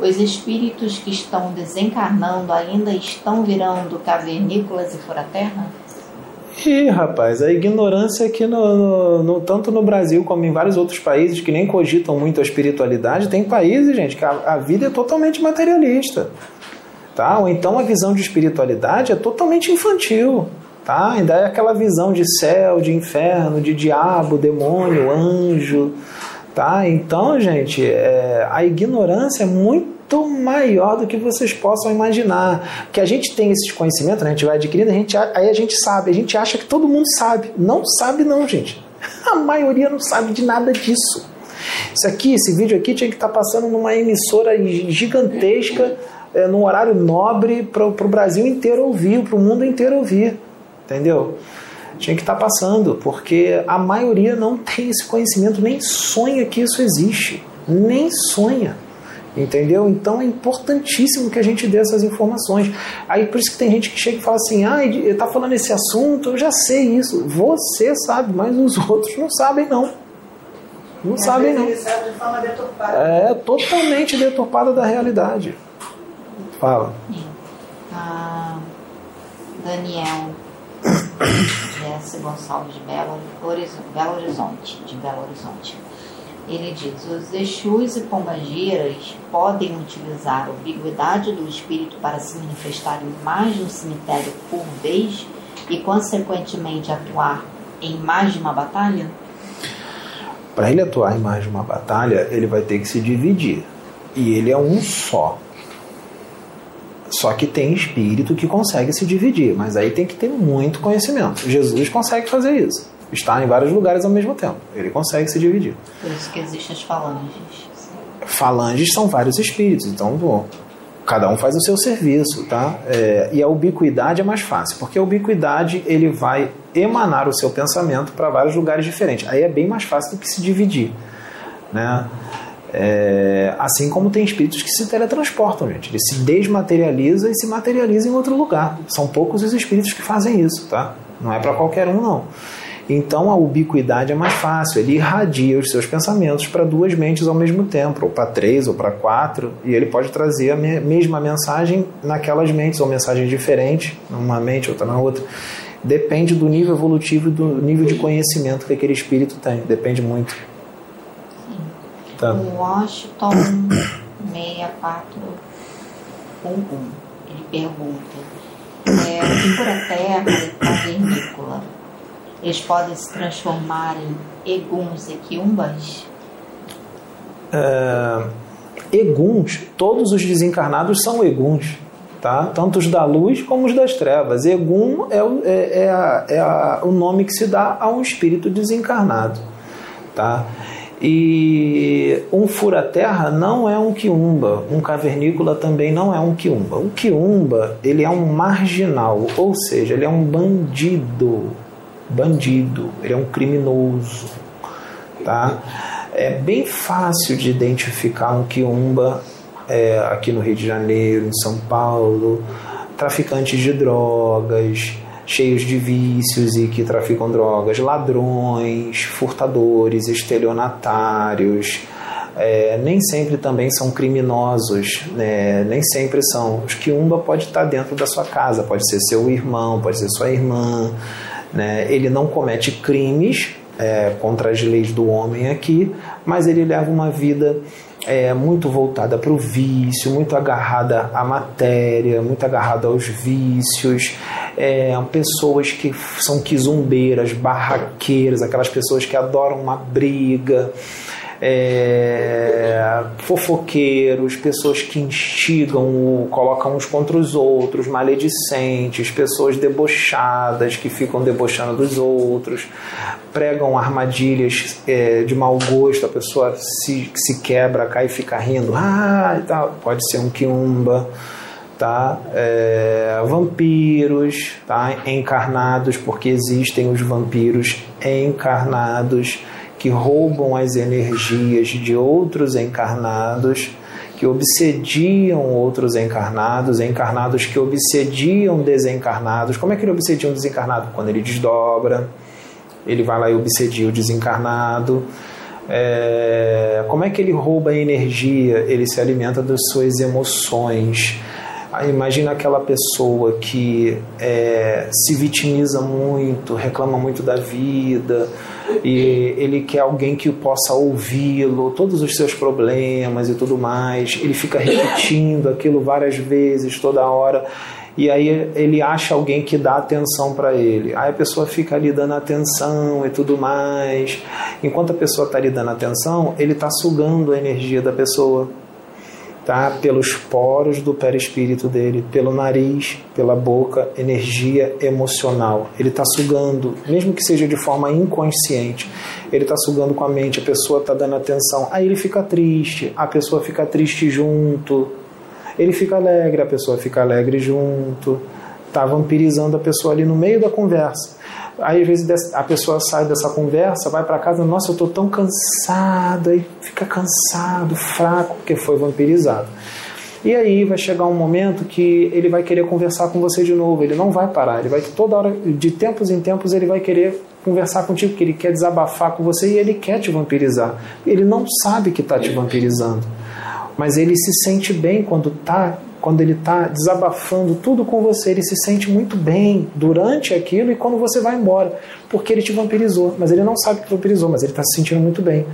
os espíritos que estão desencarnando ainda estão virando cavernícolas e fora-terra? Ih, rapaz, a ignorância aqui no, no- no- tanto no Brasil como em vários outros países que nem cogitam muito a espiritualidade, tem países, gente, que a, a vida é totalmente materialista. Tá? Ou então a visão de espiritualidade é totalmente infantil. Tá? Ainda é aquela visão de céu, de inferno, de diabo, demônio, anjo. Tá? Então, gente, é, a ignorância é muito maior do que vocês possam imaginar. Que a gente tem esses conhecimentos, né? a gente vai adquirindo, a gente, aí a gente sabe, a gente acha que todo mundo sabe. Não sabe, não, gente. <laughs> A maioria não sabe de nada disso. Isso aqui, esse vídeo aqui tinha que estar passando numa emissora gigantesca, é, num horário nobre para o Brasil inteiro ouvir, para o mundo inteiro ouvir. Entendeu? Tinha que estar passando, porque a maioria não tem esse conhecimento, nem sonha que isso existe. Nem sonha. Entendeu? Então é importantíssimo que a gente dê essas informações. Aí por isso que tem gente que chega e fala assim: ah, tá falando esse assunto, eu já sei isso. Você sabe, mas os <laughs> outros não sabem, não. Não Às sabem, não. Sabe de forma deturpada. É totalmente deturpada da realidade. Fala. A Daniel <coughs> Jesse Gonçalves de Belo, Belo Horizonte, de Belo Horizonte. Ele diz: os Exus e Pombageiras podem utilizar a ambiguidade do espírito para se manifestar em mais um cemitério por vez e, consequentemente, atuar em mais de uma batalha? Para ele atuar em mais de uma batalha, ele vai ter que se dividir. E ele é um só. Só que tem espírito que consegue se dividir, mas aí tem que ter muito conhecimento. Jesus consegue fazer isso. Está em vários lugares ao mesmo tempo. Ele consegue se dividir. Por isso que existem as falanges. Falanges são vários espíritos, então bom, cada um faz o seu serviço, tá? É, e a ubiquidade é mais fácil, porque a ubiquidade ele vai emanar o seu pensamento para vários lugares diferentes. Aí é bem mais fácil do que se dividir, né? É, assim como tem espíritos que se teletransportam, gente. Ele se desmaterializa e se materializa em outro lugar. São poucos os espíritos que fazem isso, tá? Não é para qualquer um, não. Então a ubiquidade é mais fácil. Ele irradia os seus pensamentos para duas mentes ao mesmo tempo, ou para três, ou para quatro, e ele pode trazer a me- mesma mensagem naquelas mentes, ou mensagens diferentes, numa mente, outra na outra. Depende do nível evolutivo e do nível de conhecimento que aquele espírito tem. Depende muito. Tá. O Washington 6411 ele pergunta: é, o Pura Terra eles podem se transformar em eguns e quiumbas? é, eguns, todos os desencarnados são eguns, tá? tanto os da luz como os das trevas. Egum é, é- é a- é a- o nome que se dá a um espírito desencarnado. Tá? E um fura-terra não é um quiumba, um cavernícola também não é um quiumba. O quiumba ele é um marginal, ou seja, ele é um bandido, bandido, ele é um criminoso, tá? É bem fácil de identificar um quiumba é, aqui no Rio de Janeiro, em São Paulo, traficantes de drogas, cheios de vícios e que traficam drogas, ladrões, furtadores, estelionatários. é, nem sempre também são criminosos, né? nem sempre são. Os quiumba pode estar dentro da sua casa, pode ser seu irmão, pode ser sua irmã. Né? Ele não comete crimes, é, contra as leis do homem aqui, mas ele leva uma vida é, muito voltada para o vício, muito agarrada à matéria, muito agarrada aos vícios, é, pessoas que são quizumbeiras, barraqueiras, aquelas pessoas que adoram uma briga, é, fofoqueiros, pessoas que instigam, colocam uns contra os outros, maledicentes, pessoas debochadas que ficam debochando dos outros, pregam armadilhas é, de mau gosto, a pessoa se, se quebra, cai e fica rindo, ah, pode ser um quiumba. Tá? É, vampiros tá? encarnados, porque existem os vampiros encarnados que roubam as energias de outros encarnados, que obsediam outros encarnados, encarnados que obsediam desencarnados. Como é que ele obsedia um desencarnado? Quando ele desdobra, ele vai lá e obsedia o desencarnado. É, como é que ele rouba a energia? Ele se alimenta das suas emoções. Imagina aquela pessoa que é, se vitimiza muito, reclama muito da vida, e ele quer alguém que possa ouvi-lo, todos os seus problemas e tudo mais. Ele fica repetindo aquilo várias vezes, toda hora. E aí ele acha alguém que dá atenção para ele. Aí a pessoa fica ali dando atenção e tudo mais. Enquanto a pessoa está ali dando atenção, ele está sugando a energia da pessoa tá? pelos poros do perispírito dele, pelo nariz, pela boca, energia emocional. Ele está sugando, mesmo que seja de forma inconsciente, ele está sugando com a mente, a pessoa está dando atenção. Aí ele fica triste, a pessoa fica triste junto. Ele fica alegre, a pessoa fica alegre junto. Está vampirizando a pessoa ali no meio da conversa. Aí às vezes a pessoa sai dessa conversa, vai para casa, nossa, eu estou tão cansado, aí fica cansado, fraco, porque foi vampirizado. E aí vai chegar um momento que ele vai querer conversar com você de novo, ele não vai parar, ele vai toda hora, de tempos em tempos, ele vai querer conversar contigo, porque ele quer desabafar com você e ele quer te vampirizar. Ele não sabe que está te vampirizando, mas ele se sente bem quando está quando ele está desabafando tudo com você, ele se sente muito bem durante aquilo e quando você vai embora, porque ele te vampirizou, mas ele não sabe que vampirizou, mas ele está se sentindo muito bem.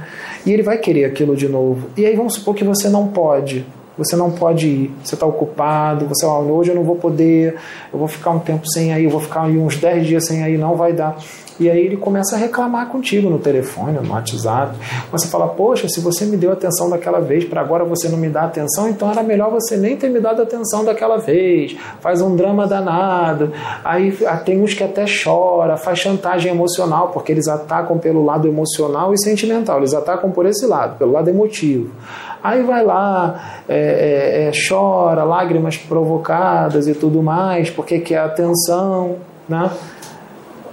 E ele vai querer aquilo de novo. E aí vamos supor que você não pode, você não pode ir, você está ocupado, você, ah, hoje eu não vou poder, eu vou ficar um tempo sem aí, eu vou ficar uns 10 dias sem aí, não vai dar. E aí ele começa a reclamar contigo no telefone, no WhatsApp. Você fala, poxa, se você me deu atenção daquela vez, para agora você não me dá atenção, então era melhor você nem ter me dado atenção daquela vez. Faz um drama danado. Aí ah, tem uns que até chora, faz chantagem emocional, porque eles atacam pelo lado emocional e sentimental. Eles atacam por esse lado, pelo lado emotivo. Aí vai lá, é, é, é, chora, lágrimas provocadas e tudo mais, porque quer atenção, né?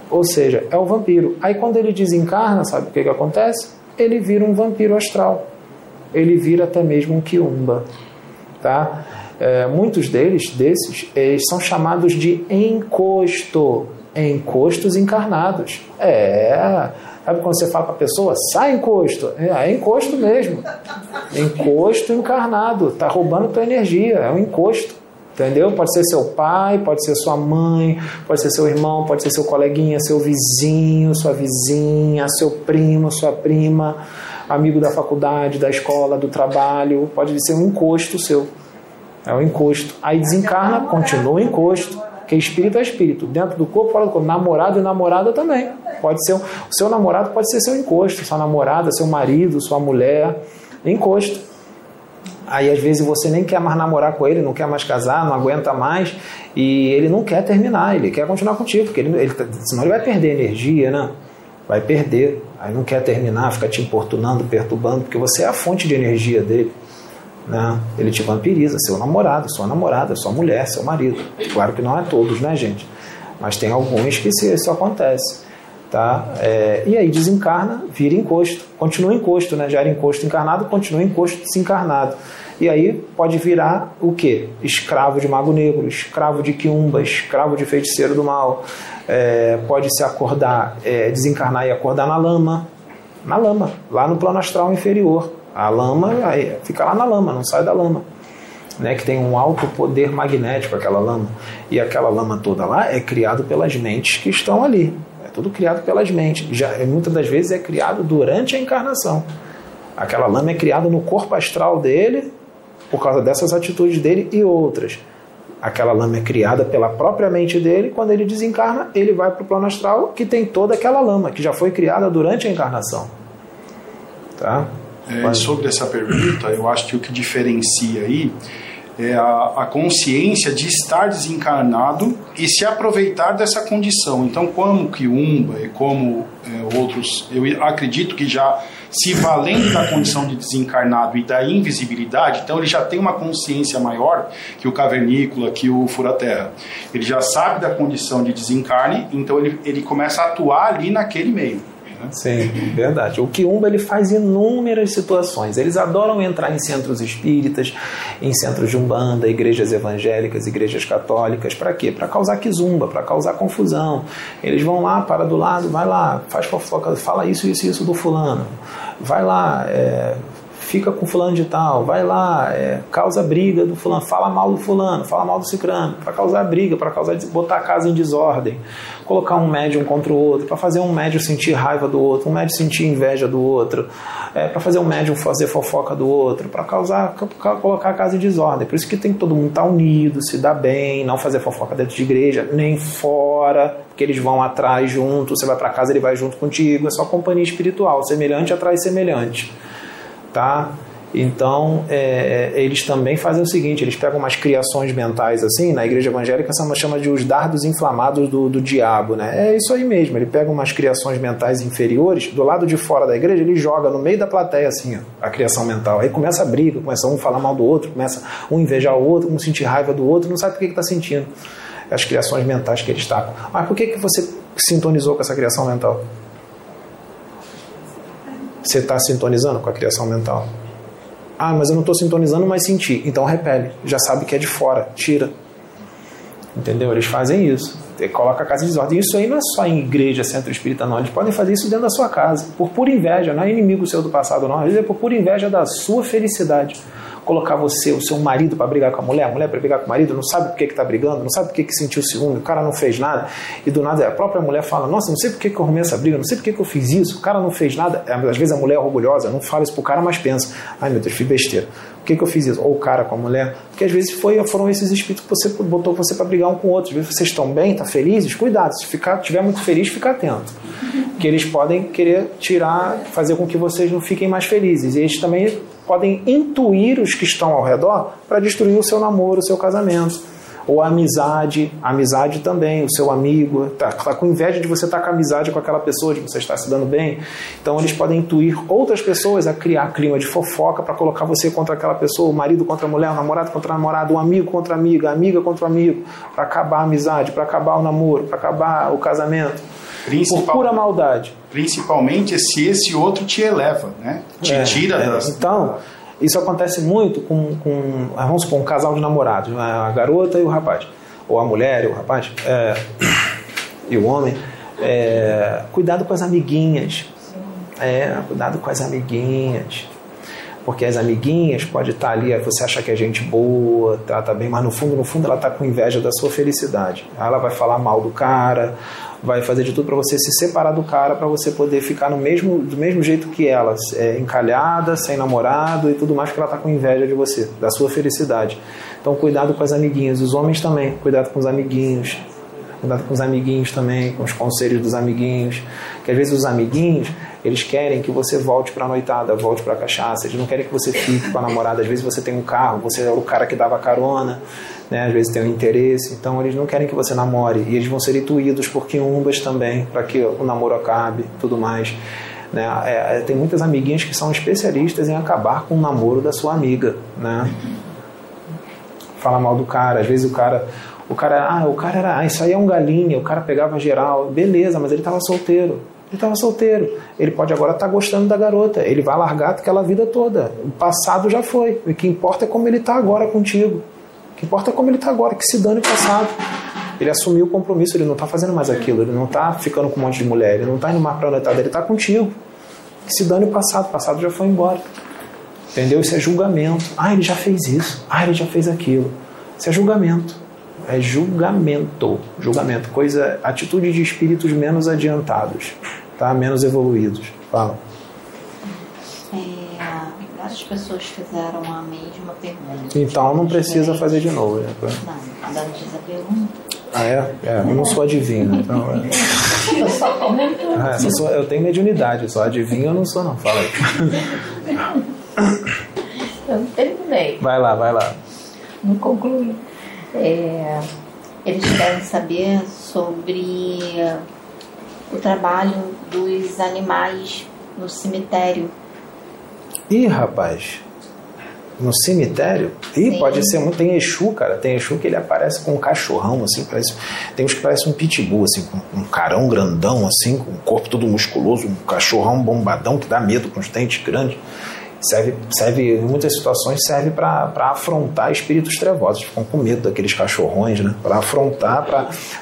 Ou seja, é o vampiro. Aí quando ele desencarna, sabe o que, que acontece? Ele vira um vampiro astral. Ele vira até mesmo um quiumba. Tá? É, muitos deles, desses, eles são chamados de encosto. Encostos encarnados. É. Sabe quando você fala para a pessoa, sai encosto? É, é encosto mesmo. Encosto encarnado. Está roubando tua energia. É um encosto. Entendeu? Pode ser seu pai, pode ser sua mãe, pode ser seu irmão, pode ser seu coleguinha, seu vizinho, sua vizinha, seu primo, sua prima, amigo da faculdade, da escola, do trabalho. Pode ser um encosto seu. É um encosto. Aí desencarna, continua encosto. Porque espírito é espírito. Dentro do corpo, fora do corpo. Namorado e namorada também. Pode ser o seu namorado pode ser seu encosto, sua namorada, seu marido, sua mulher. Encosto. Aí às vezes você nem quer mais namorar com ele, não quer mais casar, não aguenta mais e ele não quer terminar, ele quer continuar contigo, porque ele, ele, tá, senão ele vai perder energia, né? Vai perder, aí não quer terminar, fica te importunando, perturbando, porque você é a fonte de energia dele. Né? Ele te vampiriza, seu namorado, sua namorada, sua mulher, seu marido. Claro que não é todos, né, gente? Mas tem alguns que isso acontece. Tá? É, e aí desencarna, vira encosto, continua encosto, né? já era encosto encarnado, continua encosto desencarnado. E aí pode virar o que? Escravo de mago negro, escravo de quiumba, escravo de feiticeiro do mal. É, pode se acordar, é, desencarnar e acordar na lama, na lama, lá no plano astral inferior. A lama fica lá na lama, não sai da lama. né, que tem um alto poder magnético aquela lama. E aquela lama toda lá é criado pelas mentes que estão ali. É tudo criado pelas mentes. Já muitas das vezes é criado durante a encarnação. Aquela lama é criada no corpo astral dele por causa dessas atitudes dele e outras. Aquela lama é criada pela própria mente dele. Quando ele desencarna, ele vai para o plano astral que tem toda aquela lama que já foi criada durante a encarnação. Tá? É, sobre essa pergunta, eu acho que o que diferencia aí é a, a, consciência de estar desencarnado e se aproveitar dessa condição. Então, como que Umba e como é, outros, eu acredito que já se valendo da condição de desencarnado e da invisibilidade, então ele já tem uma consciência maior que o cavernícola, que o fura-terra. Ele já sabe da condição de desencarne, então ele, ele começa a atuar ali naquele meio. Sim, verdade. O Quiumba ele faz inúmeras situações. Eles adoram entrar em centros espíritas, em centros de umbanda, igrejas evangélicas, igrejas católicas. Para quê? Para causar quizumba, para causar confusão. Eles vão lá, para do lado, vai lá, faz fofoca, fala isso, isso, isso do fulano. Vai lá, é, fica com fulano de tal, vai lá, é, causa briga do fulano, fala mal do fulano, fala mal do cicrano, para causar briga, para causar botar a casa em desordem, colocar um médium contra o outro, para fazer um médium sentir raiva do outro, um médium sentir inveja do outro, é, para fazer um médium fazer fofoca do outro, para causar, colocar a casa em desordem. Por isso que tem que todo mundo estar tá unido, se dar bem, não fazer fofoca dentro de igreja, nem fora, porque eles vão atrás junto, você vai para casa, ele vai junto contigo, é só companhia espiritual, semelhante atrai semelhante tá? Então, é, é, eles também fazem o seguinte: eles pegam umas criações mentais assim, na igreja evangélica se chama de os dardos inflamados do, do diabo, né? É isso aí mesmo. Ele pega umas criações mentais inferiores, do lado de fora da igreja, ele joga no meio da plateia assim, ó, a criação mental. Aí começa a briga, começa um falar mal do outro, começa um invejar o outro, um sentir raiva do outro, não sabe por que está sentindo. As criações mentais que eles tacam. Mas por que, que você sintonizou com essa criação mental? Você está sintonizando com a criação mental? Ah, mas eu não estou sintonizando, mas senti. Então repele. Já sabe que é de fora. Tira. Entendeu? Eles fazem isso. Coloca a casa em desordem. Isso aí não é só em igreja, centro espírita, não. Eles podem fazer isso dentro da sua casa. Por pura inveja. Não é inimigo seu do passado, não. Às vezes é por pura inveja da sua felicidade colocar você, o seu marido, para brigar com a mulher, a mulher para brigar com o marido, não sabe por que está brigando, não sabe por que, que sentiu ciúme, o cara não fez nada, e do nada a própria mulher fala: Nossa, não sei por que, que eu arrumei essa briga, não sei por que, que eu fiz isso, o cara não fez nada. Às vezes a mulher é orgulhosa, não fala isso pro cara, mas pensa: Ai meu Deus, fiz besteira. Por que, que eu fiz isso? Ou o cara com a mulher. Porque às vezes foi, foram esses espíritos que você botou você para brigar um com o outro. Às vezes vocês estão bem, estão tá felizes, cuidado. Se ficar, tiver muito feliz, fica atento. Porque eles podem querer tirar, fazer com que vocês não fiquem mais felizes. E eles também podem intuir os que estão ao redor para destruir o seu namoro, o seu casamento. Ou a amizade, a amizade também, o seu amigo, está tá com inveja de você estar tá com amizade com aquela pessoa, de você estar se dando bem. Então eles podem intuir outras pessoas a criar clima de fofoca para colocar você contra aquela pessoa, o marido contra a mulher, o namorado contra a namorada, o amigo contra a amiga, a amiga contra o amigo, para acabar a amizade, para acabar o namoro, para acabar o casamento. Principal, por pura maldade. Principalmente se esse outro te eleva, né? Te é, tira é, das. Então, isso acontece muito com, com, vamos supor, um casal de namorados, né? a garota e o rapaz, ou a mulher e o rapaz, é, <clears throat> e o homem. É, cuidado com as amiguinhas. É, cuidado com as amiguinhas porque as amiguinhas pode estar ali, você acha que é gente boa, trata bem, mas no fundo, no fundo ela está com inveja da sua felicidade. Ela vai falar mal do cara, vai fazer de tudo para você se separar do cara, para você poder ficar no mesmo, do mesmo jeito que ela, é, encalhada, sem namorado e tudo mais, porque ela está com inveja de você, da sua felicidade. Então, cuidado com as amiguinhas, os homens também, cuidado com os amiguinhos, cuidado com os amiguinhos também, com os conselhos dos amiguinhos, que às vezes os amiguinhos, eles querem que você volte para a noitada, volte para a cachaça, eles não querem que você fique com a namorada, às vezes você tem um carro, você é o cara que dava carona, né? às vezes tem um interesse, então eles não querem que você namore e eles vão ser intuídos por quiumbas também para que o namoro acabe, tudo mais. Né? É, é, tem muitas amiguinhas que são especialistas em acabar com o namoro da sua amiga, né? Fala mal do cara, às vezes o cara, o cara, ah, o cara era, ah, isso aí é um galinha, o cara pegava geral, beleza, mas ele estava solteiro. Ele estava solteiro. Ele pode agora estar tá gostando da garota. Ele vai largar aquela vida toda. O passado já foi. O que importa é como ele está agora contigo. O que importa é como ele está agora, que se dane o passado. Ele assumiu o compromisso, ele não está fazendo mais aquilo, ele não está ficando com um monte de mulher, ele não está indo mais para noitada, ele está contigo. Que se dane o passado, o passado já foi embora. Entendeu? Isso é julgamento. Ah, ele já fez isso. Ah, ele já fez aquilo. Isso é julgamento. É julgamento. Julgamento. Coisa, atitude de espíritos menos adiantados, tá? Menos evoluídos. Fala. Várias pessoas fizeram a mesma pergunta. Então não precisa fazer de novo. Né? Não, cada um diz a pergunta. Ah, é? é? Eu não sou adivinho. Então, é. Eu só comento. É, eu, sou, eu tenho mediunidade, só adivinho eu não sou, não. Fala aí. Eu não terminei. Vai lá, vai lá. Não concluí. É, eles querem saber sobre o trabalho dos animais no cemitério. Ih, rapaz. No cemitério? Ih, Sim. pode ser muito. Tem Exu, cara. Tem Exu que ele aparece com um cachorrão, assim. Parece, tem uns que parecem um pitbull, assim, com um carão grandão, assim, com um corpo todo musculoso, um cachorrão bombadão que dá medo, com os dentes grandes. Serve, serve, em muitas situações, serve para afrontar espíritos trevosos. Ficam com medo daqueles cachorrões, né? Para afrontar,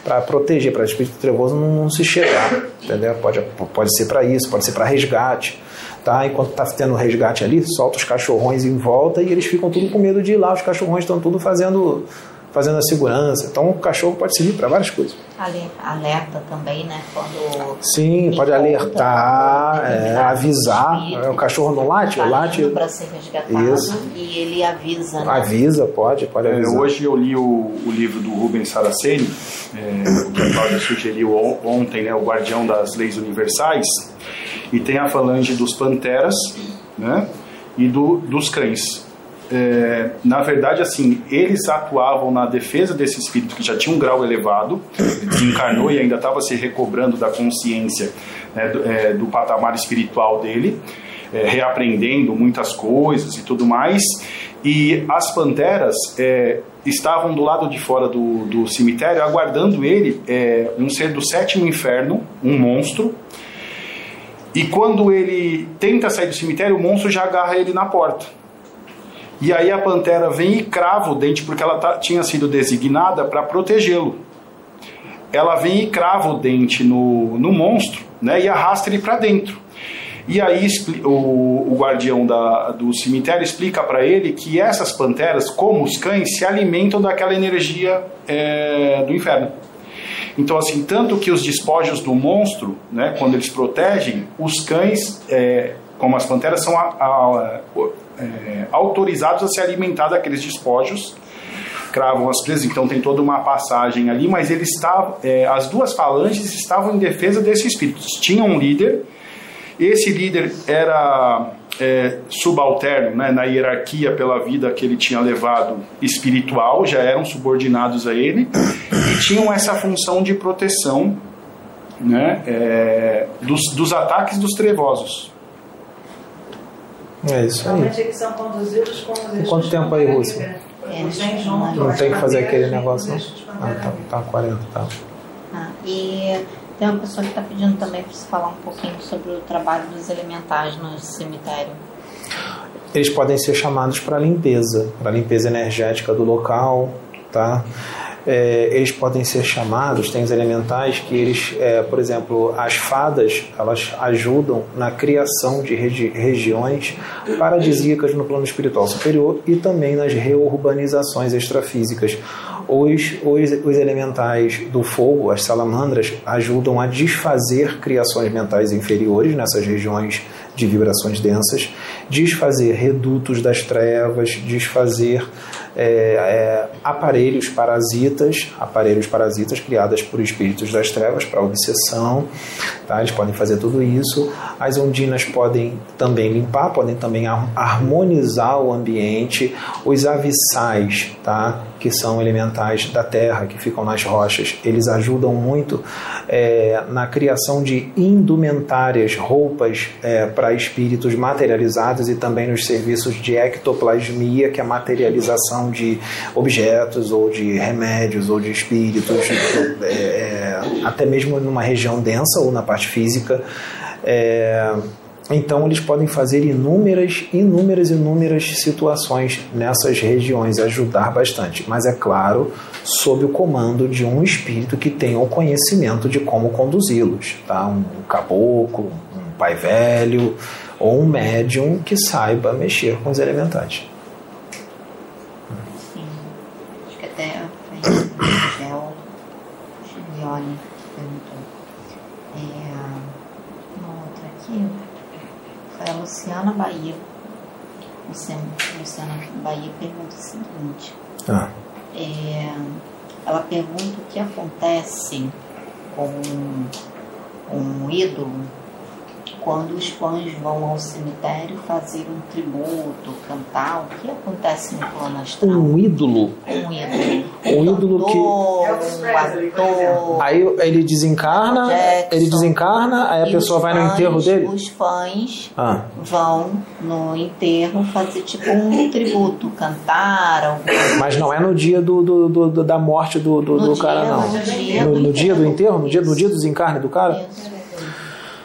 para proteger, para o espírito trevoso não, não se chegar. Entendeu? Pode, pode ser para isso, pode ser para resgate. Tá? Enquanto está tendo resgate ali, solta os cachorrões em volta e eles ficam tudo com medo de ir lá. Os cachorrões estão tudo fazendo, fazendo a segurança. Então o cachorro pode servir para várias coisas. Ale- Alerta também, né? Quando Sim, pode alertar, é, determinado avisar. espírito É, O cachorro não late, tá late. para ser resgatado Isso. e ele avisa, né? Avisa, pode, pode É, avisar. hoje eu li o, o livro do Rubens Saraceni, é, o que a Cláudia sugeriu on- ontem, né, o Guardião das Leis Universais, e tem a falange dos Panteras né, e do, dos Cães. É, na verdade, assim, eles atuavam na defesa desse espírito que já tinha um grau elevado, ele desencarnou e ainda estava se recobrando da consciência né, do, é, do patamar espiritual dele, é, reaprendendo muitas coisas e tudo mais. E as panteras é, estavam do lado de fora do, do cemitério aguardando ele, é, um ser do sétimo inferno, um monstro. E quando ele tenta sair do cemitério, o monstro já agarra ele na porta. E aí a pantera vem e crava o dente, porque ela tá- tinha sido designada para protegê-lo. Ela vem e crava o dente no, no monstro né, e arrasta ele para dentro. E aí o, o guardião da- do cemitério explica para ele que essas panteras, como os cães, se alimentam daquela energia é, do inferno. Então, assim, tanto que os despojos do monstro, né, quando eles protegem, os cães, é, como as panteras, são a- a- é, autorizados a se alimentar daqueles despojos, cravam as presas, então tem toda uma passagem ali, mas ele estava, é, as duas falanges estavam em defesa desse espírito. Tinha um líder, esse líder era é, subalterno né, na hierarquia pela vida que ele tinha levado espiritual, já eram subordinados a ele, tinham essa função de proteção né, é, dos, dos ataques dos trevosos. É isso aí. Em quanto tempo aí, Rússia? Eles vêm junto. Não tem que fazer aquele negócio, não? Ah, tá, tá 40, tá. Ah, e tem uma pessoa que está pedindo também para você falar um pouquinho sobre o trabalho dos elementais no cemitério. Eles podem ser chamados para limpeza, para limpeza energética do local, tá? É, eles podem ser chamados, tem os elementais que eles, é, por exemplo, as fadas, elas ajudam na criação de regi regiões paradisíacas no plano espiritual superior e também nas reurbanizações extrafísicas. Os, os, os elementais do fogo, as salamandras, ajudam a desfazer criações mentais inferiores nessas regiões de vibrações densas, desfazer redutos das trevas, desfazer é, é, aparelhos parasitas, aparelhos parasitas criados por espíritos das trevas para obsessão, tá? Eles podem fazer tudo isso. As ondinas podem também limpar, podem também har- harmonizar o ambiente. Os avissais, tá? Que são elementais da terra que ficam nas rochas, eles ajudam muito é, na criação de indumentárias, roupas é, para espíritos materializados e também nos serviços de ectoplasmia, que é a materialização de objetos ou de remédios ou de espíritos, é, é, até mesmo numa região densa ou na parte física. É, então eles podem fazer inúmeras, inúmeras, inúmeras situações nessas regiões, ajudar bastante. Mas é claro, sob o comando de um espírito que tenha o conhecimento de como conduzi-los, tá? Um caboclo, um pai velho ou um médium que saiba mexer com os elementais. A Luciana Bahia. Luciana, Luciana Bahia pergunta o seguinte. Ah. É, ela pergunta o que acontece com um ídolo quando os fãs vão ao cemitério fazer um tributo, cantar, o que acontece no plano astral? Um ídolo? Um ídolo. Um ídolo que. Um ator. Aí ele desencarna, Jackson, ele desencarna, aí a pessoa vai no fãs, enterro dele? Os fãs Ah. vão no enterro fazer tipo um tributo, cantar, alguma Mas não é no dia do, do, do- do- da morte do, do, No do dia, cara, não. no dia No, do no dia do enterro. enterro? No dia, no dia do desencarne do cara? Isso.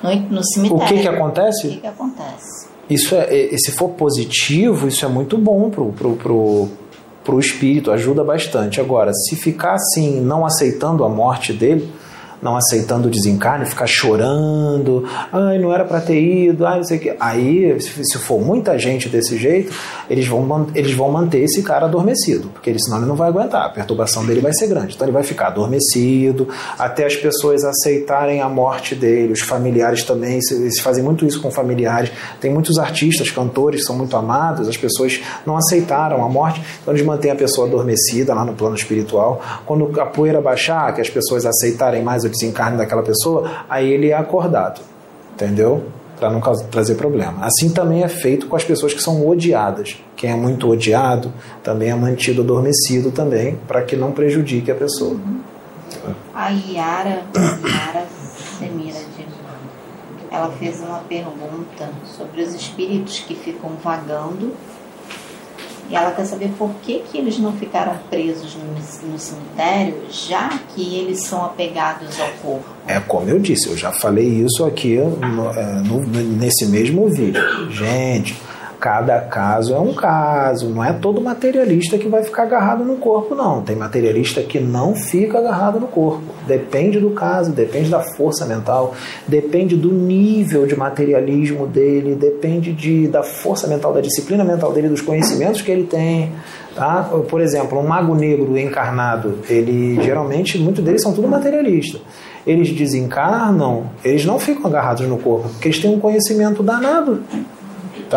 No, no O cemitério. que que O acontece? que, que acontece? Isso é, e- se for positivo, isso é muito bom pro, pro, pro, pro espírito, ajuda bastante. Agora, se ficar assim, não aceitando a morte dele, não aceitando o desencarne, ficar chorando, ai, não era para ter ido, ai, não sei o que. Aí, se for muita gente desse jeito, eles vão, eles vão manter esse cara adormecido, porque ele, senão ele não vai aguentar, a perturbação dele vai ser grande. Então ele vai ficar adormecido, até as pessoas aceitarem a morte dele, os familiares também, eles fazem muito isso com familiares. Tem muitos artistas, cantores são muito amados, as pessoas não aceitaram a morte, então eles mantêm a pessoa adormecida lá no plano espiritual. Quando a poeira baixar, que as pessoas aceitarem mais o desencarne daquela pessoa, aí ele é acordado, entendeu? Para não trazer problema. Assim também é feito com as pessoas que são odiadas. Quem é muito odiado também é mantido adormecido também, para que não prejudique a pessoa. A Yara, Yara Semira, ela fez uma pergunta sobre os espíritos que ficam vagando e ela quer saber por que, que eles não ficaram presos no, no cemitério, já que eles são apegados ao corpo. É como eu disse, eu já falei isso aqui no- é, no- nesse mesmo vídeo. Gente, cada caso é um caso, não é todo materialista que vai ficar agarrado no corpo, não. Tem materialista que não fica agarrado no corpo. Depende do caso, depende da força mental, depende do nível de materialismo dele, depende de, da força mental, da disciplina mental dele, dos conhecimentos que ele tem. Tá? Por exemplo, um mago negro encarnado, ele geralmente, muitos deles são tudo materialista. Eles desencarnam, eles não ficam agarrados no corpo, porque eles têm um conhecimento danado.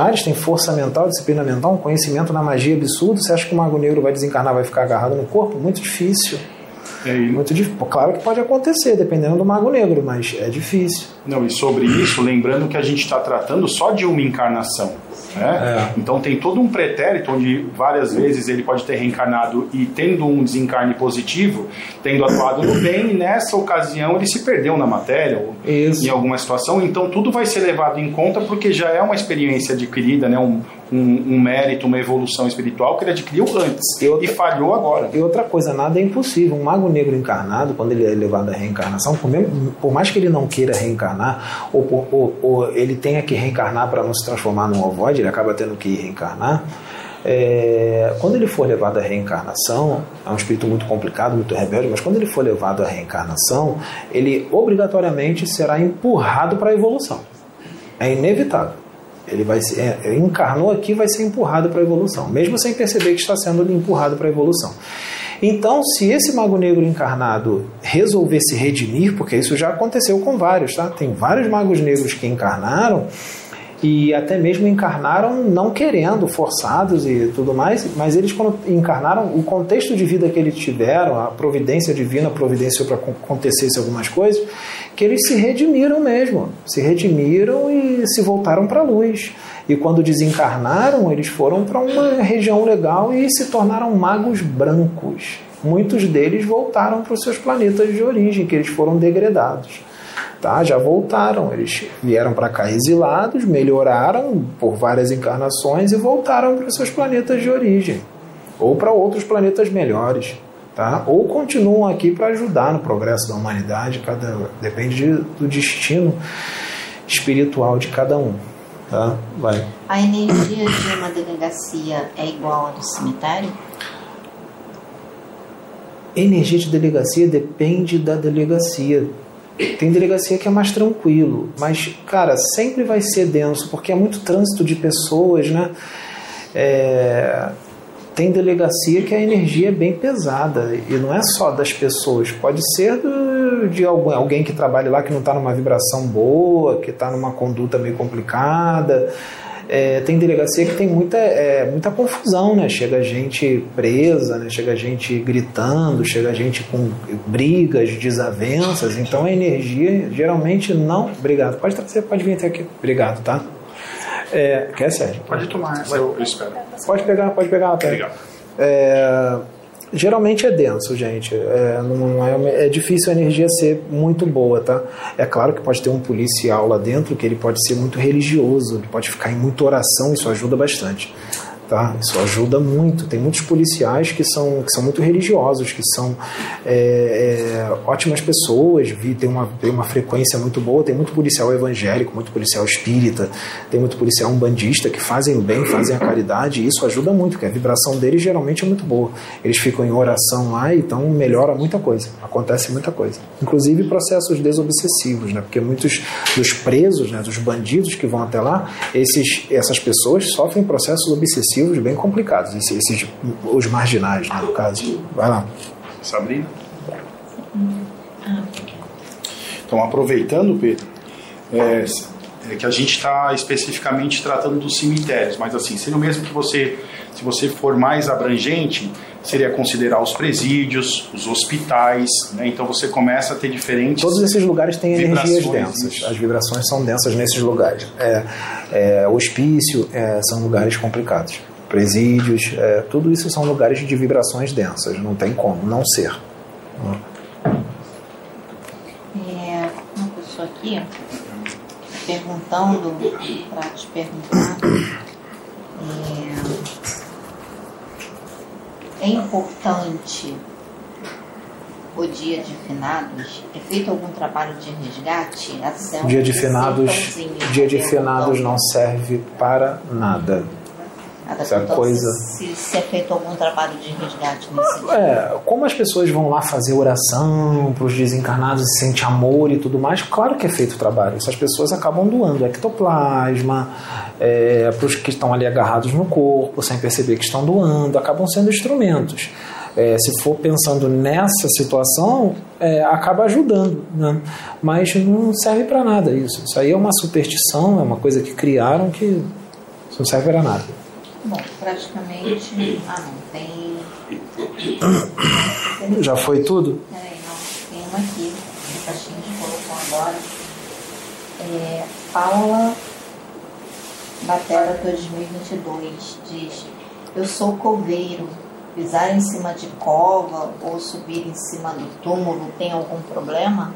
Eles têm força mental, disciplina mental, um conhecimento na magia absurdo. Você acha que o mago negro vai desencarnar, vai ficar agarrado no corpo? Muito difícil. É, e- Muito difícil. Claro que pode acontecer, dependendo do mago negro, mas é difícil. Não, e sobre isso, lembrando que a gente está tratando só de uma encarnação. Né? É. Então tem todo um pretérito onde várias vezes ele pode ter reencarnado e tendo um desencarne positivo, tendo atuado no bem, e nessa ocasião ele se perdeu na matéria ou Isso. em alguma situação. Então tudo vai ser levado em conta porque já é uma experiência adquirida, né? um, um, um mérito, uma evolução espiritual que ele adquiriu antes E outra- e falhou agora. E outra coisa, nada é impossível. Um mago negro encarnado, quando ele é levado à reencarnação, por, mesmo- por mais que ele não queira reencarnar, ou, por- ou- ou ele tenha que reencarnar para não se transformar num ovoide, ele acaba tendo que reencarnar. é, quando ele for levado à reencarnação, é um espírito muito complicado, muito rebelde, mas quando ele for levado à reencarnação, ele obrigatoriamente será empurrado para a evolução. É inevitável. Ele vai ser, é, encarnou aqui, vai ser empurrado para a evolução, mesmo sem perceber que está sendo empurrado para a evolução. Então, se esse mago negro encarnado resolver se redimir, porque isso já aconteceu com vários, tá? Tem vários magos negros que encarnaram e até mesmo encarnaram não querendo, forçados e tudo mais, mas eles quando encarnaram, o contexto de vida que eles tiveram, a providência divina providenciou para que acontecesse algumas coisas, que eles se redimiram mesmo, se redimiram e se voltaram para a luz. E quando desencarnaram, eles foram para uma região legal e se tornaram magos brancos. Muitos deles voltaram para os seus planetas de origem, que eles foram degradados tá? Já voltaram, eles vieram para cá exilados, melhoraram por várias encarnações e voltaram para os seus planetas de origem ou para outros planetas melhores, tá? Ou continuam aqui para ajudar no progresso da humanidade, cada depende de- do destino espiritual de cada um, tá? Vai. A energia de uma delegacia é igual à do cemitério? Energia de delegacia depende da delegacia. Tem delegacia que é mais tranquilo, mas, cara, sempre vai ser denso, porque é muito trânsito de pessoas, né? É, tem delegacia que a energia é bem pesada e não é só das pessoas, pode ser do, de algum, alguém que trabalha lá que não está numa vibração boa, que está numa conduta meio complicada. É, tem delegacia que tem muita, é, muita confusão, né? Chega gente presa, né? chega gente gritando, chega gente com brigas, desavenças. Então a energia geralmente não. Obrigado. Pode trazer, pode vir até aqui. Obrigado, tá? É, quer, Sérgio? Pode tomar, eu, eu espero. Pode pegar, pode pegar. Pega. Obrigado. É, geralmente é denso, gente. É, não é, é difícil a energia ser muito boa, tá? É claro que pode ter um policial lá dentro que ele pode ser muito religioso, ele pode ficar em muita oração, isso ajuda bastante. Tá? Isso ajuda muito. Tem muitos policiais que são, que são muito religiosos, que são é, é, ótimas pessoas, vi, tem, uma, tem uma frequência muito boa. Tem muito policial evangélico, muito policial espírita, tem muito policial umbandista que fazem o bem, fazem a caridade, e isso ajuda muito, porque a vibração deles geralmente é muito boa. Eles ficam em oração lá, então melhora muita coisa, acontece muita coisa. Inclusive processos desobsessivos, né? porque muitos dos presos, né, dos bandidos que vão até lá, esses, essas pessoas sofrem processos obsessivos bem complicados, esses, esses os marginais, né, no caso. Vai lá. Sabrina? Então, aproveitando, Pedro, é, é que a gente está especificamente tratando dos cemitérios, mas assim, sendo mesmo que você, se você for mais abrangente, seria considerar os presídios, os hospitais, né? então você começa a ter diferentes. Todos esses lugares têm energias densas, as vibrações são densas nesses lugares. É, é, hospício é, são lugares complicados presídios, é, tudo isso são lugares de vibrações densas, não tem como não ser. É, uma pessoa aqui perguntando para te perguntar é, é importante o dia de finados? É feito algum trabalho de resgate? dia de finados, dia de finados não serve para nada essa coisa. Se, se é feito algum trabalho de resgate nesse É, como as pessoas vão lá fazer oração para os desencarnados e sente amor e tudo mais, claro que é feito o trabalho. Essas pessoas acabam doando ectoplasma é, para os que estão ali agarrados no corpo, sem perceber que estão doando, acabam sendo instrumentos. É, se for pensando nessa situação, é, acaba ajudando, né? mas não serve para nada isso. Isso aí é uma superstição, é uma coisa que criaram que não serve para nada. Bom, praticamente. Ah, não, tem. <coughs> Já foi tudo? Peraí, não. Tem uma aqui, que a gente colocou agora. É, Paula Batera 2022 diz: Eu sou coveiro. Pisar em cima de cova ou subir em cima do túmulo tem algum problema?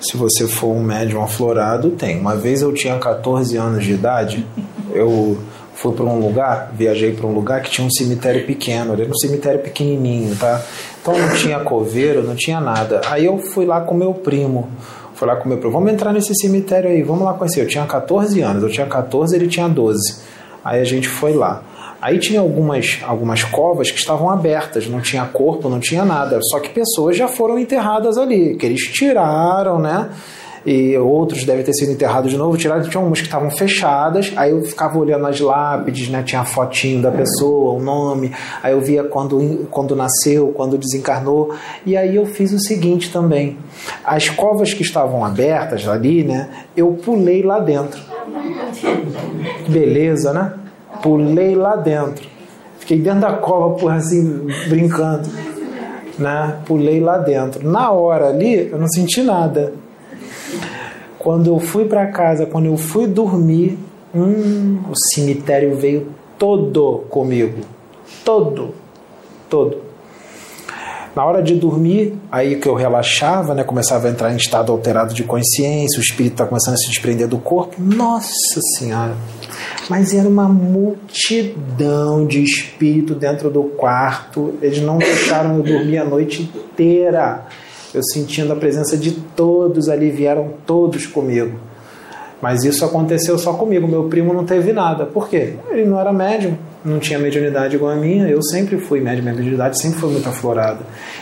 Se você for um médium aflorado, tem. Uma vez eu tinha 14 anos de idade, eu fui para um lugar, viajei para um lugar que tinha um cemitério pequeno, era um cemitério pequenininho, tá? Então não tinha coveiro, não tinha nada. Aí eu fui lá com meu primo, fui lá com meu primo, vamos entrar nesse cemitério aí, vamos lá conhecer. Eu tinha 14 anos, eu tinha 14, ele tinha 12. Aí a gente foi lá. Aí tinha algumas, algumas covas que estavam abertas, não tinha corpo, não tinha nada. Só que pessoas já foram enterradas ali, que eles tiraram, né? E outros devem ter sido enterrados de novo, tirados, tinha umas que estavam fechadas, aí eu ficava olhando as lápides, né, tinha a fotinho da pessoa, o nome, aí eu via quando, quando nasceu, quando desencarnou, e aí eu fiz o seguinte também, as covas que estavam abertas ali, né, eu pulei lá dentro. Beleza, né? Pulei lá dentro. Fiquei dentro da cova, por assim, brincando. Né? Pulei lá dentro. Na hora ali, eu não senti nada. Quando eu fui para casa, quando eu fui dormir, hum, o cemitério veio todo comigo. Todo. Todo. Na hora de dormir, aí que eu relaxava, né, começava a entrar em estado alterado de consciência, o espírito está começando a se desprender do corpo. Nossa Senhora! Mas era uma multidão de espírito dentro do quarto. Eles não deixaram eu dormir a noite inteira eu sentindo a presença de todos ali, vieram todos comigo. Mas isso aconteceu só comigo, meu primo não teve nada. Por quê? Ele não era médium, não tinha mediunidade igual a minha, eu sempre fui médium, minha mediunidade sempre foi muito aflorada.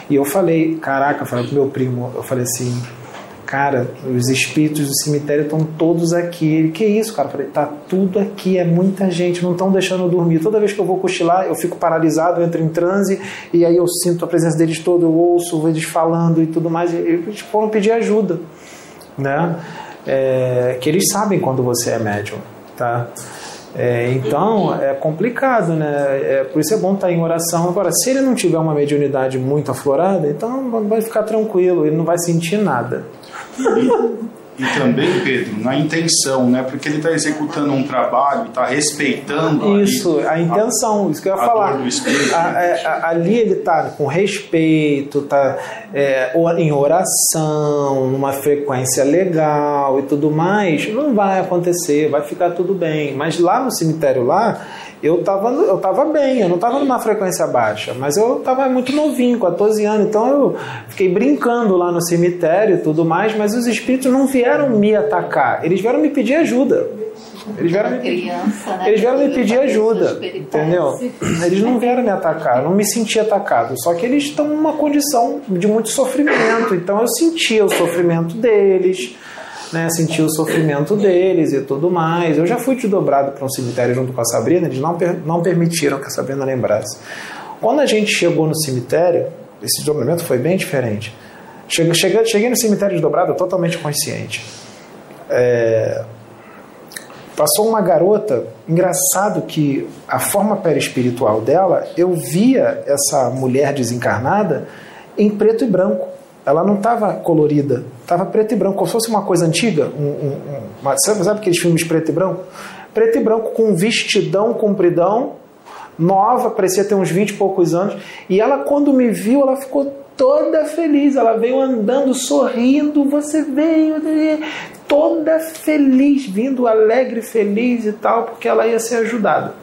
E eu falei, caraca, eu falei pro meu primo, eu falei assim, cara, os espíritos do cemitério estão todos aqui. Ele, que isso, cara? Eu falei, tá tudo aqui, é muita gente, não estão deixando eu dormir. Toda vez que eu vou cochilar, eu fico paralisado, eu entro em transe, e aí eu sinto a presença deles toda, eu ouço eles falando e tudo mais. E eles foram pedir ajuda, né? É, que eles sabem quando você é médium, tá? É, então é complicado, né? É, por isso é bom estar em oração. Agora, se ele não tiver uma mediunidade muito aflorada, então vai ficar tranquilo, ele não vai sentir nada. E também, Pedro, na intenção, né? Porque ele está executando um trabalho, está respeitando. Isso, ali, a intenção, a, isso que eu ia falar. Espírito, a, é, a, ali ele está com respeito, está é, em oração, numa frequência legal e tudo mais. Não vai acontecer, vai ficar tudo bem. Mas lá no cemitério lá, eu estava eu tava bem, eu não estava numa frequência baixa, mas eu estava muito novinho, 14 anos, então eu fiquei brincando lá no cemitério e tudo mais, mas os espíritos não vieram me atacar, eles vieram me pedir ajuda. Eles vieram me, Criança, né? eles vieram me pedir ajuda, entendeu? Eles não vieram me atacar, eu não me senti atacado, só que eles estão numa condição de muito sofrimento, então eu sentia o sofrimento deles, né, sentir o sofrimento deles e tudo mais. Eu já fui desdobrado para um cemitério junto com a Sabrina, eles não, per não permitiram que a Sabrina lembrasse. Quando a gente chegou no cemitério, esse desdobramento foi bem diferente. Cheguei, cheguei, cheguei no cemitério desdobrado totalmente consciente. É, passou uma garota, engraçado que a forma perispiritual dela, eu via essa mulher desencarnada em preto e branco. Ela não estava colorida, estava preto e branco, como se fosse uma coisa antiga. Um, um, uma, sabe, sabe aqueles filmes preto e branco? Preto e branco com vestidão compridão, nova, parecia ter uns 20 e poucos anos. E ela, quando me viu, ela ficou toda feliz. Ela veio andando, sorrindo. Você veio toda feliz, vindo alegre, feliz e tal, porque ela ia ser ajudada.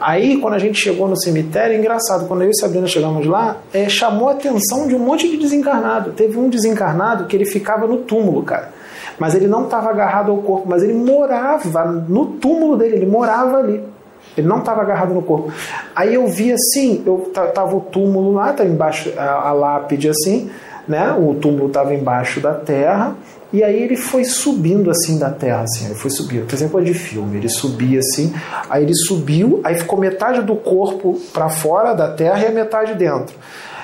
Aí, quando a gente chegou no cemitério, engraçado, quando eu e Sabrina chegamos lá, é, chamou a atenção de um monte de desencarnado. Teve um desencarnado que ele ficava no túmulo, cara. Mas ele não estava agarrado ao corpo, mas ele morava no túmulo dele, ele morava ali. Ele não estava agarrado no corpo. Aí eu vi assim, eu tava o túmulo lá, tá embaixo a, a lápide assim, né? O túmulo estava embaixo da terra e aí ele foi subindo assim da terra, assim, ele foi subindo. Por exemplo, de filme, ele subia assim, aí ele subiu, aí ficou metade do corpo para fora da terra e a metade dentro.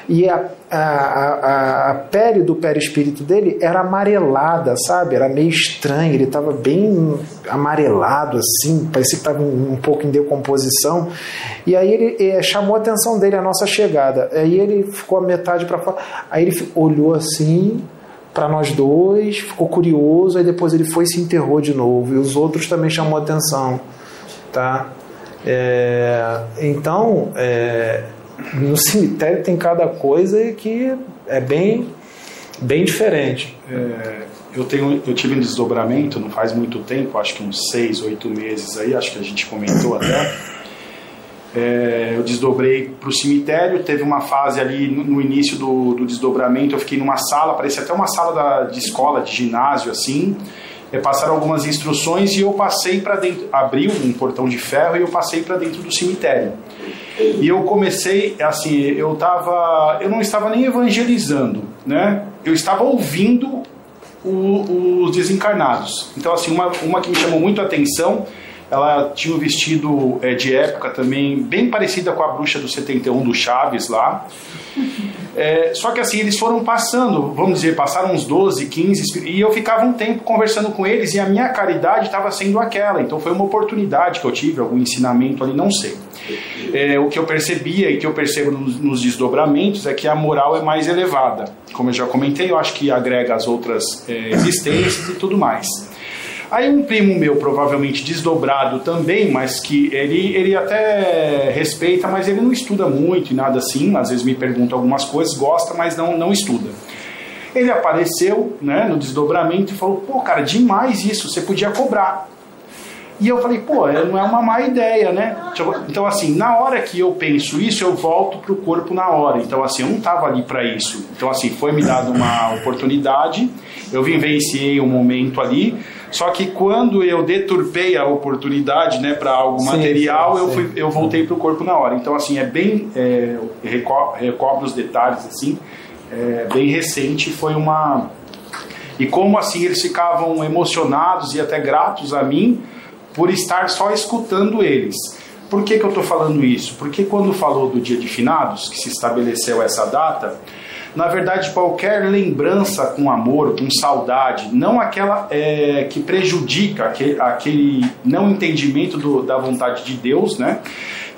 E a, a, a, a pele do perispírito dele era amarelada, sabe? Era meio estranho, ele estava bem amarelado, assim, parecia que estava um, um, pouco em decomposição. E aí ele é, chamou a atenção dele a nossa chegada. Aí ele ficou a metade para fora. Aí ele olhou assim, para nós dois, ficou curioso, aí depois ele foi e se enterrou de novo. E os outros também chamou atenção, tá? É, então, é, no cemitério tem cada coisa que é bem, bem diferente. É, eu, tenho, eu tive um desdobramento não faz muito tempo, acho que uns seis, oito meses aí, acho que a gente comentou até é, eu desdobrei para o cemitério, teve uma fase ali no, no início do, do, desdobramento, eu fiquei numa sala, parecia até uma sala da, de escola, de ginásio, assim. É, passaram algumas instruções e eu passei para dentro, abriu um portão de ferro e eu passei para dentro do cemitério. E eu comecei, assim, eu tava, eu não estava nem evangelizando, né? Eu estava ouvindo o, os desencarnados. Então, assim, uma, uma que me chamou muito a atenção ela tinha um vestido é, de época também, bem parecida com a bruxa do 71 do Chaves lá. É, <laughs> só que assim, eles foram passando, vamos dizer, passaram uns 12, 15, e eu ficava um tempo conversando com eles e a minha caridade estava sendo aquela. Então foi uma oportunidade que eu tive, algum ensinamento ali, não sei. É, o que eu percebia e que eu percebo nos, nos, desdobramentos é que a moral é mais elevada. Como eu já comentei, eu acho que agrega as outras é, existências e tudo mais. Aí um primo meu, provavelmente desdobrado também, mas que ele, ele até respeita, mas ele não estuda muito e nada assim, às vezes me pergunta algumas coisas, gosta, mas não, não estuda. Ele apareceu né, no desdobramento e falou, pô, cara, demais isso, você podia cobrar. E eu falei, pô, é, não é uma má ideia, né? Então, assim, na hora que eu penso isso, eu volto pro corpo na hora. Então, assim, eu não estava ali para isso. Então, assim, foi me dada uma <laughs> oportunidade, eu vivenciei um momento ali, só que quando eu deturpei a oportunidade né, para algo sim, material, sim, eu, fui, eu voltei para o corpo na hora. Então, assim, é bem. É, recobro os detalhes, assim, é, bem recente. Foi uma. E como assim eles ficavam emocionados e até gratos a mim por estar só escutando eles. Por que, que eu estou falando isso? Porque quando falou do dia de finados, que se estabeleceu essa data, na verdade, qualquer lembrança com amor, com saudade, não aquela é, que prejudica aquele, aquele não entendimento do, da vontade de Deus, né?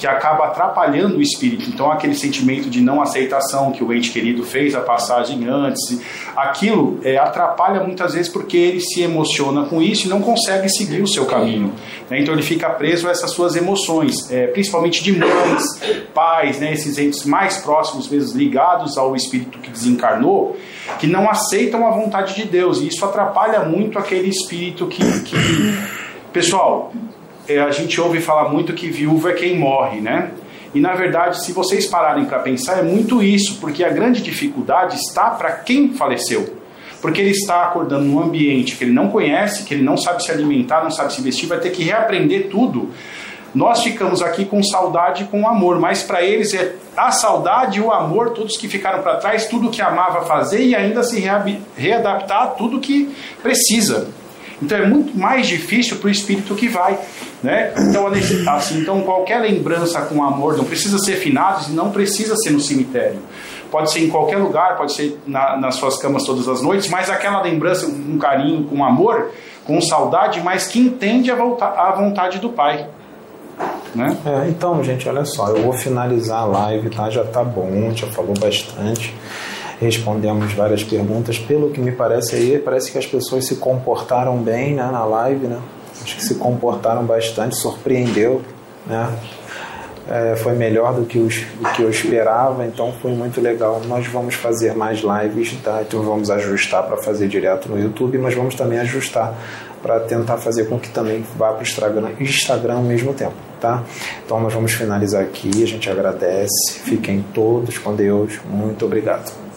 Que acaba atrapalhando o espírito. Então, aquele sentimento de não aceitação que o ente querido fez a passagem antes, aquilo é, atrapalha muitas vezes porque ele se emociona com isso e não consegue seguir o seu caminho. Né? Então, ele fica preso a essas suas emoções, é, principalmente de mães, pais, né? esses entes mais próximos, vezes ligados ao espírito que desencarnou, que não aceitam a vontade de Deus. E isso atrapalha muito aquele espírito que. que... Pessoal, a gente ouve falar muito que viúva é quem morre, né? E na verdade, se vocês pararem para pensar, é muito isso, porque a grande dificuldade está para quem faleceu. Porque ele está acordando num ambiente que ele não conhece, que ele não sabe se alimentar, não sabe se vestir, vai ter que reaprender tudo. Nós ficamos aqui com saudade e com amor, mas para eles é a saudade e o amor, todos que ficaram para trás, tudo que amava fazer e ainda se readaptar a tudo que precisa. Então é muito mais difícil para o espírito que vai. Né? Então, assim, então, qualquer lembrança com amor não precisa ser finados e não precisa ser no cemitério. Pode ser em qualquer lugar, pode ser na, nas suas camas todas as noites, mas aquela lembrança com carinho, com amor, com saudade, mas que entende a, volta, a vontade do Pai. Né? É, então, gente, olha só, eu vou finalizar a live, tá? Já tá bom, já falou bastante respondemos várias perguntas. Pelo que me parece aí, parece que as pessoas se comportaram bem né, na live, né? Acho que se comportaram bastante, surpreendeu, né? É, foi melhor do que, os, do que eu esperava, então foi muito legal. Nós vamos fazer mais lives, tá? Então vamos ajustar para fazer direto no YouTube, mas vamos também ajustar para tentar fazer com que também vá para o Instagram, Instagram ao mesmo tempo, tá? Então nós vamos finalizar aqui, a gente agradece, fiquem todos com Deus, muito obrigado.